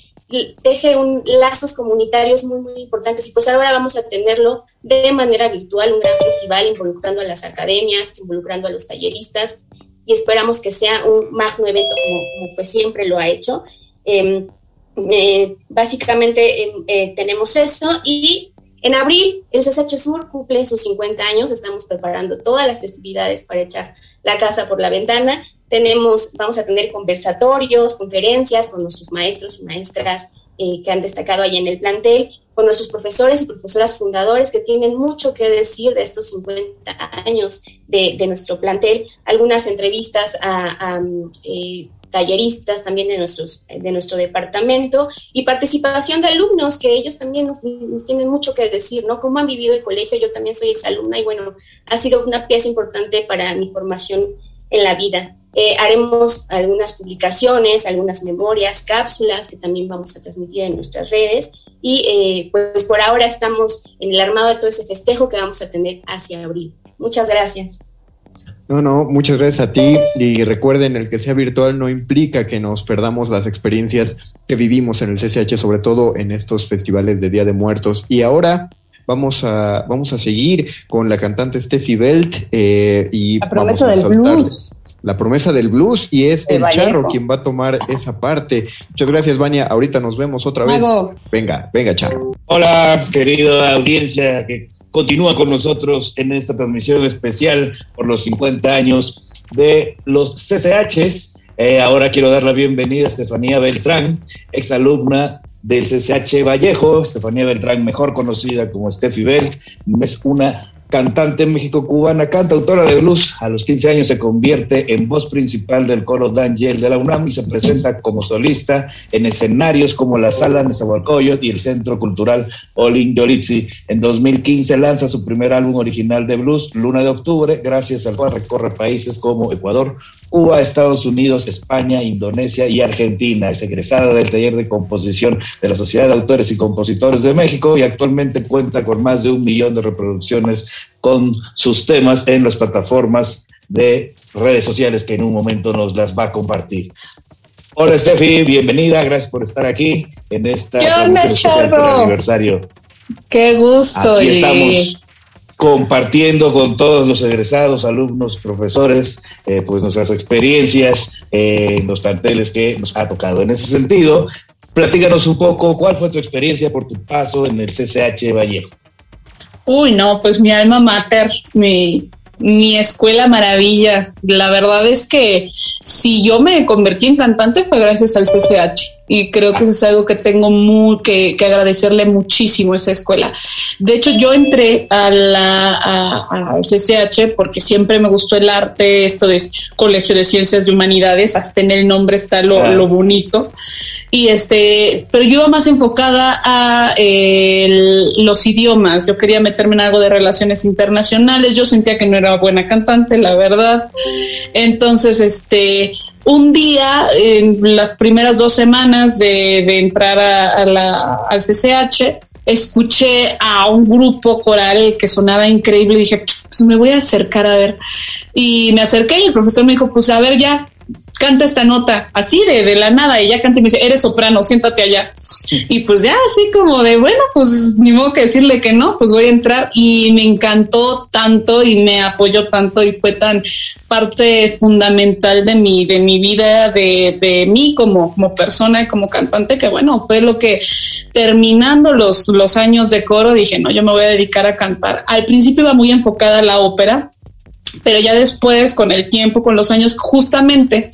teje un, lazos comunitarios muy, muy importantes. Y pues ahora vamos a tenerlo de manera virtual, un gran festival involucrando a las academias, involucrando a los talleristas, y esperamos que sea un magno evento como, pues siempre lo ha hecho. Em, eh, básicamente em, eh, tenemos eso y en abril el CSH Sur cumple sus 50 años, estamos preparando todas las festividades para echar la casa por la ventana. Tenemos, vamos a tener conversatorios, conferencias con nuestros maestros y maestras eh, que han destacado ahí en el plantel con nuestros profesores y profesoras fundadores que tienen mucho que decir de estos 50 años de, nuestro plantel, algunas entrevistas a, eh, talleristas también de, nuestros, de nuestro departamento y participación de alumnos que ellos también tienen mucho que decir, ¿no? Cómo han vivido el colegio, yo también soy exalumna y bueno, ha sido una pieza importante para mi formación en la vida. Eh, haremos algunas publicaciones, algunas memorias, cápsulas que también vamos a transmitir en nuestras redes y eh, pues por ahora estamos en el armado de todo ese festejo que vamos a tener hacia abril. Muchas gracias. No, no, muchas gracias a ti y recuerden, el que sea virtual no implica que nos perdamos las experiencias que vivimos en el CCH, sobre todo en estos festivales de Día de Muertos. Y ahora vamos a, vamos a seguir con la cantante Steffi Belt eh, y la promesa vamos a del blues la promesa del blues y es el Charro quien va a tomar esa parte. Muchas gracias, Vania. Ahorita nos vemos otra vez. Venga, venga, Charro. Hola, querida audiencia que continúa con nosotros en esta transmisión especial por los 50 años de los CCHs. Eh, ahora quiero dar la bienvenida a Estefanía Beltrán, exalumna del CCH Vallejo. Estefanía Beltrán, mejor conocida como Steffi Belt, es una cantante México-cubana, cantautora de blues. A los 15 años se convierte en voz principal del coro Daniel de la UNAM y se presenta como solista en escenarios como la Sala Nezahualcóyotl y el Centro Cultural Olin Yolitzi. En 2015 lanza su primer álbum original de blues, Luna de Octubre, gracias al cual recorre países como Ecuador, Cuba, Estados Unidos, España, Indonesia y Argentina. Es egresada del taller de composición de la Sociedad de Autores y Compositores de México y actualmente cuenta con más de un millón de reproducciones con sus temas en las plataformas de redes sociales que en un momento nos las va a compartir. Hola Steffi, bienvenida, gracias por estar aquí en esta aniversario. Qué gusto. Aquí estamos compartiendo con todos los egresados, alumnos, profesores, eh, pues nuestras experiencias eh, los planteles que nos ha tocado. En ese sentido, platícanos un poco cuál fue tu experiencia por tu paso en el CCH Vallejo. Uy, no, pues mi alma mater, mi, mi escuela maravilla. La verdad es que si yo me convertí en cantante fue gracias al CCH y creo que eso es algo que tengo muy, que, agradecerle muchísimo a esa escuela. De hecho, yo entré a la CCH porque siempre me gustó el arte, esto de Colegio de Ciencias de Humanidades, hasta en el nombre está lo, lo bonito. Y este, pero yo iba más enfocada a los idiomas. Yo quería meterme en algo de relaciones internacionales. Yo sentía que no era buena cantante, la verdad. Entonces, este, un día, en las primeras dos semanas de, entrar a, la, al CCH, escuché a un grupo coral que sonaba increíble y dije, pues me voy a acercar a ver. Y me acerqué y el profesor me dijo, pues a ver ya, canta esta nota, así de, de la nada, ella canta y me dice, eres soprano, siéntate allá. Y pues ya así como de, bueno, pues ni modo que decirle que no, pues voy a entrar y me encantó tanto y me apoyó tanto y fue tan parte fundamental de mi, de mi vida, de, de mí como, como persona y como cantante, que bueno, fue lo que terminando los, los años de coro dije, no, yo me voy a dedicar a cantar. Al principio iba muy enfocada a la ópera, pero ya después, con el tiempo, con los años, justamente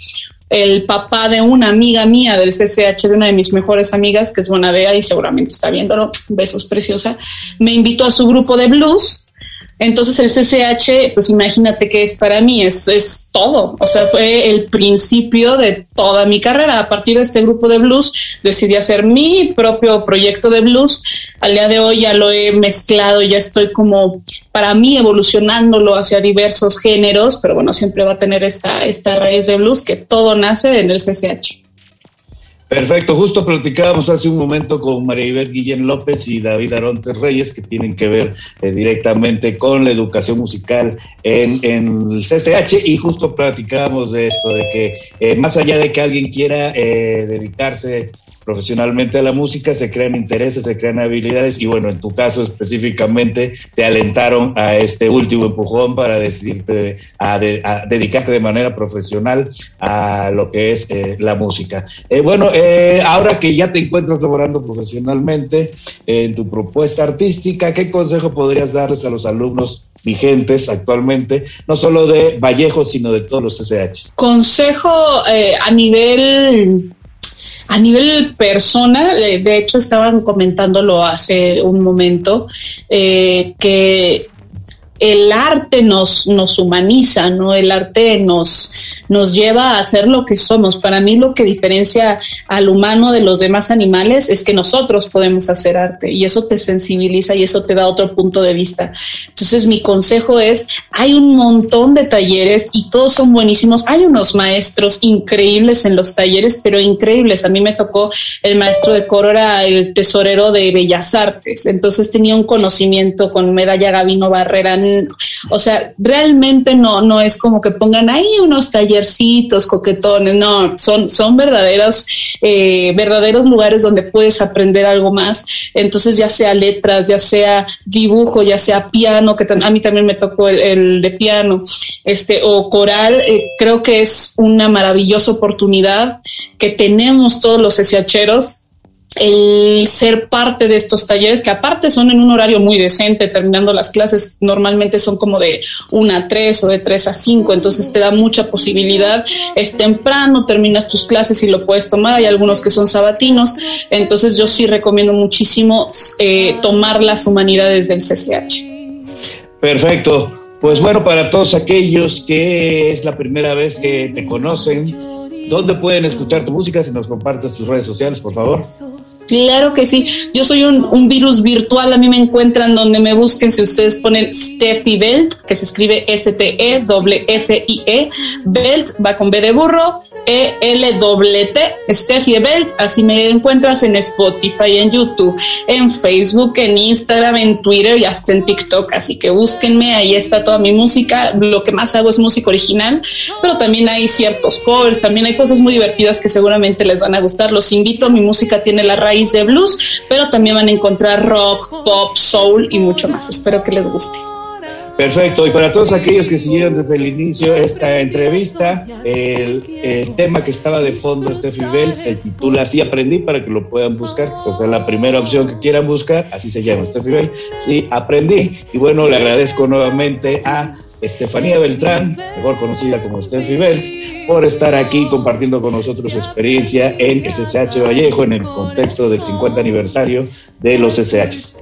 el papá de una amiga mía del CCH, de una de mis mejores amigas, que es Bonadea y seguramente está viéndolo, besos preciosa, me invitó a su grupo de blues entonces el CCH, pues imagínate que es para mí, es, es todo. O sea, fue el principio de toda mi carrera. A partir de este grupo de blues, decidí hacer mi propio proyecto de blues. Al día de hoy ya lo he mezclado, ya estoy como para mí evolucionándolo hacia diversos géneros, pero bueno, siempre va a tener esta, esta raíz de blues que todo nace en el CCH. Perfecto, justo platicábamos hace un momento con María Ivette Guillén López y David Arontes Reyes, que tienen que ver eh, directamente con la educación musical en, el CCH, y justo platicábamos de esto, de que eh, más allá de que alguien quiera eh, dedicarse profesionalmente a la música, se crean intereses, se crean habilidades y bueno, en tu caso específicamente te alentaron a este último empujón para decidirte a, dedicarte de manera profesional a lo que es eh, la música. Eh, bueno, eh, ahora que ya te encuentras laborando profesionalmente en tu propuesta artística, ¿qué consejo podrías darles a los alumnos vigentes actualmente, no solo de Vallejo, sino de todos los SH? Consejo a nivel a nivel persona, de hecho estaban comentándolo hace un momento, eh, que el arte nos, nos humaniza, ¿no? El arte nos, nos lleva a ser lo que somos. Para mí lo que diferencia al humano de los demás animales es que nosotros podemos hacer arte y eso te sensibiliza y eso te da otro punto de vista. Entonces mi consejo es, hay un montón de talleres y todos son buenísimos. Hay unos maestros increíbles en los talleres, pero increíbles. A mí me tocó el maestro de coro, era el tesorero de Bellas Artes. Entonces tenía un conocimiento con medalla Gavino Barrera. O sea, realmente no, no es como que pongan ahí unos talleres coquetones, no, son, son verdaderos, eh, verdaderos lugares donde puedes aprender algo más. Entonces, ya sea letras, ya sea dibujo, ya sea piano, que a mí también me tocó el, de piano, este, o coral, eh, creo que es una maravillosa oportunidad que tenemos todos los SHeros el ser parte de estos talleres, que aparte son en un horario muy decente, terminando las clases normalmente son como de una a tres o de tres a cinco, entonces te da mucha posibilidad, es temprano, terminas tus clases y lo puedes tomar, hay algunos que son sabatinos, entonces yo sí recomiendo muchísimo eh, tomar las humanidades del CCH. Perfecto, pues bueno, para todos aquellos que es la primera vez que te conocen, ¿Dónde pueden escuchar tu música? Si nos compartes tus redes sociales, por favor. Claro que sí. Yo soy un, virus virtual. A mí me encuentran donde me busquen. Si ustedes ponen Steffi Belt, que se escribe S-T-E-F-F-I-E, e, Belt va con B de burro, E-L-T, Steffi Belt. Así me encuentras en Spotify, en YouTube, en Facebook, en Instagram, en Twitter y hasta en TikTok. Así que búsquenme. Ahí está toda mi música. Lo que más hago es música original, pero también hay ciertos covers. También hay cosas muy divertidas que seguramente les van a gustar. Los invito. Mi música tiene la raíz de blues, pero también van a encontrar rock, pop, soul y mucho más. Espero que les guste. Perfecto, y para todos aquellos que siguieron desde el inicio esta entrevista, el, tema que estaba de fondo, Steffi Bell, se titula Así aprendí para que lo puedan buscar, esa es la primera opción que quieran buscar, así se llama Steffi Bell, sí, aprendí. Y bueno, le agradezco nuevamente a Estefanía Beltrán, mejor conocida como Steffi Bell, por estar aquí compartiendo con nosotros su experiencia en CCH Vallejo en el contexto del 50 aniversario de los CCHs.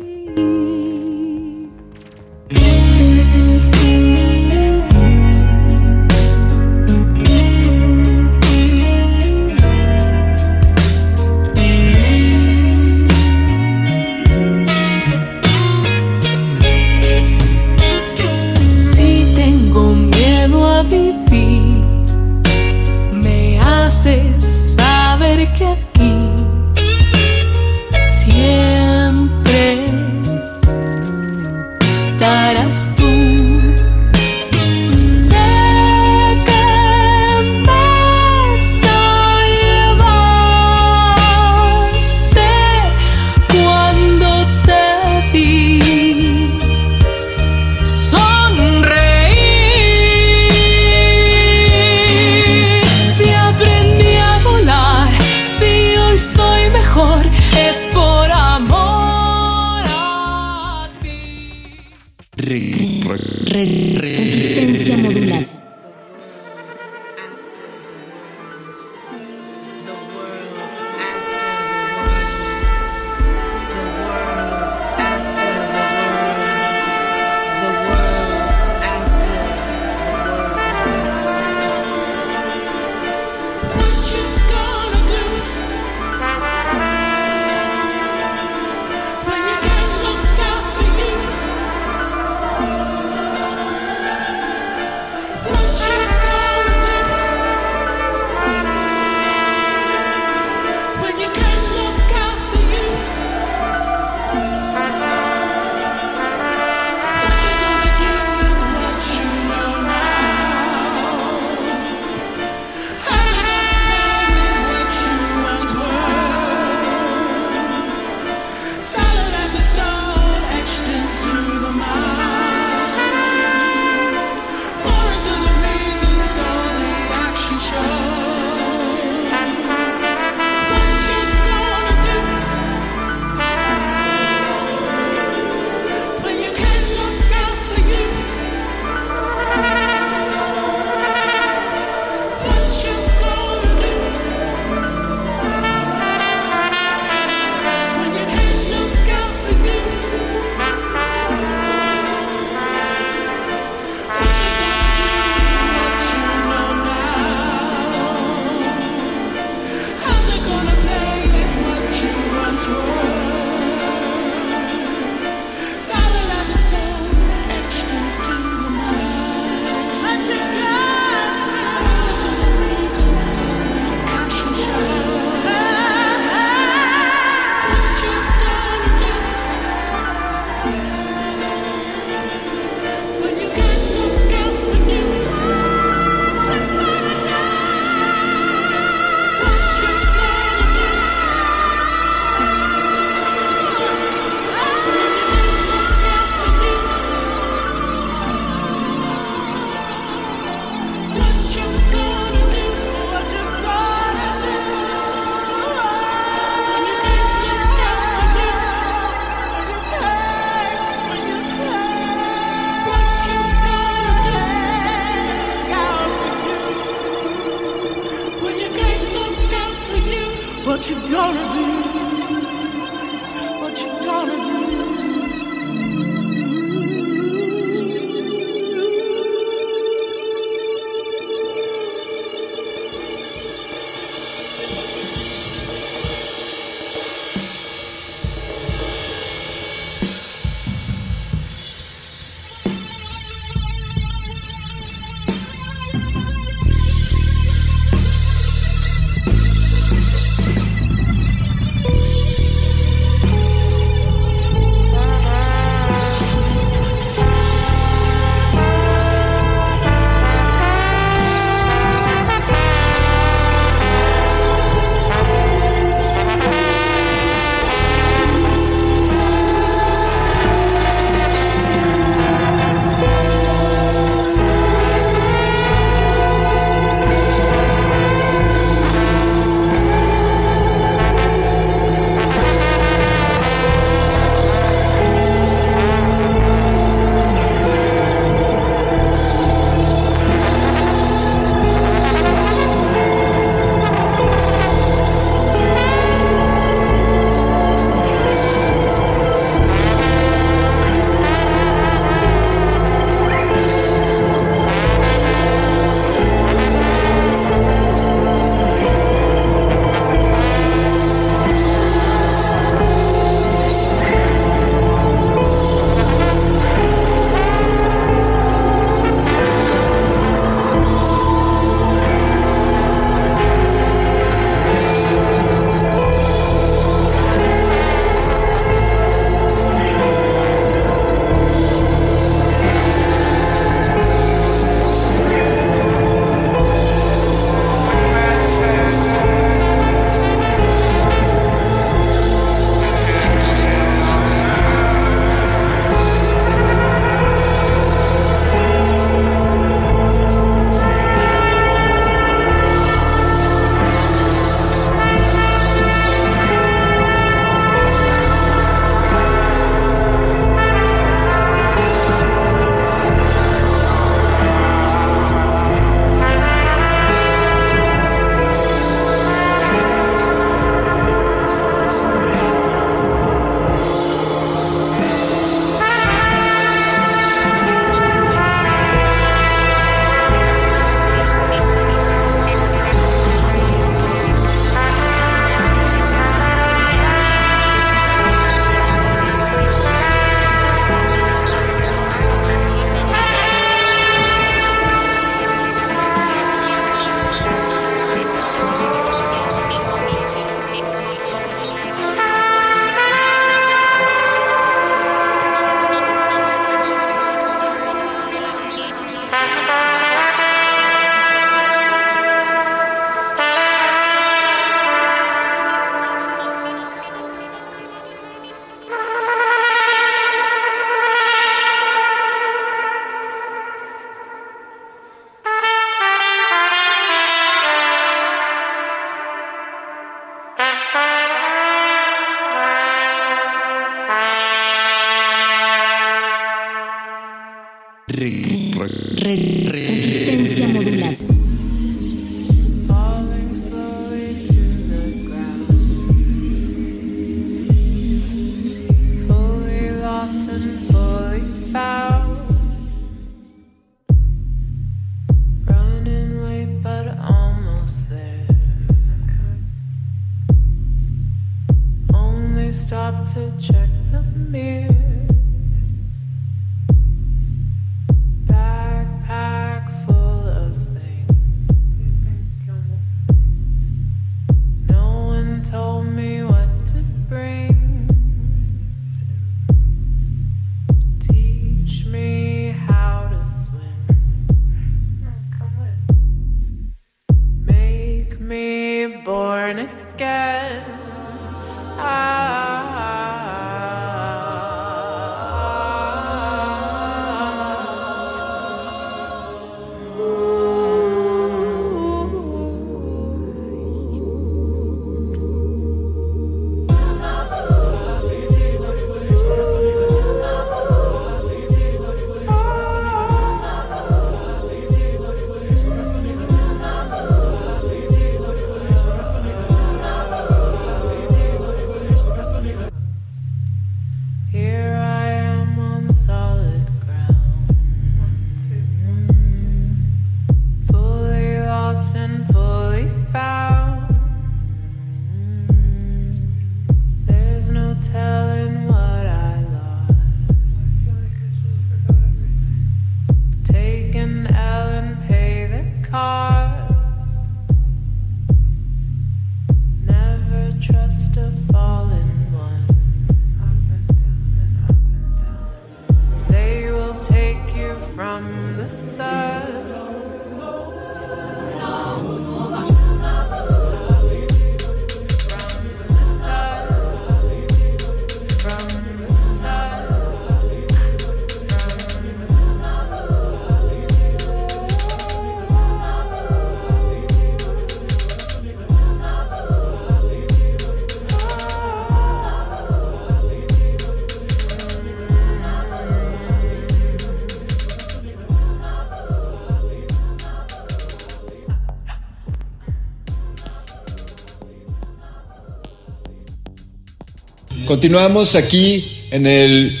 Continuamos aquí en el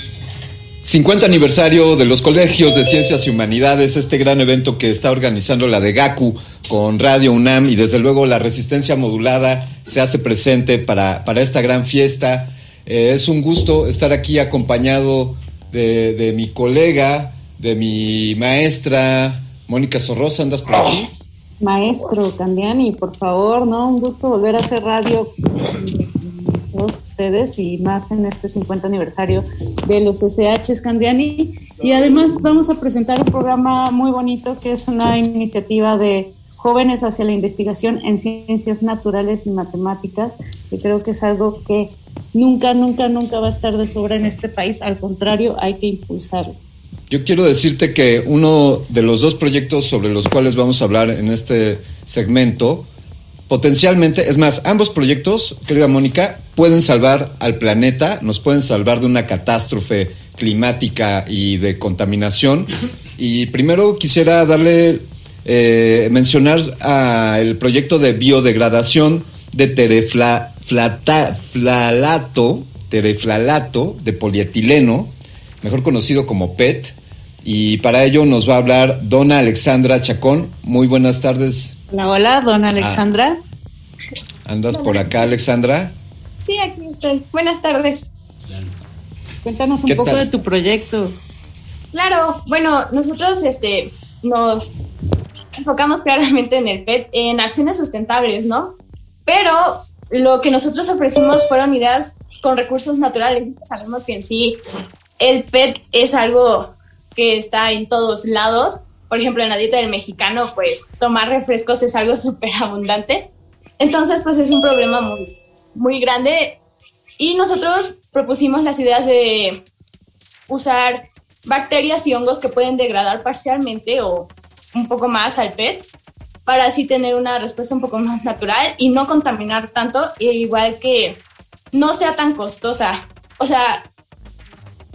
50 aniversario de los colegios de ciencias y humanidades, este gran evento que está organizando la de GACU con Radio UNAM y desde luego la resistencia modulada se hace presente para, para esta gran fiesta. Eh, es un gusto estar aquí acompañado de, de mi colega, de mi maestra, Mónica Sorrosa, ¿andas por aquí? Maestro Candiani, por favor, ¿no? Un gusto volver a hacer radio ustedes y más en este 50 aniversario de los SHs Candiani. Y además vamos a presentar un programa muy bonito que es una iniciativa de jóvenes hacia la investigación en ciencias naturales y matemáticas, que creo que es algo que nunca, nunca, nunca va a estar de sobra en este país. Al contrario, hay que impulsarlo. Yo quiero decirte que uno de los dos proyectos sobre los cuales vamos a hablar en este segmento, potencialmente, es más, ambos proyectos, querida Mónica, pueden salvar al planeta, nos pueden salvar de una catástrofe climática y de contaminación. Y primero quisiera darle, eh, mencionar a el proyecto de biodegradación de tereflalato, tereflalato de polietileno, mejor conocido como PET. Y para ello nos va a hablar Dona Alexandra Chacón. Muy buenas tardes. Hola, hola, dona Alexandra. ¿Andas por acá, Alexandra? Sí, aquí estoy. Buenas tardes. Cuéntanos un ¿Qué poco tal? de tu proyecto. Claro, bueno, nosotros este, nos enfocamos claramente en el PET, en acciones sustentables, ¿no? Pero lo que nosotros ofrecimos fueron ideas con recursos naturales. Sabemos que en sí el PET es algo que está en todos lados. Por ejemplo, en la dieta del mexicano, pues tomar refrescos es algo súper abundante. Entonces, pues es un problema muy, muy grande. Y nosotros propusimos las ideas de usar bacterias y hongos que pueden degradar parcialmente o un poco más al PET para así tener una respuesta un poco más natural y no contaminar tanto, e igual que no sea tan costosa. O sea,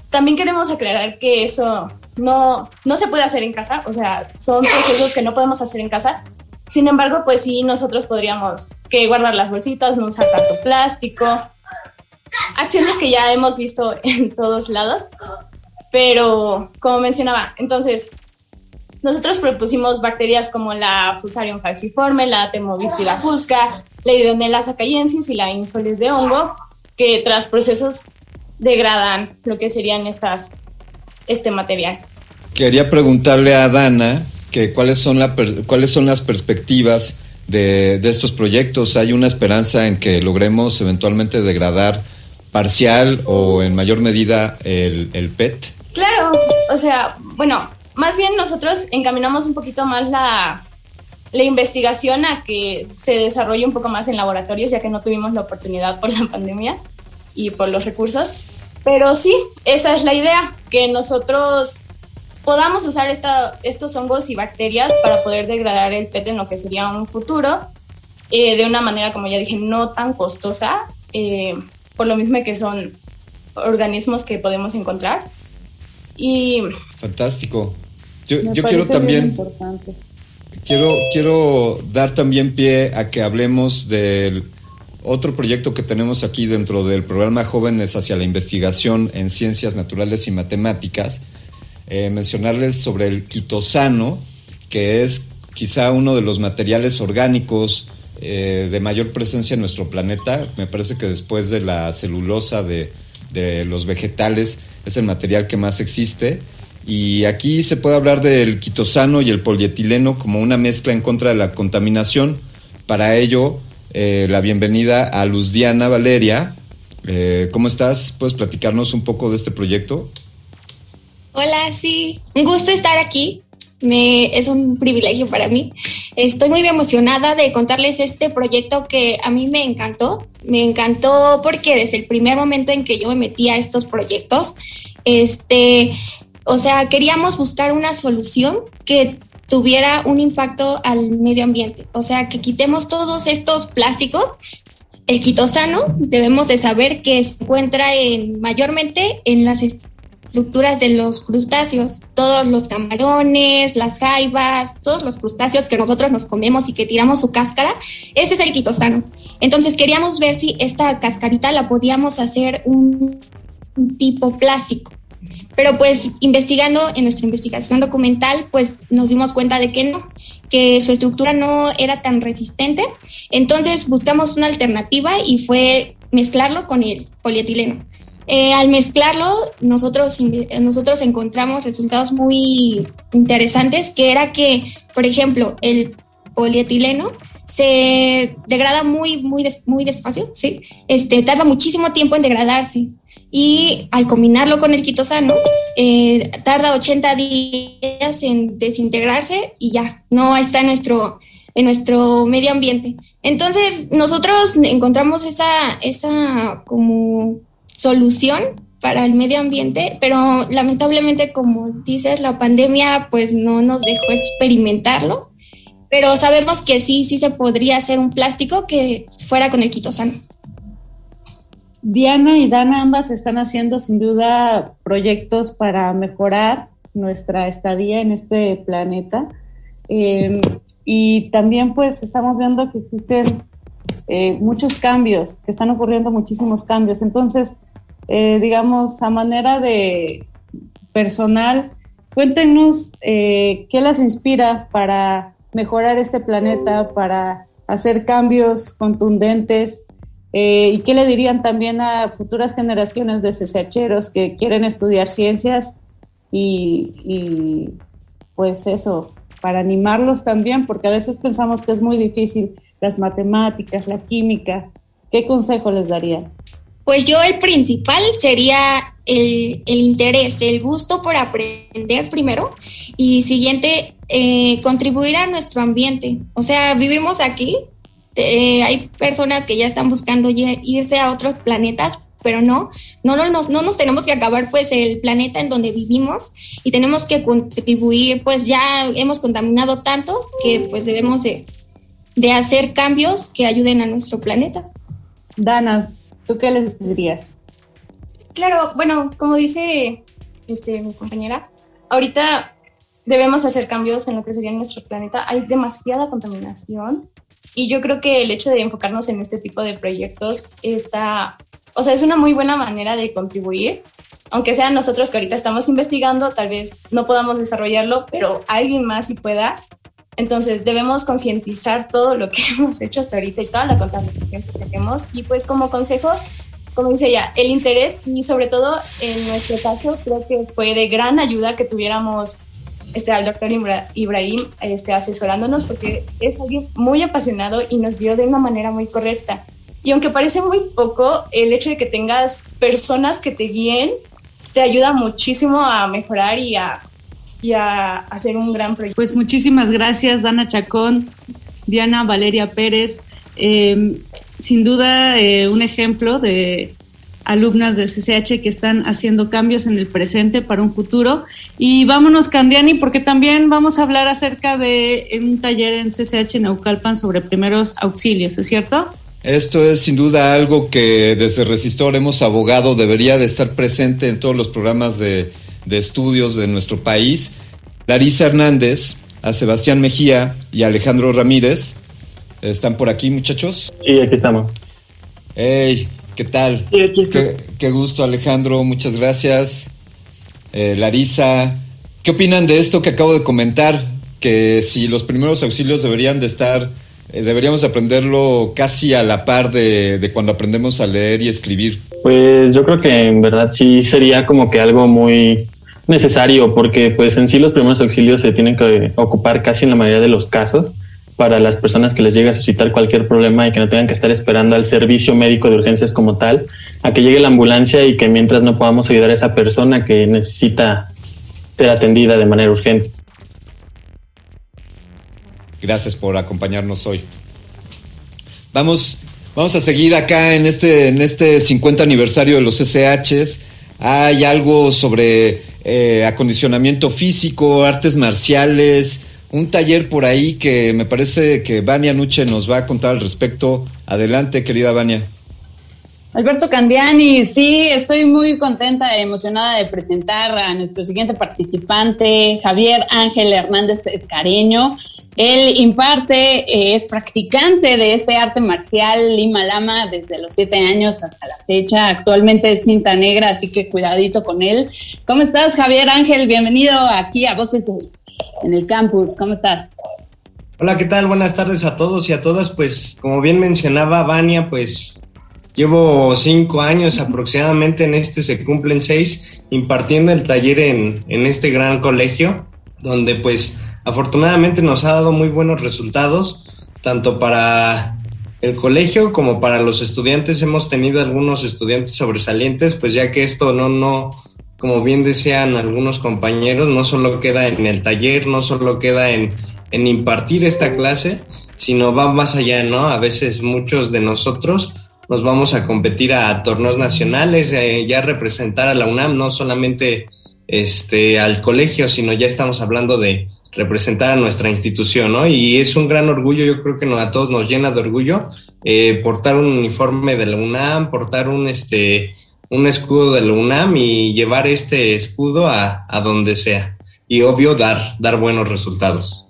también queremos aclarar que eso no, no se puede hacer en casa, o sea, son procesos que no podemos hacer en casa. Sin embargo, pues sí, nosotros podríamos que guardar las bolsitas, no usar tanto plástico, acciones que ya hemos visto en todos lados, pero como mencionaba, entonces nosotros propusimos bacterias como la Fusarium falciforme, la Thermobifida fusca, la Idonella sacaiensis y la Insoles de hongo, que tras procesos degradan lo que serían estas, este material. Quería preguntarle a Dana que cuáles son, la per- cuáles son las perspectivas de, de estos proyectos. ¿Hay una esperanza en que logremos eventualmente degradar parcial o en mayor medida el, el PET? Claro, o sea, bueno, más bien nosotros encaminamos un poquito más la, la investigación a que se desarrolle un poco más en laboratorios, ya que no tuvimos la oportunidad por la pandemia y por los recursos. Pero sí, esa es la idea, que nosotros podamos usar esta, estos hongos y bacterias para poder degradar el PET en lo que sería un futuro, eh, de una manera, como ya dije, no tan costosa, eh, por lo mismo que son organismos que podemos encontrar. Y Fantástico. Yo, Me yo quiero también, importante. quiero, quiero dar también pie a que hablemos del otro proyecto que tenemos aquí dentro del programa Jóvenes hacia la Investigación en Ciencias Naturales y Matemáticas. Eh, mencionarles sobre el quitosano, que es quizá uno de los materiales orgánicos eh, de mayor presencia en nuestro planeta. Me parece que después de la celulosa de, de los vegetales es el material que más existe. Y aquí se puede hablar del quitosano y el polietileno como una mezcla en contra de la contaminación. Para ello, eh, la bienvenida a Luzdiana Valeria. Eh, ¿Cómo estás? ¿Puedes platicarnos un poco de este proyecto? Hola, sí, un gusto estar aquí. Me, es un privilegio para mí. Estoy muy emocionada de contarles este proyecto que a mí me encantó. Me encantó porque desde el primer momento en que yo me metí a estos proyectos, este, o sea, queríamos buscar una solución que tuviera un impacto al medio ambiente. O sea, que quitemos todos estos plásticos el quitosano debemos de saber que se encuentra en, mayormente en las estructuras de los crustáceos, todos los camarones, las jaivas, todos los crustáceos que nosotros nos comemos y que tiramos su cáscara, ese es el quitosano. Entonces queríamos ver si esta cascarita la podíamos hacer un, un tipo plástico. Pero pues investigando en nuestra investigación documental, pues nos dimos cuenta de que no, que su estructura no era tan resistente. Entonces buscamos una alternativa y fue mezclarlo con el polietileno. Eh, al mezclarlo, nosotros, nosotros encontramos resultados muy interesantes, que era que, por ejemplo, el polietileno se degrada muy, muy, muy despacio, ¿sí? Este, tarda muchísimo tiempo en degradarse. Y al combinarlo con el quitosano, eh, tarda 80 días en desintegrarse y ya, no está en nuestro, en nuestro medio ambiente. Entonces, nosotros encontramos esa, esa como solución para el medio ambiente, pero lamentablemente, como dices, la pandemia pues no nos dejó experimentarlo, pero sabemos que sí, sí se podría hacer un plástico que fuera con el quitosano. Diana y Dana ambas están haciendo sin duda proyectos para mejorar nuestra estadía en este planeta. Eh, y también pues estamos viendo que existen eh, muchos cambios, que están ocurriendo muchísimos cambios. Entonces, eh, digamos, a manera de personal, cuéntenos qué las inspira para mejorar este planeta, para hacer cambios contundentes eh, ¿Y qué le dirían también a futuras generaciones de CCHeros que quieren estudiar ciencias y, pues eso, para animarlos también, porque a veces pensamos que es muy difícil las matemáticas, la química. ¿Qué consejo les darían? Pues yo el principal sería el, el interés, el gusto por aprender primero y siguiente, eh, contribuir a nuestro ambiente. O sea, vivimos aquí, eh, hay personas que ya están buscando irse a otros planetas, pero no, no, no, nos, no nos tenemos que acabar pues el planeta en donde vivimos y tenemos que contribuir, pues ya hemos contaminado tanto que pues debemos de, de hacer cambios que ayuden a nuestro planeta. Dana, ¿tú qué les dirías? Claro, bueno, como dice este, mi compañera, ahorita debemos hacer cambios en lo que sería nuestro planeta. Hay demasiada contaminación y yo creo que el hecho de enfocarnos en este tipo de proyectos está, o sea, es una muy buena manera de contribuir. Aunque sean nosotros que ahorita estamos investigando, tal vez no podamos desarrollarlo, pero alguien más sí pueda. Entonces debemos concientizar todo lo que hemos hecho hasta ahorita y toda la contaminación que tenemos. Y pues como consejo, como dice ella, el interés y sobre todo en nuestro caso creo que fue de gran ayuda que tuviéramos este, al doctor Ibrahim este, asesorándonos porque es alguien muy apasionado y nos dio de una manera muy correcta. Y aunque parece muy poco, el hecho de que tengas personas que te guíen te ayuda muchísimo a mejorar y a, y a hacer un gran proyecto. Pues muchísimas gracias, Dana Chacón, Diana Valeria Pérez. Eh, sin duda, eh, un ejemplo de alumnas del CCH que están haciendo cambios en el presente para un futuro. Y vámonos, Candiani, porque también vamos a hablar acerca de un taller en CCH Naucalpan sobre primeros auxilios, ¿es cierto? Esto es sin duda algo que desde Resistor hemos abogado debería de estar presente en todos los programas de, de estudios de nuestro país. Larisa Hernández, a Sebastián Mejía y Alejandro Ramírez. ¿Están por aquí, muchachos? Sí, aquí estamos. Hey, ¿qué tal? Sí, aquí. Qué, qué gusto, Alejandro. Muchas gracias. Eh, Larisa, ¿qué opinan de esto que acabo de comentar? Que si los primeros auxilios deberían de estar, eh, deberíamos aprenderlo casi a la par de, de cuando aprendemos a leer y escribir. Pues yo creo que en verdad sí sería como que algo muy necesario porque pues en sí los primeros auxilios se tienen que ocupar casi en la mayoría de los casos para las personas que les llegue a suscitar cualquier problema y que no tengan que estar esperando al servicio médico de urgencias como tal, a que llegue la ambulancia y que mientras no podamos ayudar a esa persona que necesita ser atendida de manera urgente. Gracias por acompañarnos hoy. Vamos, vamos a seguir acá en este, en este 50 aniversario de los SHs. Hay algo sobre eh, acondicionamiento físico, artes marciales, un taller por ahí que me parece que Vania Nuche nos va a contar al respecto. Adelante, querida Vania. Alberto Candiani, sí, estoy muy contenta e emocionada de presentar a nuestro siguiente participante, Javier Ángel Hernández Escareño. Él imparte, eh, es practicante de este arte marcial Lima Lama desde los siete años hasta la fecha. Actualmente es cinta negra, así que cuidadito con él. ¿Cómo estás, Javier Ángel? Bienvenido aquí a Voces en el campus. ¿Cómo estás? Hola, ¿qué tal? Buenas tardes a todos y a todas. Pues, como bien mencionaba Vania, pues llevo cinco años aproximadamente, en este se cumplen seis, impartiendo el taller en, en este gran colegio, donde pues afortunadamente nos ha dado muy buenos resultados, tanto para el colegio como para los estudiantes. Hemos tenido algunos estudiantes sobresalientes, pues ya que esto no, no, como bien decían algunos compañeros, no solo queda en el taller, no solo queda en, en impartir esta clase, sino va más allá, ¿no? A veces muchos de nosotros nos vamos a competir a torneos nacionales, eh, ya representar a la UNAM, no solamente este, al colegio, sino ya estamos hablando de representar a nuestra institución, ¿no? Y es un gran orgullo, yo creo que a todos nos llena de orgullo eh, portar un uniforme de la UNAM, portar un, este, un escudo de la UNAM y llevar este escudo a, a donde sea. Y obvio, dar, dar buenos resultados.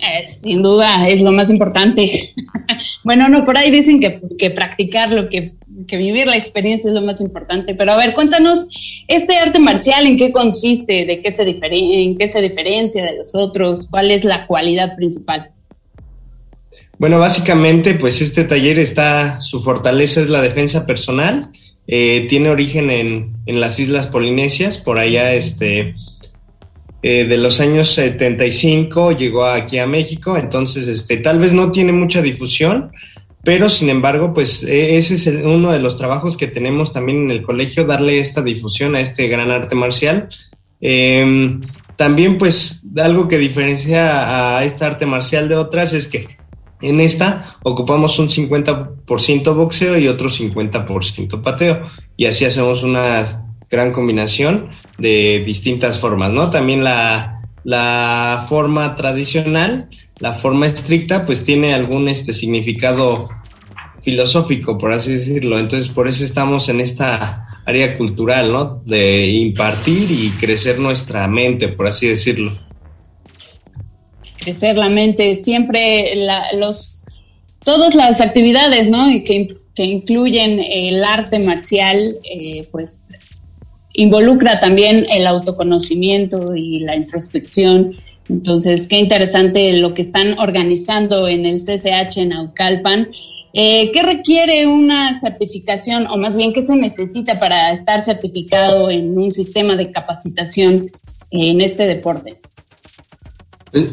Eh, sin duda, es lo más importante. bueno, no, por ahí dicen que, que practicarlo, que, que vivir la experiencia es lo más importante. Pero a ver, cuéntanos, este arte marcial, ¿en qué consiste? ¿De qué se, en qué se diferencia de los otros? ¿Cuál es la cualidad principal? Bueno, básicamente, pues este taller está, su fortaleza es la defensa personal. eh, tiene origen en, en las Islas Polinesias, por allá, este, eh, de los años 75 llegó aquí a México, entonces, este, tal vez no tiene mucha difusión, pero sin embargo, pues eh, ese es el- uno de los trabajos que tenemos también en el colegio, darle esta difusión a este gran arte marcial. Em, también, pues, algo que diferencia a esta arte marcial de otras es que en esta ocupamos un 50% boxeo y otro 50% pateo. Y así hacemos una gran combinación de distintas formas, ¿no? También la, la forma tradicional, la forma estricta, pues tiene algún este significado filosófico, por así decirlo. Entonces, por eso estamos en esta área cultural, ¿no? De impartir y crecer nuestra mente, por así decirlo. Crecer la mente, siempre la, los, todas las actividades, ¿no? Y que, que incluyen el arte marcial, eh, pues involucra también el autoconocimiento y la introspección. Entonces, qué interesante lo que están organizando en el CCH en Aucalpan. Eh, ¿Qué requiere una certificación o más bien qué se necesita para estar certificado en un sistema de capacitación en este deporte?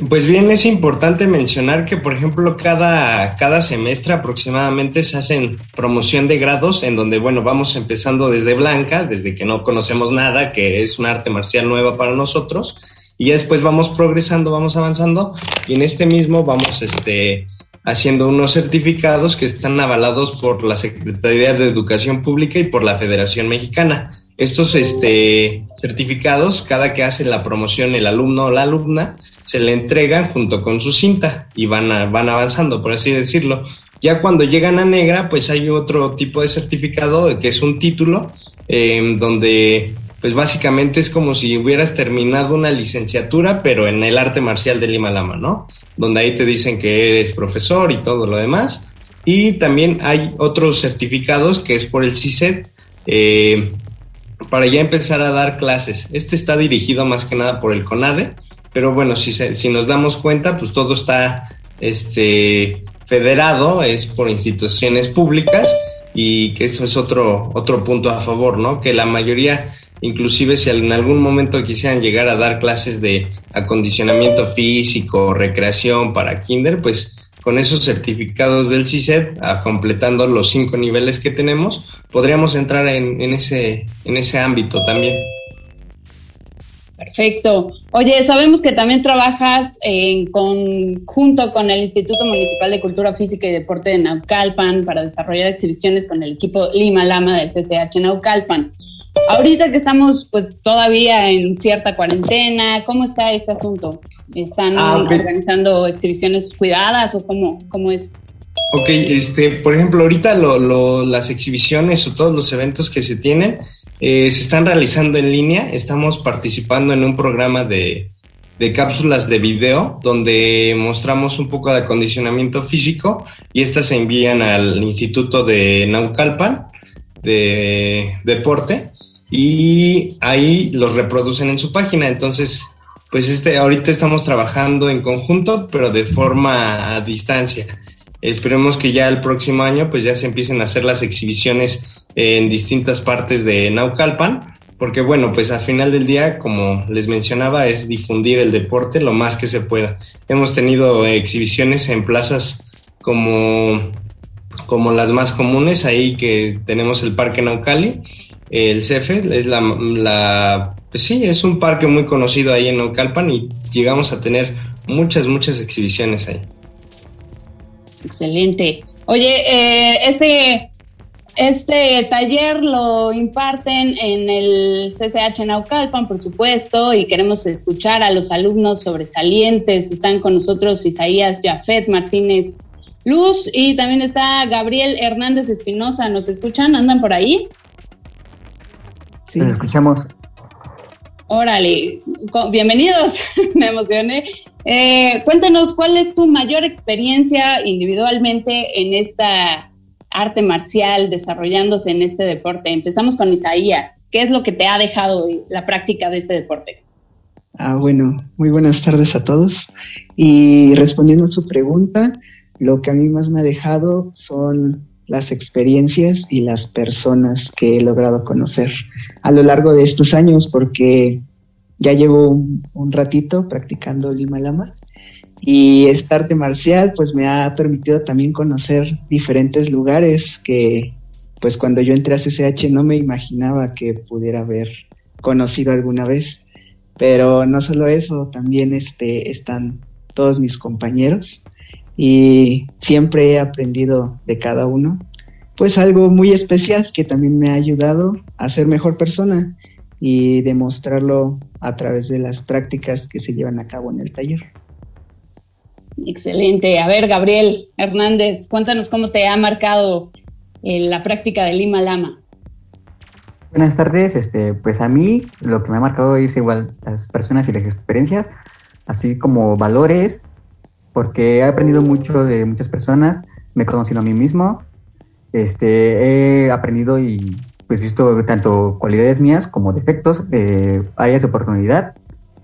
Pues bien, es importante mencionar que, por ejemplo, cada, cada semestre aproximadamente se hacen promoción de grados en donde, bueno, vamos empezando desde blanca, desde que no conocemos nada, que es un arte marcial nueva para nosotros, y después vamos progresando, vamos avanzando, y en este mismo vamos este, haciendo unos certificados que están avalados por la Secretaría de Educación Pública y por la Federación Mexicana. Estos este, certificados, cada que hace la promoción el alumno o la alumna, se le entregan junto con su cinta y van, a, van avanzando, por así decirlo. Ya cuando llegan a negra, pues hay otro tipo de certificado que es un título, eh, donde pues básicamente es como si hubieras terminado una licenciatura, pero en el arte marcial de Lima Lama, ¿no? Donde ahí te dicen que eres profesor y todo lo demás. Y también hay otros certificados que es por el CISET, eh, para ya empezar a dar clases. Este está dirigido más que nada por el CONADE, pero bueno, si, se, si nos damos cuenta, pues todo está este, federado, es por instituciones públicas y que eso es otro, otro punto a favor, ¿no? Que la mayoría, inclusive si en algún momento quisieran llegar a dar clases de acondicionamiento físico, recreación para kinder, pues con esos certificados del CISED, a completando los cinco niveles que tenemos, podríamos entrar en, en, ese, en ese ámbito también. Perfecto. Oye, sabemos que también trabajas en conjunto con el Instituto Municipal de Cultura Física y Deporte de Naucalpan para desarrollar exhibiciones con el equipo Lima Lama del CCH Naucalpan. Ahorita que estamos pues todavía en cierta cuarentena, ¿cómo está este asunto? ¿Están ah, okay. organizando exhibiciones cuidadas o cómo, cómo es? Ok, este, por ejemplo, ahorita lo, lo, las exhibiciones o todos los eventos que se tienen eh, se están realizando en línea. Estamos participando en un programa de, de, cápsulas de video donde mostramos un poco de acondicionamiento físico y estas se envían al Instituto de Naucalpan de Deporte y ahí los reproducen en su página. Entonces, pues este, ahorita estamos trabajando en conjunto, pero de forma a distancia. Esperemos que ya el próximo año pues ya se empiecen a hacer las exhibiciones en distintas partes de Naucalpan, porque bueno, pues al final del día, como les mencionaba, es difundir el deporte lo más que se pueda. Hemos tenido exhibiciones en plazas como, como las más comunes, ahí que tenemos el Parque Naucali, el CEFE, es la, pues sí, es un parque muy conocido ahí en Naucalpan y llegamos a tener muchas, muchas exhibiciones ahí. Excelente. Oye, eh, este, este taller lo imparten en el CCH Naucalpan, por supuesto, y queremos escuchar a los alumnos sobresalientes. Están con nosotros Isaías Jafet Martínez Luz y también está Gabriel Hernández Espinosa. ¿Nos escuchan? ¿Andan por ahí? Sí, escuchamos. Órale, bienvenidos, me emocioné. Eh, cuéntenos cuál es su mayor experiencia individualmente en esta arte marcial, desarrollándose en este deporte. Empezamos con Isaías. ¿Qué es lo que te ha dejado la práctica de este deporte? Ah, bueno, muy buenas tardes a todos. Y respondiendo a su pregunta, lo que a mí más me ha dejado son las experiencias y las personas que he logrado conocer a lo largo de estos años, porque ya llevo un, ratito practicando Lima Lama y esta arte marcial pues me ha permitido también conocer diferentes lugares que pues cuando yo entré a CCH no me imaginaba que pudiera haber conocido alguna vez. Pero no solo eso, también este, están todos mis compañeros y siempre he aprendido de cada uno. Pues algo muy especial que también me ha ayudado a ser mejor persona y demostrarlo a través de las prácticas que se llevan a cabo en el taller. Excelente. A ver, Gabriel Hernández, cuéntanos cómo te ha marcado eh, la práctica de Lima Lama. Buenas tardes, este, pues a mí lo que me ha marcado es igual las personas y las experiencias, así como valores, porque he aprendido mucho de muchas personas, me he conocido a mí mismo, este, he aprendido y pues visto tanto cualidades mías como defectos, eh, áreas de oportunidad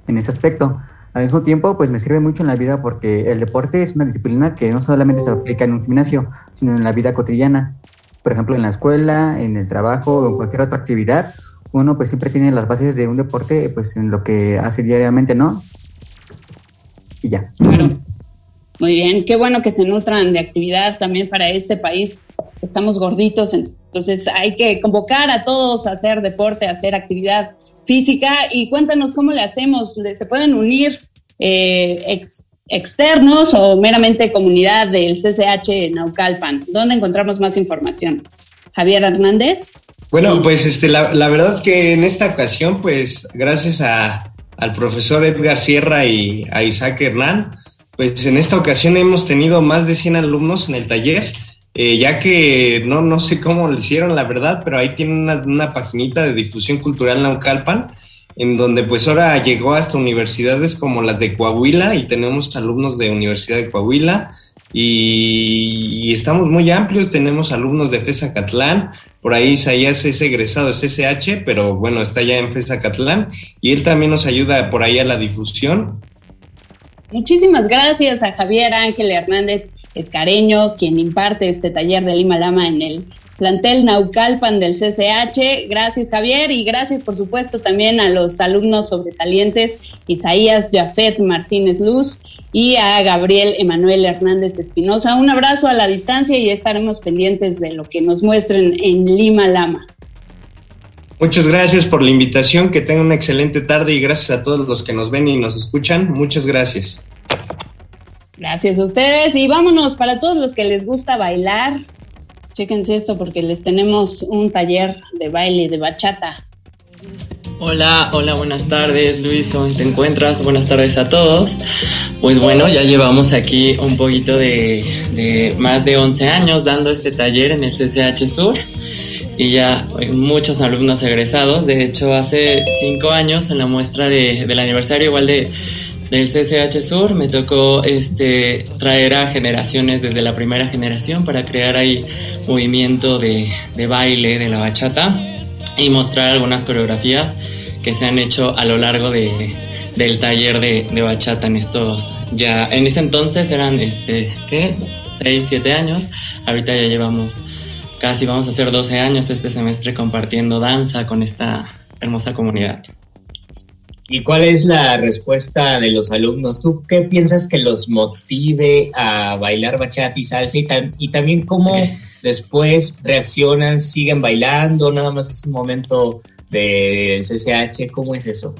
en ese aspecto. Al mismo tiempo, pues me sirve mucho en la vida porque el deporte es una disciplina que no solamente se aplica en un gimnasio, sino en la vida cotidiana. Por ejemplo, en la escuela, en el trabajo o en cualquier otra actividad, uno pues siempre tiene las bases de un deporte pues en lo que hace diariamente, ¿no? Y ya. Muy bien, qué bueno que se nutran de actividad también para este país. Estamos gorditos, entonces hay que convocar a todos a hacer deporte, a hacer actividad física y cuéntanos cómo le hacemos. ¿Se pueden unir eh, externos o meramente comunidad del CCH Naucalpan? ¿Dónde encontramos más información? Javier Hernández. Bueno, pues este, la, la verdad que en esta ocasión, pues gracias a, al profesor Edgar Sierra y a Isaac Hernán, pues en esta ocasión hemos tenido más de 100 alumnos en el taller, eh, ya que no, no sé cómo lo hicieron, la verdad, pero ahí tienen una, una de difusión cultural Naucalpan, en donde pues ahora llegó hasta universidades como las de Coahuila y tenemos alumnos de Universidad de Coahuila y, estamos muy amplios, tenemos alumnos de FESA Catlán, por ahí Isaías es egresado de CCH, pero bueno, está ya en FESA Catlán y él también nos ayuda por ahí a la difusión. Muchísimas gracias a Javier Ángel Hernández Escareño, quien imparte este taller de Lima Lama en el plantel Naucalpan del CCH. Gracias Javier y gracias por supuesto también a los alumnos sobresalientes Isaías Jafet Martínez Luz y a Gabriel Emanuel Hernández Espinosa. Un abrazo a la distancia y estaremos pendientes de lo que nos muestren en Lima Lama. Muchas gracias por la invitación, que tengan una excelente tarde y gracias a todos los que nos ven y nos escuchan. Muchas gracias. Gracias a ustedes y vámonos para todos los que les gusta bailar. Chéquense esto porque les tenemos un taller de baile de bachata. Hola, hola, buenas tardes Luis, ¿cómo te encuentras? Buenas tardes a todos. Pues bueno, ya llevamos aquí un poquito de, de más de 11 años dando este taller en el CCH Sur y ya muchos alumnos egresados. De hecho, hace cinco años en la muestra de, del aniversario igual de del CCH Sur me tocó este traer a generaciones desde la primera generación para crear ahí movimiento de, de baile de la bachata y mostrar algunas coreografías que se han hecho a lo largo de, del taller de, de, bachata en estos ya en ese entonces eran este qué 6, 7 años ahorita ya llevamos casi vamos a hacer 12 años este semestre compartiendo danza con esta hermosa comunidad. ¿Y cuál es la respuesta de los alumnos? ¿Tú qué piensas que los motive a bailar bachata y salsa? Y, tam y también cómo después reaccionan, siguen bailando, nada más es un momento del CCH, ¿cómo es eso?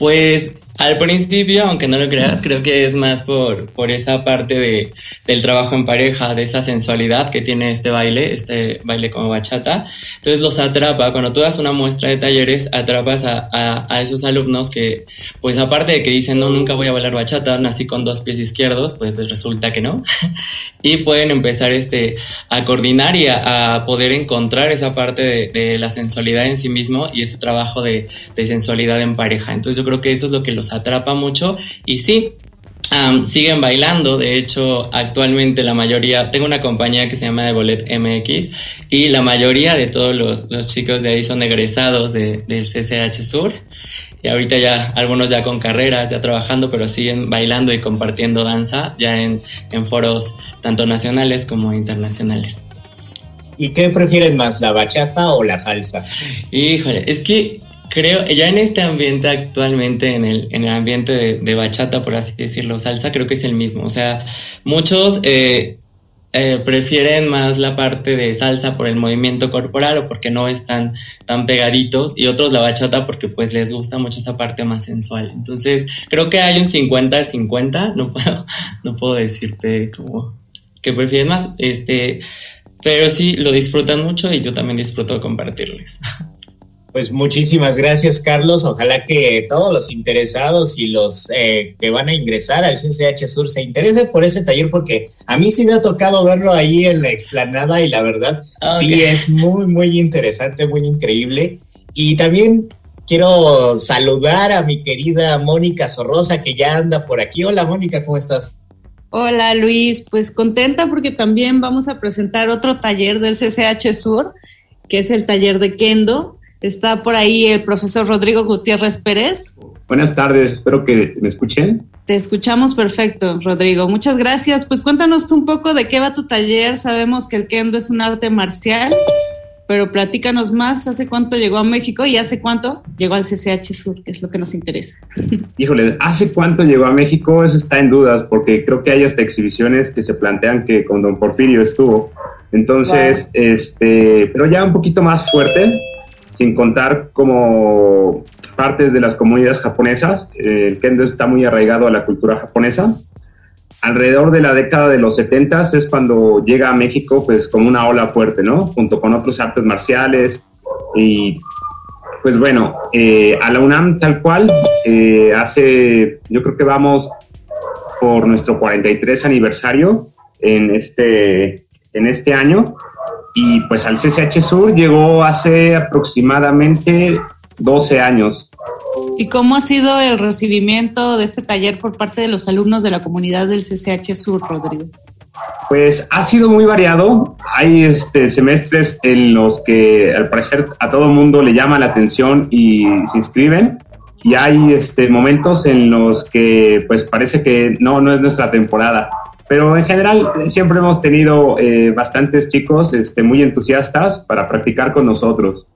Pues al principio, aunque no lo creas, creo que es más por, por esa parte de, del trabajo en pareja, de esa sensualidad que tiene este baile, este baile como bachata. Entonces los atrapa, cuando tú das una muestra de talleres, atrapas a, a, a esos alumnos que, pues aparte de que dicen, no, nunca voy a bailar bachata, nací con dos pies izquierdos, pues resulta que no. y pueden empezar este, a coordinar y a, a poder encontrar esa parte de, de, la sensualidad en sí mismo y ese trabajo de, de sensualidad en pareja. Entonces yo creo que eso es lo que los atrapa mucho y sí, um, siguen bailando, de hecho actualmente la mayoría, tengo una compañía que se llama Bolet MX y la mayoría de todos los, los chicos de ahí son egresados de, del CCH Sur y ahorita ya algunos ya con carreras, ya trabajando, pero siguen bailando y compartiendo danza ya en, en foros tanto nacionales como internacionales. ¿Y qué prefieren más, la bachata o la salsa? Híjole, es que creo, ya en este ambiente actualmente, en el, en el ambiente de, bachata, por así decirlo, salsa, creo que es el mismo. O sea, muchos eh, eh, prefieren más la parte de salsa por el movimiento corporal o porque no están tan pegaditos y otros la bachata porque pues les gusta mucho esa parte más sensual. Entonces, creo que hay un 50-50, no puedo, no puedo decirte como que prefieren más, este, pero sí lo disfrutan mucho y yo también disfruto compartirles. Pues muchísimas gracias, Carlos. Ojalá que todos los interesados y los eh, que van a ingresar al CCH Sur se interesen por ese taller, porque a mí sí me ha tocado verlo ahí en la explanada y la verdad Ah, sí es muy, muy interesante, muy increíble. Y también quiero saludar a mi querida Mónica Sorrosa, que ya anda por aquí. Hola, Mónica, ¿cómo estás? Hola Luis, pues contenta porque también vamos a presentar otro taller del CCH Sur, que es el taller de Kendo. Está por ahí el profesor Rodrigo Gutiérrez Pérez. Buenas tardes, espero que me escuchen. Te escuchamos perfecto, Rodrigo. Muchas gracias. Pues cuéntanos tú un poco de qué va tu taller. Sabemos que el Kendo es un arte marcial, pero platícanos más. ¿Hace cuánto llegó a México y hace cuánto llegó al CCH Sur, que es lo que nos interesa? Híjole, ¿hace cuánto llegó a México? Eso está en dudas, porque creo que hay hasta exhibiciones que se plantean que con Don Porfirio estuvo. Entonces, este, pero ya un poquito más fuerte, sin contar como partes de las comunidades japonesas. El kendo está muy arraigado a la cultura japonesa. Alrededor de la década de los 70 es cuando llega a México pues como una ola fuerte, ¿no? Junto con otros artes marciales y pues bueno, eh, a la UNAM tal cual, eh, hace, yo creo que vamos por nuestro 43 aniversario en este, en este año y pues al CCH Sur llegó hace aproximadamente 12 años. ¿Y cómo ha sido el recibimiento de este taller por parte de los alumnos de la comunidad del CCH Sur, Rodrigo? Pues ha sido muy variado. Hay este, semestres en los que al parecer a todo mundo le llama la atención y se inscriben. Y hay este, momentos en los que pues parece que no, no es nuestra temporada. Pero en general siempre hemos tenido eh, bastantes chicos este, muy entusiastas para practicar con nosotros.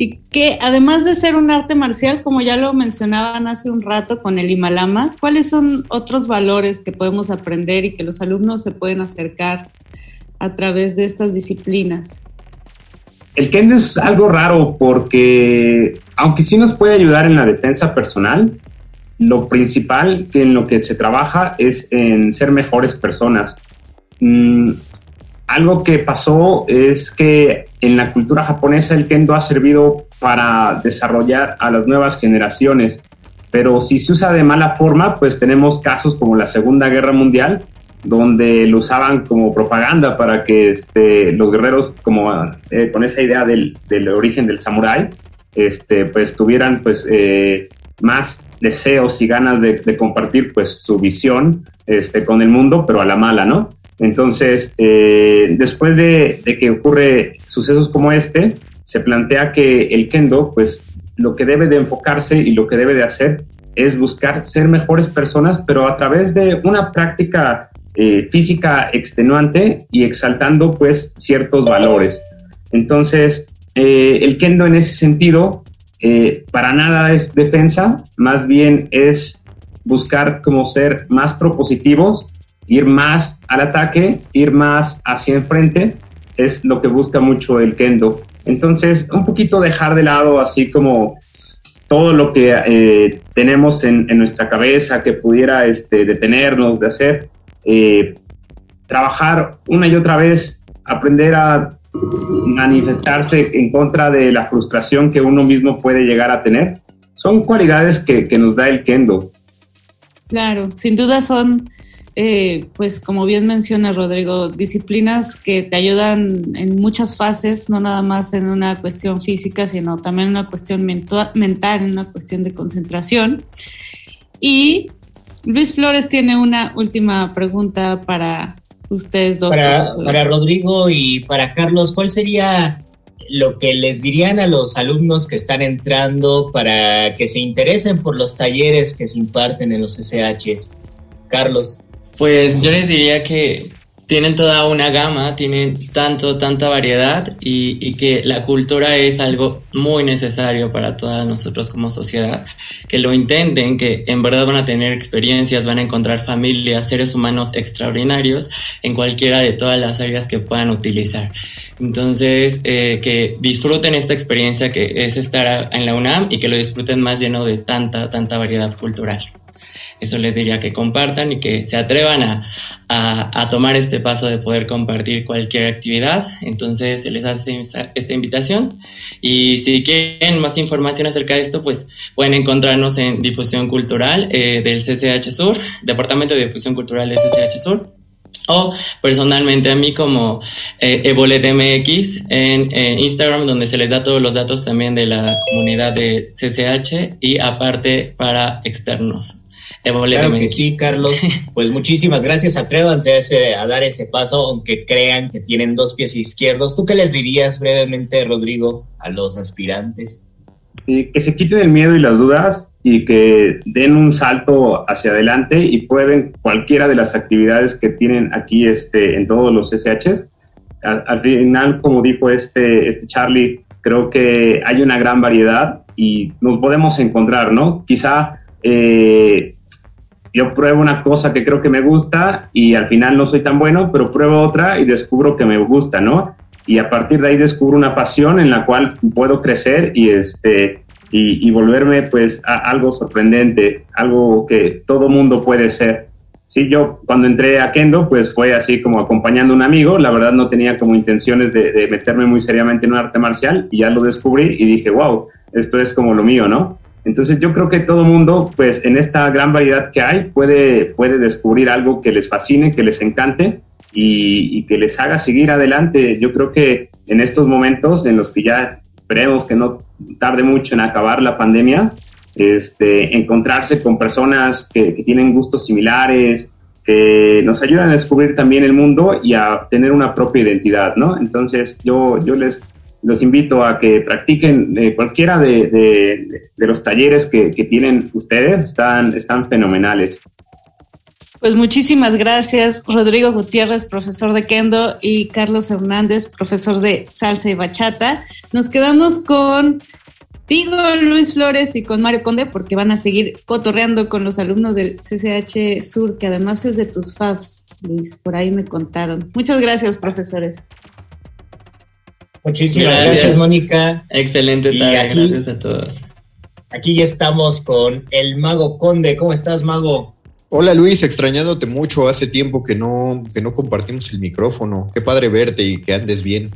Y que además de ser un arte marcial, como ya lo mencionaban hace un rato con el Himalama, ¿cuáles son otros valores que podemos aprender y que los alumnos se pueden acercar a través de estas disciplinas? El kendo es algo raro porque, aunque sí nos puede ayudar en la defensa personal, lo principal en lo que se trabaja es en ser mejores personas. Mm, algo que pasó es que en la cultura japonesa el kendo ha servido para desarrollar a las nuevas generaciones, pero si se usa de mala forma, pues tenemos casos como la Segunda Guerra Mundial, donde lo usaban como propaganda para que este, los guerreros, como eh, con esa idea del, del origen del samurái, este, pues tuvieran pues eh, más deseos y ganas de, compartir pues su visión este, con el mundo, pero a la mala, ¿no? Entonces, eh, después de, de, que ocurre sucesos como este, se plantea que el kendo, pues lo que debe de enfocarse y lo que debe de hacer es buscar ser mejores personas, pero a través de una práctica eh, física extenuante y exaltando pues ciertos valores. Entonces, eh, el kendo en ese sentido eh, para nada es defensa, más bien es buscar como ser más propositivos, ir más al ataque, ir más hacia enfrente, es lo que busca mucho el kendo. Entonces, un poquito dejar de lado así como todo lo que eh, tenemos en, nuestra cabeza que pudiera este, detenernos de hacer, eh, trabajar una y otra vez, aprender a manifestarse en contra de la frustración que uno mismo puede llegar a tener, son cualidades que, que nos da el kendo. Claro, sin duda son, eh, pues como bien menciona Rodrigo, disciplinas que te ayudan en muchas fases, no nada más en una cuestión física, sino también en una cuestión mental, en una cuestión de concentración. Y Luis Flores tiene una última pregunta para ustedes dos. Para, para, Rodrigo y para Carlos, ¿cuál sería lo que les dirían a los alumnos que están entrando para que se interesen por los talleres que se imparten en los SHs? Carlos. Pues yo les diría que tienen toda una gama, tienen tanto, tanta variedad y, que la cultura es algo muy necesario para todos nosotros como sociedad, que lo intenten, que en verdad van a tener experiencias, van a encontrar familias, seres humanos extraordinarios en cualquiera de todas las áreas que puedan utilizar. Entonces, eh, que disfruten esta experiencia que es estar en la UNAM y que lo disfruten más lleno de tanta, tanta variedad cultural. Eso les diría que compartan y que se atrevan a, a, tomar este paso de poder compartir cualquier actividad. Entonces se les hace esta, invitación y si quieren más información acerca de esto, pues pueden encontrarnos en Difusión Cultural eh, del CCH Sur, Departamento de Difusión Cultural del CCH Sur o personalmente a mí como eh, EvoletMX en eh, Instagram, donde se les da todos los datos también de la comunidad de CCH y aparte para externos. Claro que sí, Carlos. Pues muchísimas gracias. Atrévanse a, ese- a dar ese paso, aunque crean que tienen dos pies izquierdos. ¿Tú qué les dirías brevemente, Rodrigo, a los aspirantes? Eh, que se quiten el miedo y las dudas y que den un salto hacia adelante y prueben cualquiera de las actividades que tienen aquí este, en todos los SHs. Al, al final, como dijo este, este Charlie, creo que hay una gran variedad y nos podemos encontrar, ¿no? Quizá eh, yo pruebo una cosa que creo que me gusta y al final no soy tan bueno, pero pruebo otra y descubro que me gusta, ¿no? Y a partir de ahí descubro una pasión en la cual puedo crecer y este y, volverme pues a algo sorprendente, algo que todo mundo puede ser. Sí, yo cuando entré a Kendo pues fue así como acompañando a un amigo, la verdad no tenía como intenciones de, de meterme muy seriamente en un arte marcial y ya lo descubrí y dije, wow, esto es como lo mío, ¿no? Entonces yo creo que todo mundo, pues en esta gran variedad que hay, puede, puede descubrir algo que les fascine, que les encante y, y que les haga seguir adelante. Yo creo que en estos momentos en los que ya esperemos que no tarde mucho en acabar la pandemia, este, encontrarse con personas que, que tienen gustos similares, que nos ayudan a descubrir también el mundo y a tener una propia identidad, ¿no? Entonces yo, yo les los invito a que practiquen eh, cualquiera de, los talleres que, que tienen ustedes, están, están fenomenales. Pues muchísimas gracias, Rodrigo Gutiérrez, profesor de Kendo, y Carlos Hernández, profesor de Salsa y Bachata. Nos quedamos con Tigo, Luis Flores y con Mario Conde porque van a seguir cotorreando con los alumnos del CCH Sur, que además es de tus fabs, Luis, por ahí me contaron. Muchas gracias, profesores. Muchísimas gracias, Mónica. Excelente Y tarde, aquí- gracias a todos. Aquí ya estamos con el Mago Conde. ¿Cómo estás, Mago? Hola Luis, extrañándote mucho. Hace tiempo que no, que no compartimos el micrófono. Qué padre verte y que andes bien.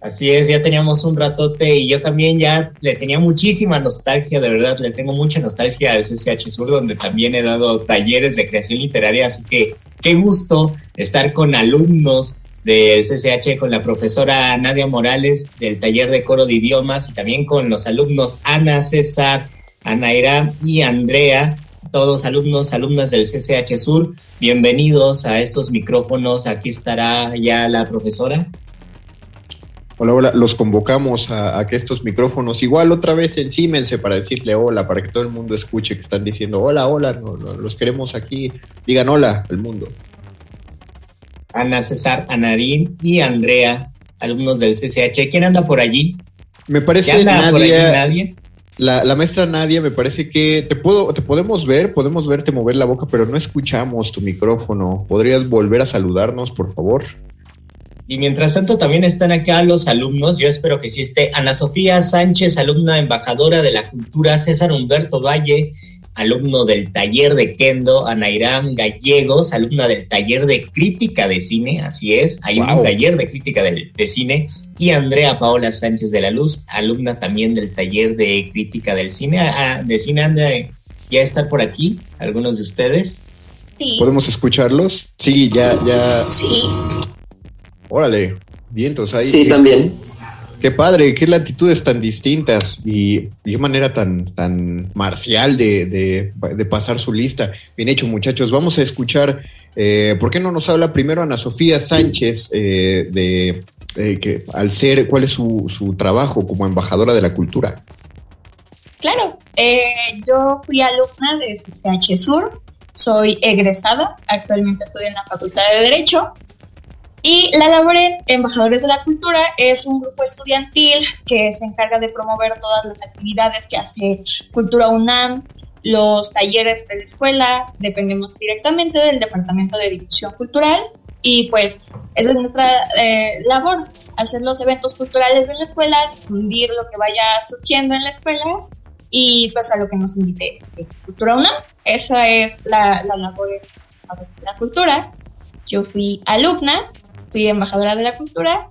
Así es, ya teníamos un ratote y yo también ya le tenía muchísima nostalgia, de verdad, le tengo mucha nostalgia al CCH Sur, donde también he dado talleres de creación literaria, así que qué gusto estar con alumnos del CCH, con la profesora Nadia Morales del taller de coro de idiomas y también con los alumnos Ana, César, Anaira y Andrea, todos alumnos, alumnas del CCH Sur, bienvenidos a estos micrófonos, aquí estará ya la profesora. Hola, hola, los convocamos a, que estos micrófonos igual otra vez encímense para decirle hola, para que todo el mundo escuche que están diciendo hola, hola, no, los queremos aquí. Digan hola al mundo. Ana César, Anarín y Andrea, alumnos del CCH. ¿Quién anda por allí? Me parece ¿Ya anda por allí nadie? La, la maestra Nadia, me parece que te puedo, te podemos ver, podemos verte mover la boca, pero no escuchamos tu micrófono. ¿Podrías volver a saludarnos, por favor? Y mientras tanto también están acá los alumnos. Yo espero que sí esté Ana Sofía Sánchez, alumna embajadora de la cultura, César Humberto Valle, alumno del taller de Kendo, Anairam Gallegos, alumna del taller de crítica de cine, así es, hay Wow. un taller de crítica de, de cine, y Andrea Paola Sánchez de la Luz, alumna también del taller de crítica del cine, Ah, de cine anda ya está por aquí, algunos de ustedes. Sí. ¿Podemos escucharlos? Sí, ya, ya. Sí. Órale, vientos ahí. Sí, también. Qué padre, qué latitudes tan distintas y, qué manera tan, tan marcial de, de- de pasar su lista. Bien hecho, muchachos. Vamos a escuchar, eh, ¿por qué no nos habla primero Ana Sofía Sánchez eh, de eh, que al ser, cuál es su, su trabajo como embajadora de la cultura? Claro, eh, yo fui alumna de CCH Sur, soy egresada, actualmente estudio en la Facultad de Derecho y la labor en Embajadores de la Cultura es un grupo estudiantil que se encarga de promover todas las actividades que hace Cultura UNAM, los talleres de la escuela, dependemos directamente del Departamento de Difusión Cultural y pues esa es nuestra eh, labor, hacer los eventos culturales de la escuela, difundir lo que vaya surgiendo en la escuela y pues a lo que nos invité Cultura UNAM. Esa es la, la labor de la cultura. Yo fui alumna, fui embajadora de la cultura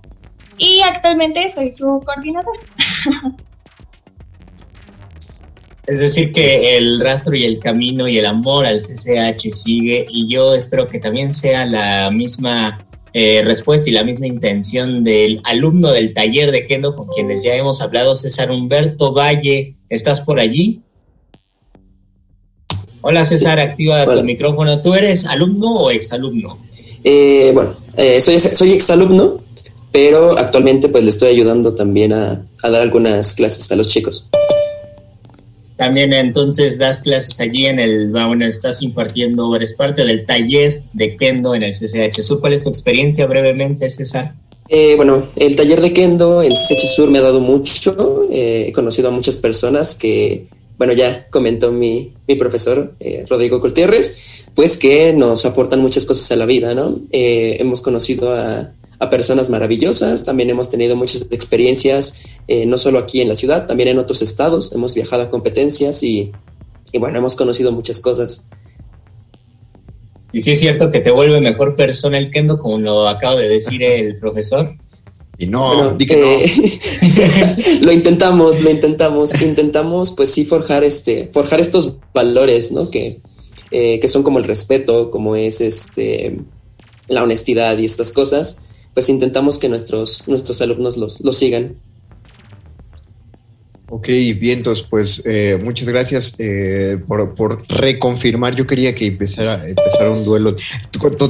y actualmente soy su coordinadora. Es decir, que el rastro y el camino y el amor al CCH sigue y yo espero que también sea la misma eh, respuesta y la misma intención del alumno del taller de Kendo con quienes ya hemos hablado, César Humberto Valle. ¿Estás por allí? Hola César, activa tu micrófono. ¿Tú eres alumno o exalumno? Eh, bueno, eh, soy, soy exalumno, pero actualmente pues le estoy ayudando también a, a dar algunas clases a los chicos. También entonces das clases allí en el, bueno, estás impartiendo, eres parte del taller de Kendo en el CCH Sur. ¿Cuál es tu experiencia brevemente, César? Eh, bueno, el taller de Kendo en CCH Sur me ha dado mucho. Eh, he conocido a muchas personas que, bueno, ya comentó mi, mi profesor, eh, Rodrigo Gutiérrez, pues que nos aportan muchas cosas a la vida, ¿no? Eh, hemos conocido a, a personas maravillosas, también hemos tenido muchas experiencias, eh, no solo aquí en la ciudad, también en otros estados, hemos viajado a competencias y, y bueno, hemos conocido muchas cosas. Y sí es cierto que te vuelve mejor persona el kendo, como lo acaba de decir el profesor. Y no, Bueno, eh, lo intentamos, lo intentamos, intentamos pues sí forjar este, forjar estos valores, ¿no? Que, eh, que son como el respeto, como es este la honestidad y estas cosas, pues intentamos que nuestros, nuestros alumnos los, los sigan. Ok, vientos, pues eh, muchas gracias eh, por, por reconfirmar. Yo quería que empezara, empezara un duelo,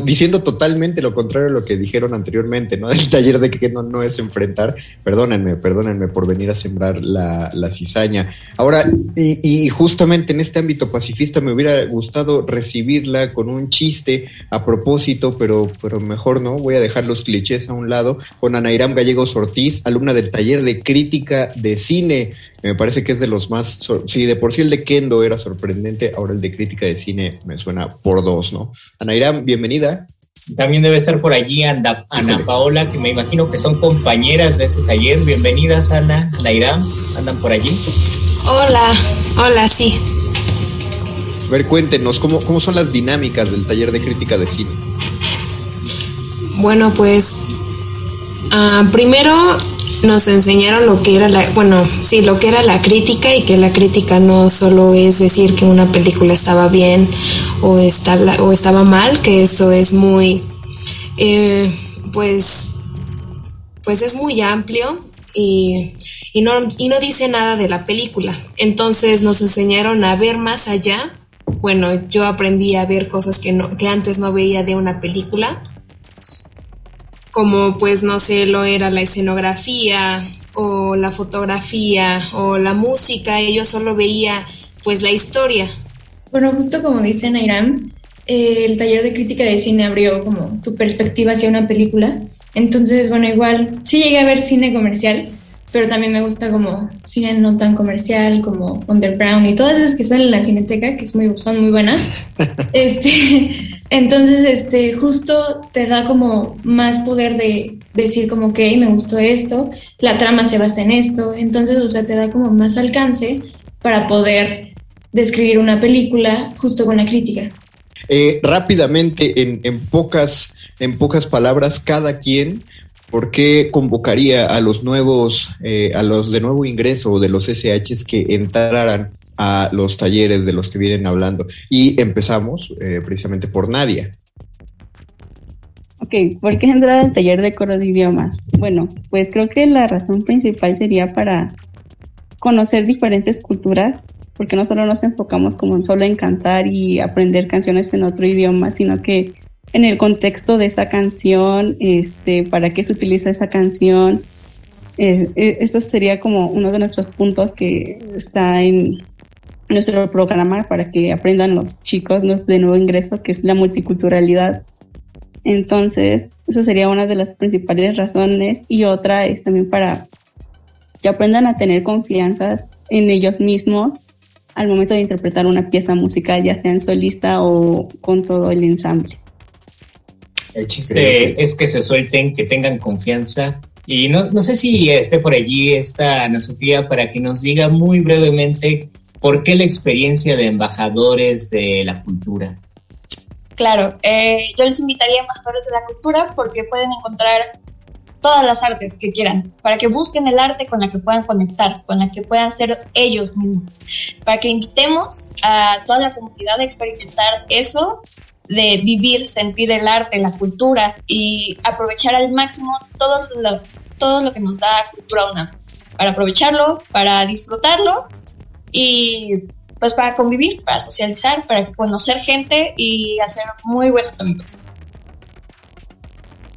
diciendo totalmente lo contrario a lo que dijeron anteriormente, ¿no? Del taller de que no, no es enfrentar. Perdónenme, perdónenme por venir a sembrar la, la cizaña. Ahora, y, y justamente en este ámbito pacifista me hubiera gustado recibirla con un chiste a propósito, pero, pero mejor no. Voy a dejar los clichés a un lado con Anairam Gallegos Ortiz, alumna del taller de crítica de cine. Me parece que es de los más. Si de por sí el de Kendo era sorprendente, ahora el de crítica de cine me suena por dos, ¿no? Anairam, bienvenida. También debe estar por allí Anda- Ana Paola, que me imagino que son compañeras de ese taller. Bienvenidas, Ana, Nairam, andan por allí. Hola, hola, sí. A ver, cuéntenos, ¿cómo, cómo son las dinámicas del taller de crítica de cine? Bueno, pues ah, primero nos enseñaron lo que era la, bueno, sí, lo que era la crítica y que la crítica no solo es decir que una película estaba bien o, está, o estaba mal, que eso es muy, eh, pues, pues es muy amplio y, y no, y no dice nada de la película. Entonces nos enseñaron a ver más allá. Bueno, yo aprendí a ver cosas que, no, que antes no veía de una película como pues no sé, lo era la escenografía o la fotografía o la música, y yo solo veía pues la historia. Bueno, justo como dice Nairam, eh, el taller de crítica de cine abrió como tu perspectiva hacia una película. Entonces, bueno, igual sí llegué a ver cine comercial, pero también me gusta como cine no tan comercial, como Underground y todas esas que salen en la cineteca, que es muy, son muy buenas. este, entonces, este, justo te da como más poder de decir como, ok, me gustó esto, la trama se basa en esto, entonces, o sea, te da como más alcance para poder describir una película justo con la crítica. Eh, rápidamente, en, en pocas, en pocas palabras, cada quien, ¿por qué convocaría a los nuevos, eh, a los de nuevo ingreso de los SHs que entraran a los talleres de los que vienen hablando? Y empezamos eh, precisamente por Nadia. Ok, ¿por qué entrar al taller de coro de idiomas? Bueno, pues creo que la razón principal sería para conocer diferentes culturas, porque no solo nos enfocamos como solo en cantar y aprender canciones en otro idioma, sino que en el contexto de esa canción, este, para qué se utiliza esa canción. Eh, eh, esto sería como uno de nuestros puntos que está en nuestro programa para que aprendan los chicos los de nuevo ingreso, que es la multiculturalidad. Entonces, esa sería una de las principales razones y otra es también para que aprendan a tener confianza en ellos mismos al momento de interpretar una pieza musical, ya sea en solista o con todo el ensamble. El chiste es que se suelten, que tengan confianza. Y no, no sé si esté por allí esta Ana Sofía para que nos diga muy brevemente ¿por qué la experiencia de embajadores de la cultura? Claro, eh, yo les invitaría a embajadores de la cultura porque pueden encontrar todas las artes que quieran, para que busquen el arte con la que puedan conectar, con la que puedan ser ellos mismos, para que invitemos a toda la comunidad a experimentar eso de vivir, sentir el arte, la cultura y aprovechar al máximo todo lo, todo lo que nos da Cultura UNAM, para aprovecharlo, para disfrutarlo y pues para convivir, para socializar, para conocer gente y hacer muy buenos amigos.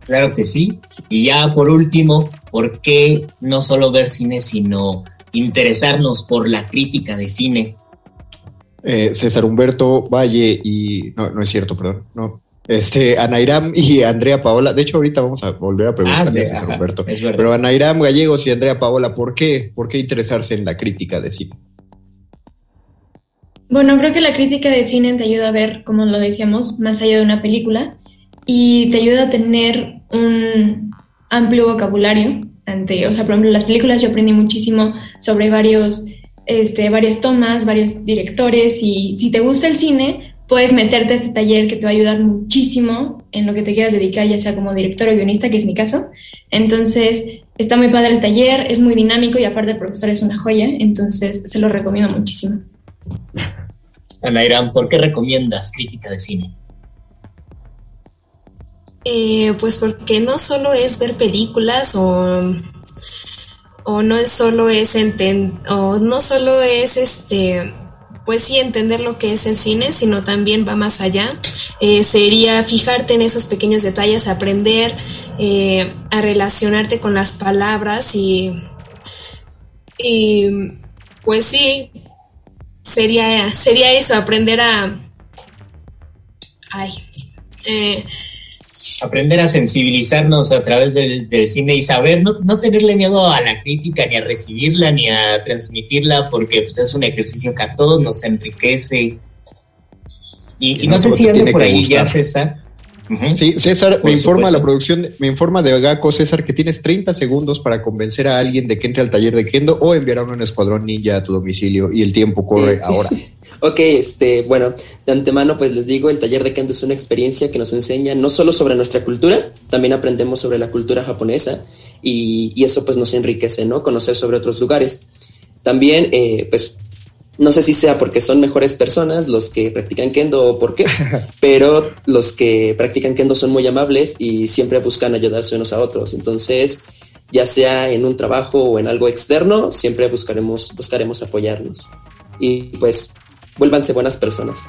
Claro que sí. Y ya por último, ¿por qué no solo ver cine, sino interesarnos por la crítica de cine? Eh, César Humberto Valle y. No, no es cierto, perdón. No. Este, Anairam y Andrea Paola. De hecho, ahorita vamos a volver a preguntarle Ah, a César Humberto. Pero Anairam Gallegos y Andrea Paola, ¿por qué? ¿Por qué interesarse en la crítica de cine? Bueno, creo que la crítica de cine te ayuda a ver, como lo decíamos, más allá de una película y te ayuda a tener un amplio vocabulario. Ante, o sea, por ejemplo, las películas yo aprendí muchísimo sobre varios, este, varias tomas, varios directores y si te gusta el cine, puedes meterte a este taller que te va a ayudar muchísimo en lo que te quieras dedicar, ya sea como director o guionista, que es mi caso. Entonces, está muy padre el taller, es muy dinámico y aparte el profesor es una joya, entonces se lo recomiendo muchísimo. Anairam, ¿por qué recomiendas crítica de cine? Eh, pues porque no solo es ver películas o, o no solo es enten- o no solo es este pues sí entender lo que es el cine, sino también va más allá. Eh, sería fijarte en esos pequeños detalles, aprender eh, a relacionarte con las palabras y, y pues sí, sería, sería eso, aprender a... Ay, eh, Aprender a sensibilizarnos a través del, del cine y saber, no, no tenerle miedo a la crítica, ni a recibirla, ni a transmitirla, porque pues, es un ejercicio que a todos nos enriquece. Y, y no, sé si ande por ahí ya, Sí, César, Por me informa supuesto. la producción, me informa de Gaco, César, que tienes 30 segundos para convencer a alguien de que entre al taller de Kendo o enviar a un escuadrón ninja a tu domicilio y el tiempo corre ahora. Ok, este, bueno, de antemano pues les digo, el taller de Kendo es una experiencia que nos enseña no solo sobre nuestra cultura, también aprendemos sobre la cultura japonesa y, y eso pues nos enriquece, ¿no? Conocer sobre otros lugares. También, eh, pues, no sé si sea porque son mejores personas los que practican Kendo o por qué, pero los que practican Kendo son muy amables y siempre buscan ayudarse unos a otros. Entonces, ya sea en un trabajo o en algo externo, siempre buscaremos, buscaremos apoyarnos. Y pues, vuélvanse buenas personas.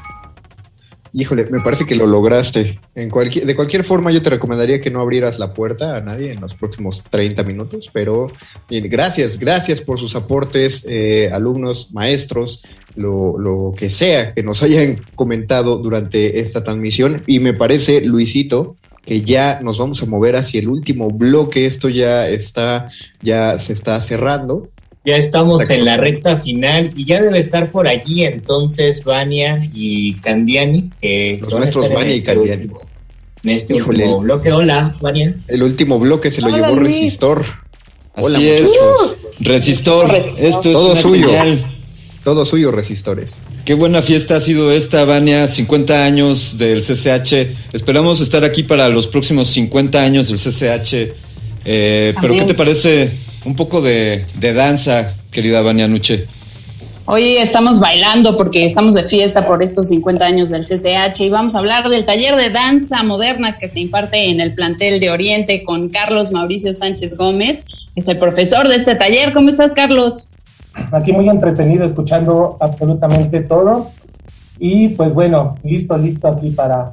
Híjole, me parece que lo lograste. En cualquier, de cualquier forma, yo te recomendaría que no abrieras la puerta a nadie en los próximos 30 minutos, pero gracias, gracias por sus aportes, eh, alumnos, maestros, lo, lo que sea que nos hayan comentado durante esta transmisión. Y me parece, Luisito, que ya nos vamos a mover hacia el último bloque. Esto ya está, ya se está cerrando. Ya estamos Exacto. en la recta final y ya debe estar por allí entonces Vania y Candiani. Que Los en Vania y este Candiani. último- En este Híjole. último bloque. Hola, Vania. El último bloque se lo Hola, llevó Luis. Resistor. Hola, Así es. Resistor, esto es Todo una suyo. señal. Todo suyo, Resistores. Qué buena fiesta ha sido esta, Vania, 50 años del CCH. Esperamos estar aquí para los próximos 50 años del CCH. Eh, pero ¿qué te parece un poco de, de danza, querida Vania Nuche? Hoy estamos bailando porque estamos de fiesta por estos 50 años del CCH y vamos a hablar del taller de danza moderna que se imparte en el plantel de Oriente con Carlos Mauricio Sánchez Gómez, que es el profesor de este taller. ¿Cómo estás, Carlos? Aquí muy entretenido escuchando absolutamente todo. Y pues bueno, listo, listo aquí para,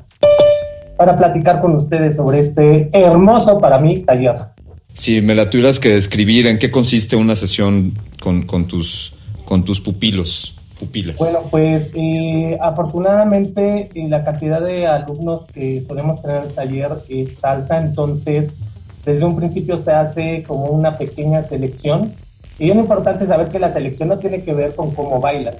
para platicar con ustedes sobre este hermoso para mí taller. Si me la tuvieras que describir, ¿en qué consiste una sesión con, con tus, con tus pupilos, pupilas? Bueno, pues eh, afortunadamente eh, la cantidad de alumnos que solemos tener en el taller es alta, entonces desde un principio se hace como una pequeña selección. Y es importante saber que la selección no tiene que ver con cómo bailan,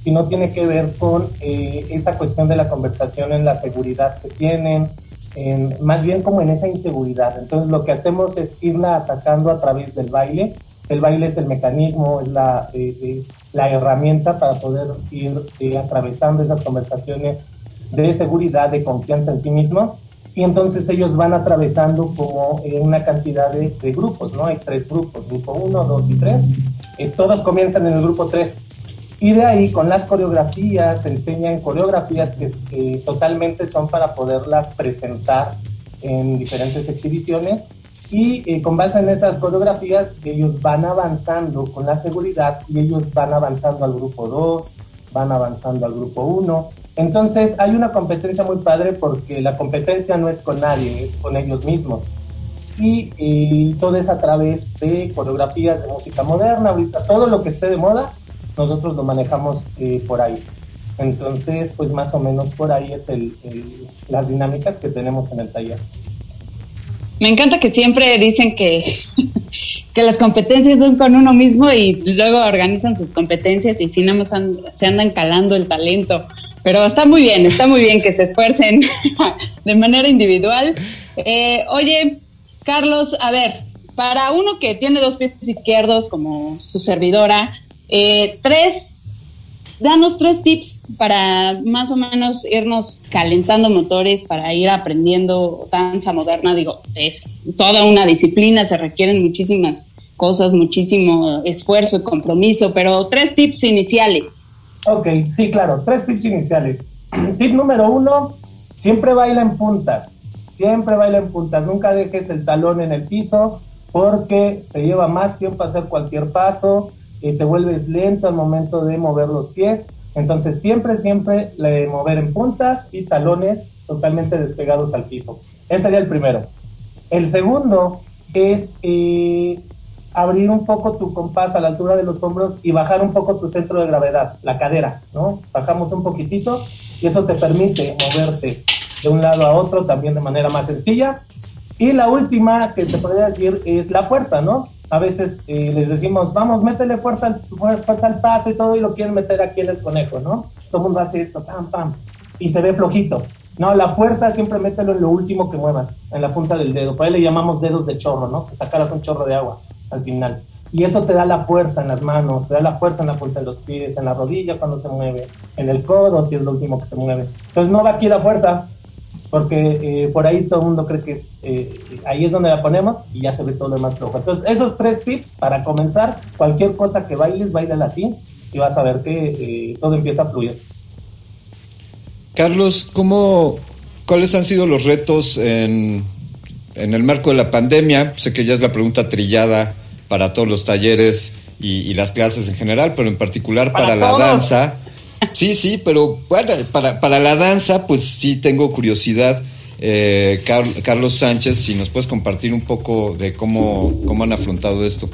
sino tiene que ver con eh, esa cuestión de la conversación en la seguridad que tienen, en- más bien como en esa inseguridad. Entonces lo que hacemos es irla atacando a través del baile El baile es el mecanismo, es la, la herramienta para poder ir atravesando esas conversaciones de seguridad, de confianza en sí mismo y entonces ellos van atravesando como una cantidad de, grupos, ¿no? Hay tres grupos, grupo 1, 2 y 3. Eh, todos comienzan en el grupo 3. Y de ahí con las coreografías, se enseñan coreografías que totalmente son para poderlas presentar en diferentes exhibiciones. Y eh, con base en esas coreografías, ellos van avanzando con la seguridad y ellos van avanzando al grupo 2, van avanzando al grupo 1 entonces hay una competencia muy padre porque la competencia no es con nadie, es con ellos mismos. Y, todo es a través de coreografías de música moderna, ahorita todo lo que esté de moda, nosotros lo manejamos eh, por ahí. Entonces, pues más o menos por ahí es el, las dinámicas que tenemos en el taller. Me encanta que siempre dicen que, que las competencias son con uno mismo y luego organizan sus competencias y si no se andan calando el talento. Pero está muy bien, está muy bien que se esfuercen de manera individual. Eh, oye, Carlos, a ver, para uno que tiene dos pies izquierdos como su servidora, eh, tres, danos tres tips para más o menos irnos calentando motores, para ir aprendiendo danza moderna. Digo, es toda una disciplina, se requieren muchísimas cosas, muchísimo esfuerzo y compromiso, pero tres tips iniciales. Ok, sí, claro. Tres tips iniciales. Tip número uno, siempre baila en puntas. Siempre baila en puntas. Nunca dejes el talón en el piso porque te lleva más tiempo hacer cualquier paso y te vuelves lento al momento de mover los pies. Entonces siempre, siempre le mover en puntas y talones totalmente despegados al piso. Ese sería el primero. El segundo es eh, abrir un poco tu compás a la altura de los hombros y bajar un poco tu centro de gravedad, la cadera, ¿no? Bajamos un poquitito y eso te permite moverte de un lado a otro también de manera más sencilla. Y la última que te podría decir es la fuerza, ¿no? A veces eh, les decimos, vamos, métele fuerza al, al paso y todo, y lo quieren meter aquí en el conejo, ¿no? Todo el mundo hace esto, pam, pam, y se ve flojito. No, la fuerza siempre mételo en lo último que muevas, en la punta del dedo. Por ahí le llamamos dedos de chorro, ¿no? Que sacaras un chorro de agua al final. Y eso te da la fuerza en las manos, te da la fuerza en la punta de los pies, en la rodilla cuando se mueve, en el codo si es lo último que se mueve. Entonces no va aquí la fuerza, porque eh, por ahí todo el mundo cree que es, eh, ahí es donde la ponemos y ya se ve todo lo demás flojo. Entonces esos tres tips para comenzar, cualquier cosa que bailes, bailala así y vas a ver que eh, todo empieza a fluir. Carlos, ¿cómo, ¿cuáles han sido los retos en, en el marco de la pandemia? Sé que ya es la pregunta trillada para todos los talleres y, las clases en general, pero en particular para, la danza. Sí, sí, pero bueno, para, para la danza, pues sí tengo curiosidad. Eh, Carlos Sánchez, si nos puedes compartir un poco de cómo, cómo han afrontado esto.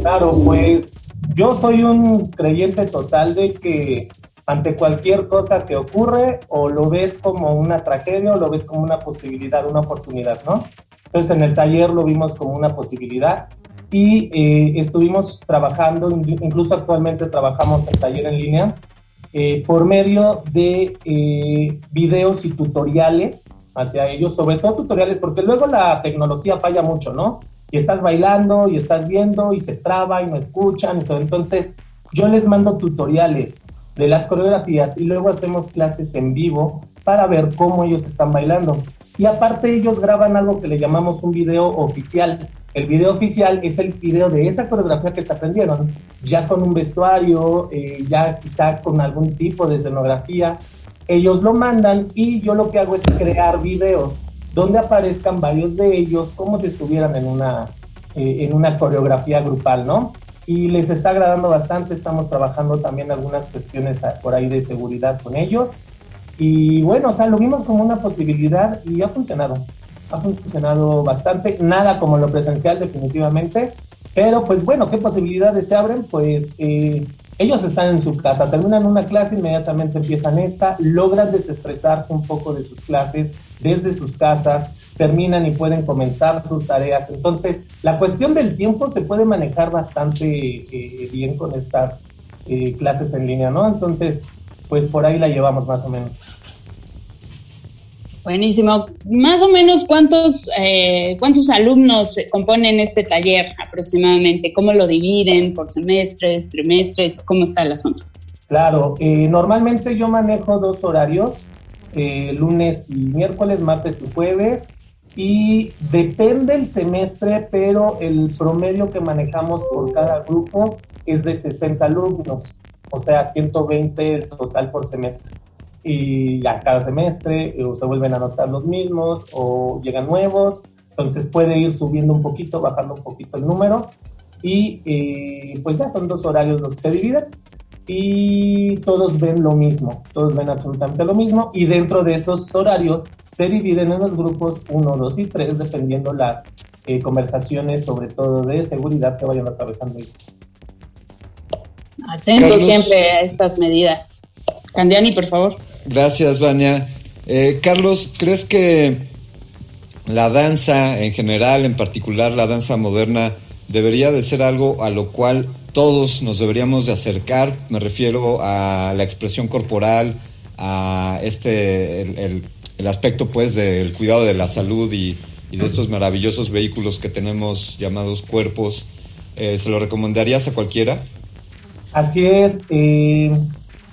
Claro, pues yo soy un creyente total de que ante cualquier cosa que ocurre, o lo ves como una tragedia o lo ves como una posibilidad, una oportunidad, ¿no? Entonces en el taller lo vimos como una posibilidad y eh, estuvimos trabajando, incluso actualmente trabajamos en taller en línea, eh, por medio de eh, videos y tutoriales hacia ellos, sobre todo tutoriales, porque luego la tecnología falla mucho, ¿no? Y estás bailando y estás viendo y se traba y no escuchan. Entonces, yo les mando tutoriales de las coreografías y luego hacemos clases en vivo para ver cómo ellos están bailando. Y aparte ellos graban algo que le llamamos un video oficial. El video oficial es el video de esa coreografía que se aprendieron, ya con un vestuario, eh, ya quizá con algún tipo de escenografía. Ellos lo mandan y yo lo que hago es crear videos donde aparezcan varios de ellos como si estuvieran en una, eh, en una coreografía grupal, ¿no? y les está agradando bastante. Estamos trabajando también algunas cuestiones por ahí de seguridad con ellos. Y bueno, o sea, lo vimos como una posibilidad y ha funcionado. Ha funcionado bastante. Nada como lo presencial, definitivamente. Pero pues bueno, ¿qué posibilidades se abren? Pues eh, ellos están en su casa, terminan una clase, inmediatamente empiezan esta, logran desestresarse un poco de sus clases desde sus casas, terminan y pueden comenzar sus tareas. Entonces, la cuestión del tiempo se puede manejar bastante eh, bien con estas eh, clases en línea, ¿no? Entonces, pues por ahí la llevamos más o menos. Buenísimo. Más o menos cuántos eh, cuántos alumnos componen este taller aproximadamente, cómo lo dividen por semestres, trimestres, cómo está el asunto. Claro, eh, normalmente yo manejo dos horarios, eh, lunes y miércoles, martes y jueves, y depende el semestre, pero el promedio que manejamos por cada grupo es de 60 alumnos, o sea, 120 total por semestre y ya cada semestre o se vuelven a anotar los mismos o llegan nuevos, entonces puede ir subiendo un poquito, bajando un poquito el número y eh, pues ya son dos horarios los que se dividen y todos ven lo mismo, todos ven absolutamente lo mismo y dentro de esos horarios se dividen en los grupos 1, 2 y 3 dependiendo las eh, conversaciones sobre todo de seguridad que vayan atravesando ellos. Atento siempre a estas medidas. Candiani, por favor. Gracias, Vania. Eh, Carlos, ¿crees que la danza en general, en particular la danza moderna, debería de ser algo a lo cual todos nos deberíamos de acercar? Me refiero a la expresión corporal, a este, el, aspecto pues del cuidado de la salud y, de estos maravillosos vehículos que tenemos llamados cuerpos. Eh, ¿Se lo recomendarías a cualquiera? Así es. Eh,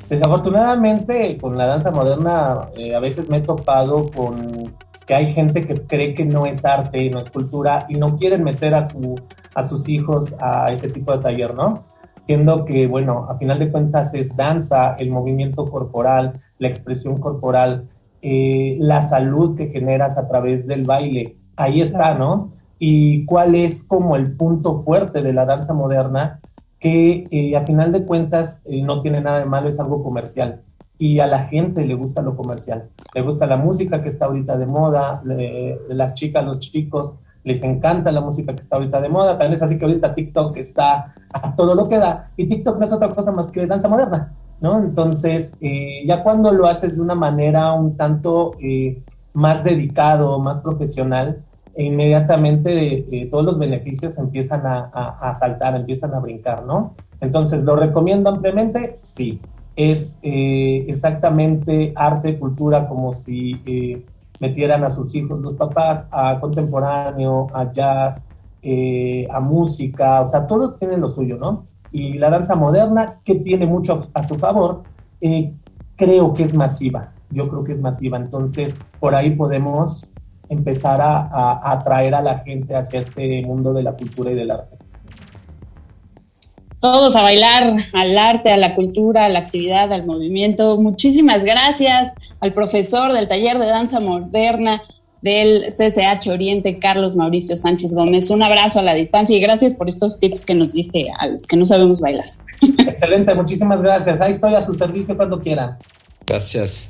Desafortunadamente, con la danza moderna, eh, a veces me he topado con que hay gente que cree que no es arte, no es cultura y no quieren meter a, su, a sus hijos a ese tipo de taller, ¿no? Siendo que, bueno, a final de cuentas es danza, el movimiento corporal, la expresión corporal, eh, la salud que generas a través del baile. Ahí está, ¿no? Y cuál es como el punto fuerte de la danza moderna que eh, a final de cuentas eh, no tiene nada de malo, es algo comercial. Y a la gente le gusta lo comercial. Le gusta la música que está ahorita de moda, las chicas, los chicos, les encanta la música que está ahorita de moda. También es así que ahorita TikTok está a todo lo que da. Y TikTok no es otra cosa más que danza moderna, ¿no? Entonces, eh, ya cuando lo haces de una manera un tanto más dedicado, más profesional, e inmediatamente eh, todos los beneficios empiezan a, saltar, empiezan a brincar, ¿no? Entonces, ¿lo recomiendo ampliamente? Sí. Es eh, exactamente arte, cultura, como si eh, metieran a sus hijos los papás a contemporáneo, a jazz, a música, o sea, todos tienen lo suyo, ¿no? Y la danza moderna, que tiene mucho a su favor, creo que es masiva. Yo creo que es masiva. Entonces, por ahí podemos empezar a, atraer a la gente hacia este mundo de la cultura y del arte. Todos a bailar al arte, a la cultura, a la actividad, al movimiento. Muchísimas gracias al profesor del taller de danza moderna del CCH Oriente, Carlos Mauricio Sánchez Gómez. Un abrazo a la distancia y gracias por estos tips que nos diste a los que no sabemos bailar. Excelente, muchísimas gracias. Ahí estoy a su servicio cuando quieran. Gracias.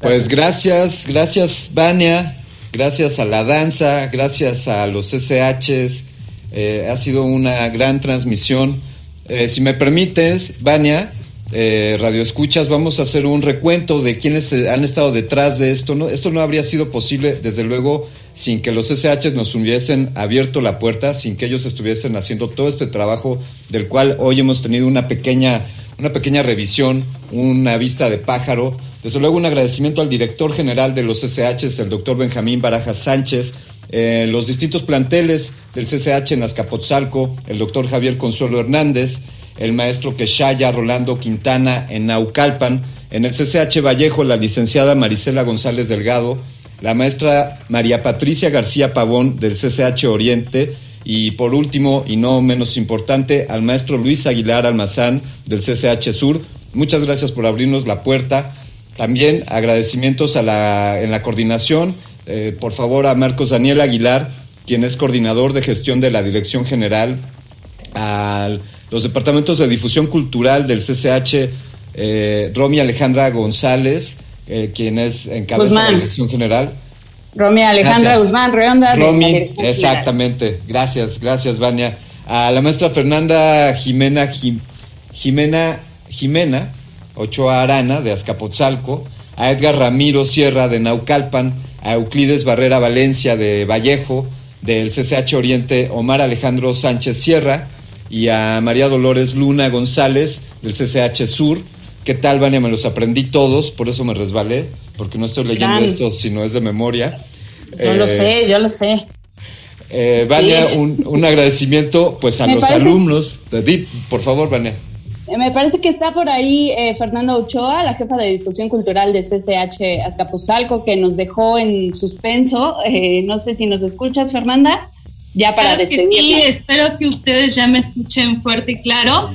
Pues gracias, gracias, Vania. Gracias a la danza, gracias a los SHs, eh, ha sido una gran transmisión. Eh, si me permites, Vania, eh, Radio Escuchas, vamos a hacer un recuento de quienes han estado detrás de esto. ¿no? Esto no habría sido posible, desde luego, sin que los SHs nos hubiesen abierto la puerta, sin que ellos estuviesen haciendo todo este trabajo del cual hoy hemos tenido una pequeña, una pequeña revisión, una vista de pájaro desde luego un agradecimiento al director general de los CCH, el doctor Benjamín Barajas Sánchez, eh, los distintos planteles del CCH en Azcapotzalco, el doctor Javier Consuelo Hernández, el maestro Quechaya Rolando Quintana en Naucalpan, en el CCH Vallejo la licenciada Marisela González Delgado, la maestra María Patricia García Pavón del CCH Oriente y por último y no menos importante al maestro Luis Aguilar Almazán del CCH Sur. Muchas gracias por abrirnos la puerta también agradecimientos a la, en la coordinación, eh, por favor, a Marcos Daniel Aguilar, quien es coordinador de gestión de la Dirección General, a los departamentos de difusión cultural del CCH, eh, Romy Alejandra González, eh, quien es en cabeza de la Dirección General. Romy Alejandra Guzmán Reonda. Romy, exactamente. Gracias, gracias, Vania. A la maestra Fernanda Jimena, Jimena, Jimena, Ochoa Arana de Azcapotzalco, a Edgar Ramiro Sierra de Naucalpan, a Euclides Barrera Valencia de Vallejo, del CCH Oriente Omar Alejandro Sánchez Sierra y a María Dolores Luna González del CCH Sur, ¿Qué tal, Vania? Me los aprendí todos, por eso me resbalé, porque no estoy leyendo esto, sino es de memoria. Yo lo eh, sé, yo lo sé. Eh, Vania, un, agradecimiento pues a los alumnos de DIP. Por favor, Vania. Eh, me parece que está por ahí eh, Fernanda Ochoa, la jefa de difusión cultural de CCH Azcapotzalco, que nos dejó en suspenso. no sé si nos escuchas, Fernanda. Ya para despedirnos. Sí, espero que ustedes ya me escuchen fuerte y claro.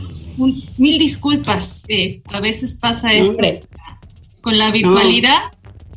mil disculpas. a veces pasa esto con la virtualidad.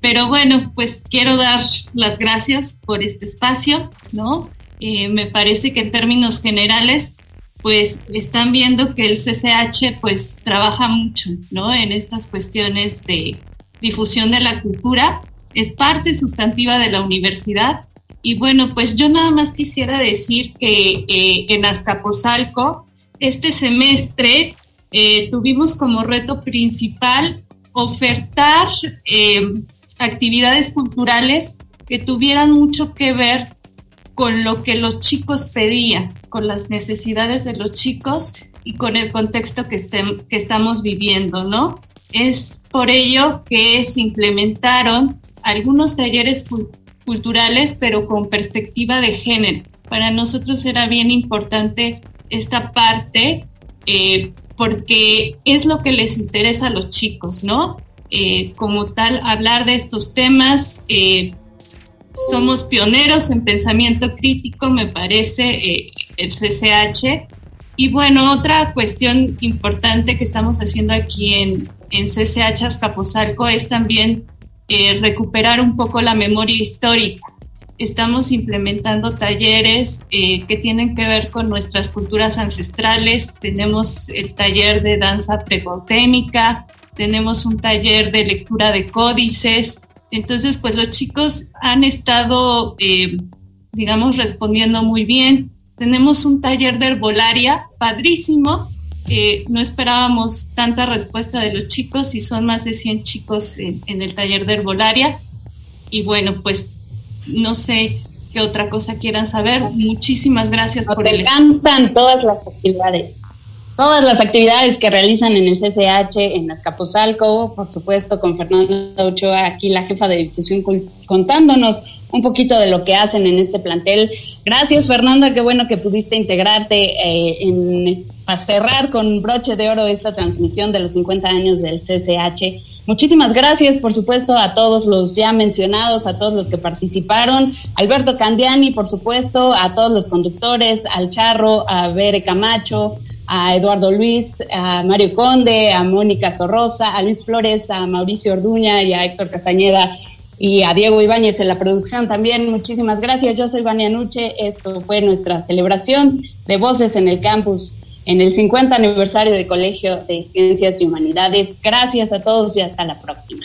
Pero bueno, pues quiero dar las gracias por este espacio, ¿no? Eh, me parece que en términos generales, pues están viendo que el CCH pues trabaja mucho, ¿no? En estas cuestiones de difusión de la cultura, es parte sustantiva de la universidad. Y bueno, pues yo nada más quisiera decir que eh, en Azcapotzalco, este semestre eh, tuvimos como reto principal ofertar actividades culturales que tuvieran mucho que ver con lo que los chicos pedían, con las necesidades de los chicos y con el contexto que, que estamos viviendo, ¿no? Es por ello que se implementaron algunos talleres culturales, pero con perspectiva de género. Para nosotros era bien importante esta parte eh, porque es lo que les interesa a los chicos, ¿no? Eh, como tal hablar de estos temas. Eh, somos pioneros en pensamiento crítico, me parece, eh, el CCH. Y bueno, otra cuestión importante que estamos haciendo aquí en, en CCH Azcapotzalco es también recuperar un poco la memoria histórica. Estamos implementando talleres que tienen que ver con nuestras culturas ancestrales. Tenemos el taller de danza precautémica, tenemos un taller de lectura de códices. Entonces, pues los chicos han estado, eh, digamos, respondiendo muy bien. Tenemos un taller de herbolaria padrísimo. no esperábamos tanta respuesta de los chicos y son más de 100 chicos en, el taller de herbolaria. Y bueno, pues no sé qué otra cosa quieran saber. Muchísimas gracias por el... encantan todas las actividades todas las actividades que realizan en el CCH, en Azcapotzalco, por supuesto, con Fernanda Ochoa, aquí la jefa de difusión, contándonos un poquito de lo que hacen en este plantel. Gracias, Fernanda, qué bueno que pudiste integrarte eh, en, a cerrar con broche de oro esta transmisión de los 50 años del CCH. Muchísimas gracias, por supuesto, a todos los ya mencionados, a todos los que participaron, Alberto Candiani, por supuesto, a todos los conductores, al Charro, a Bere Camacho, a Eduardo Luis, a Mario Conde, a Mónica Sorrosa, a Luis Flores, a Mauricio Orduña y a Héctor Castañeda y a Diego Ibáñez en la producción también. Muchísimas gracias. Yo soy Vania Nuche. Esto fue nuestra celebración de Voces en el Campus en el 50 aniversario de Colegio de Ciencias y Humanidades. Gracias a todos y hasta la próxima.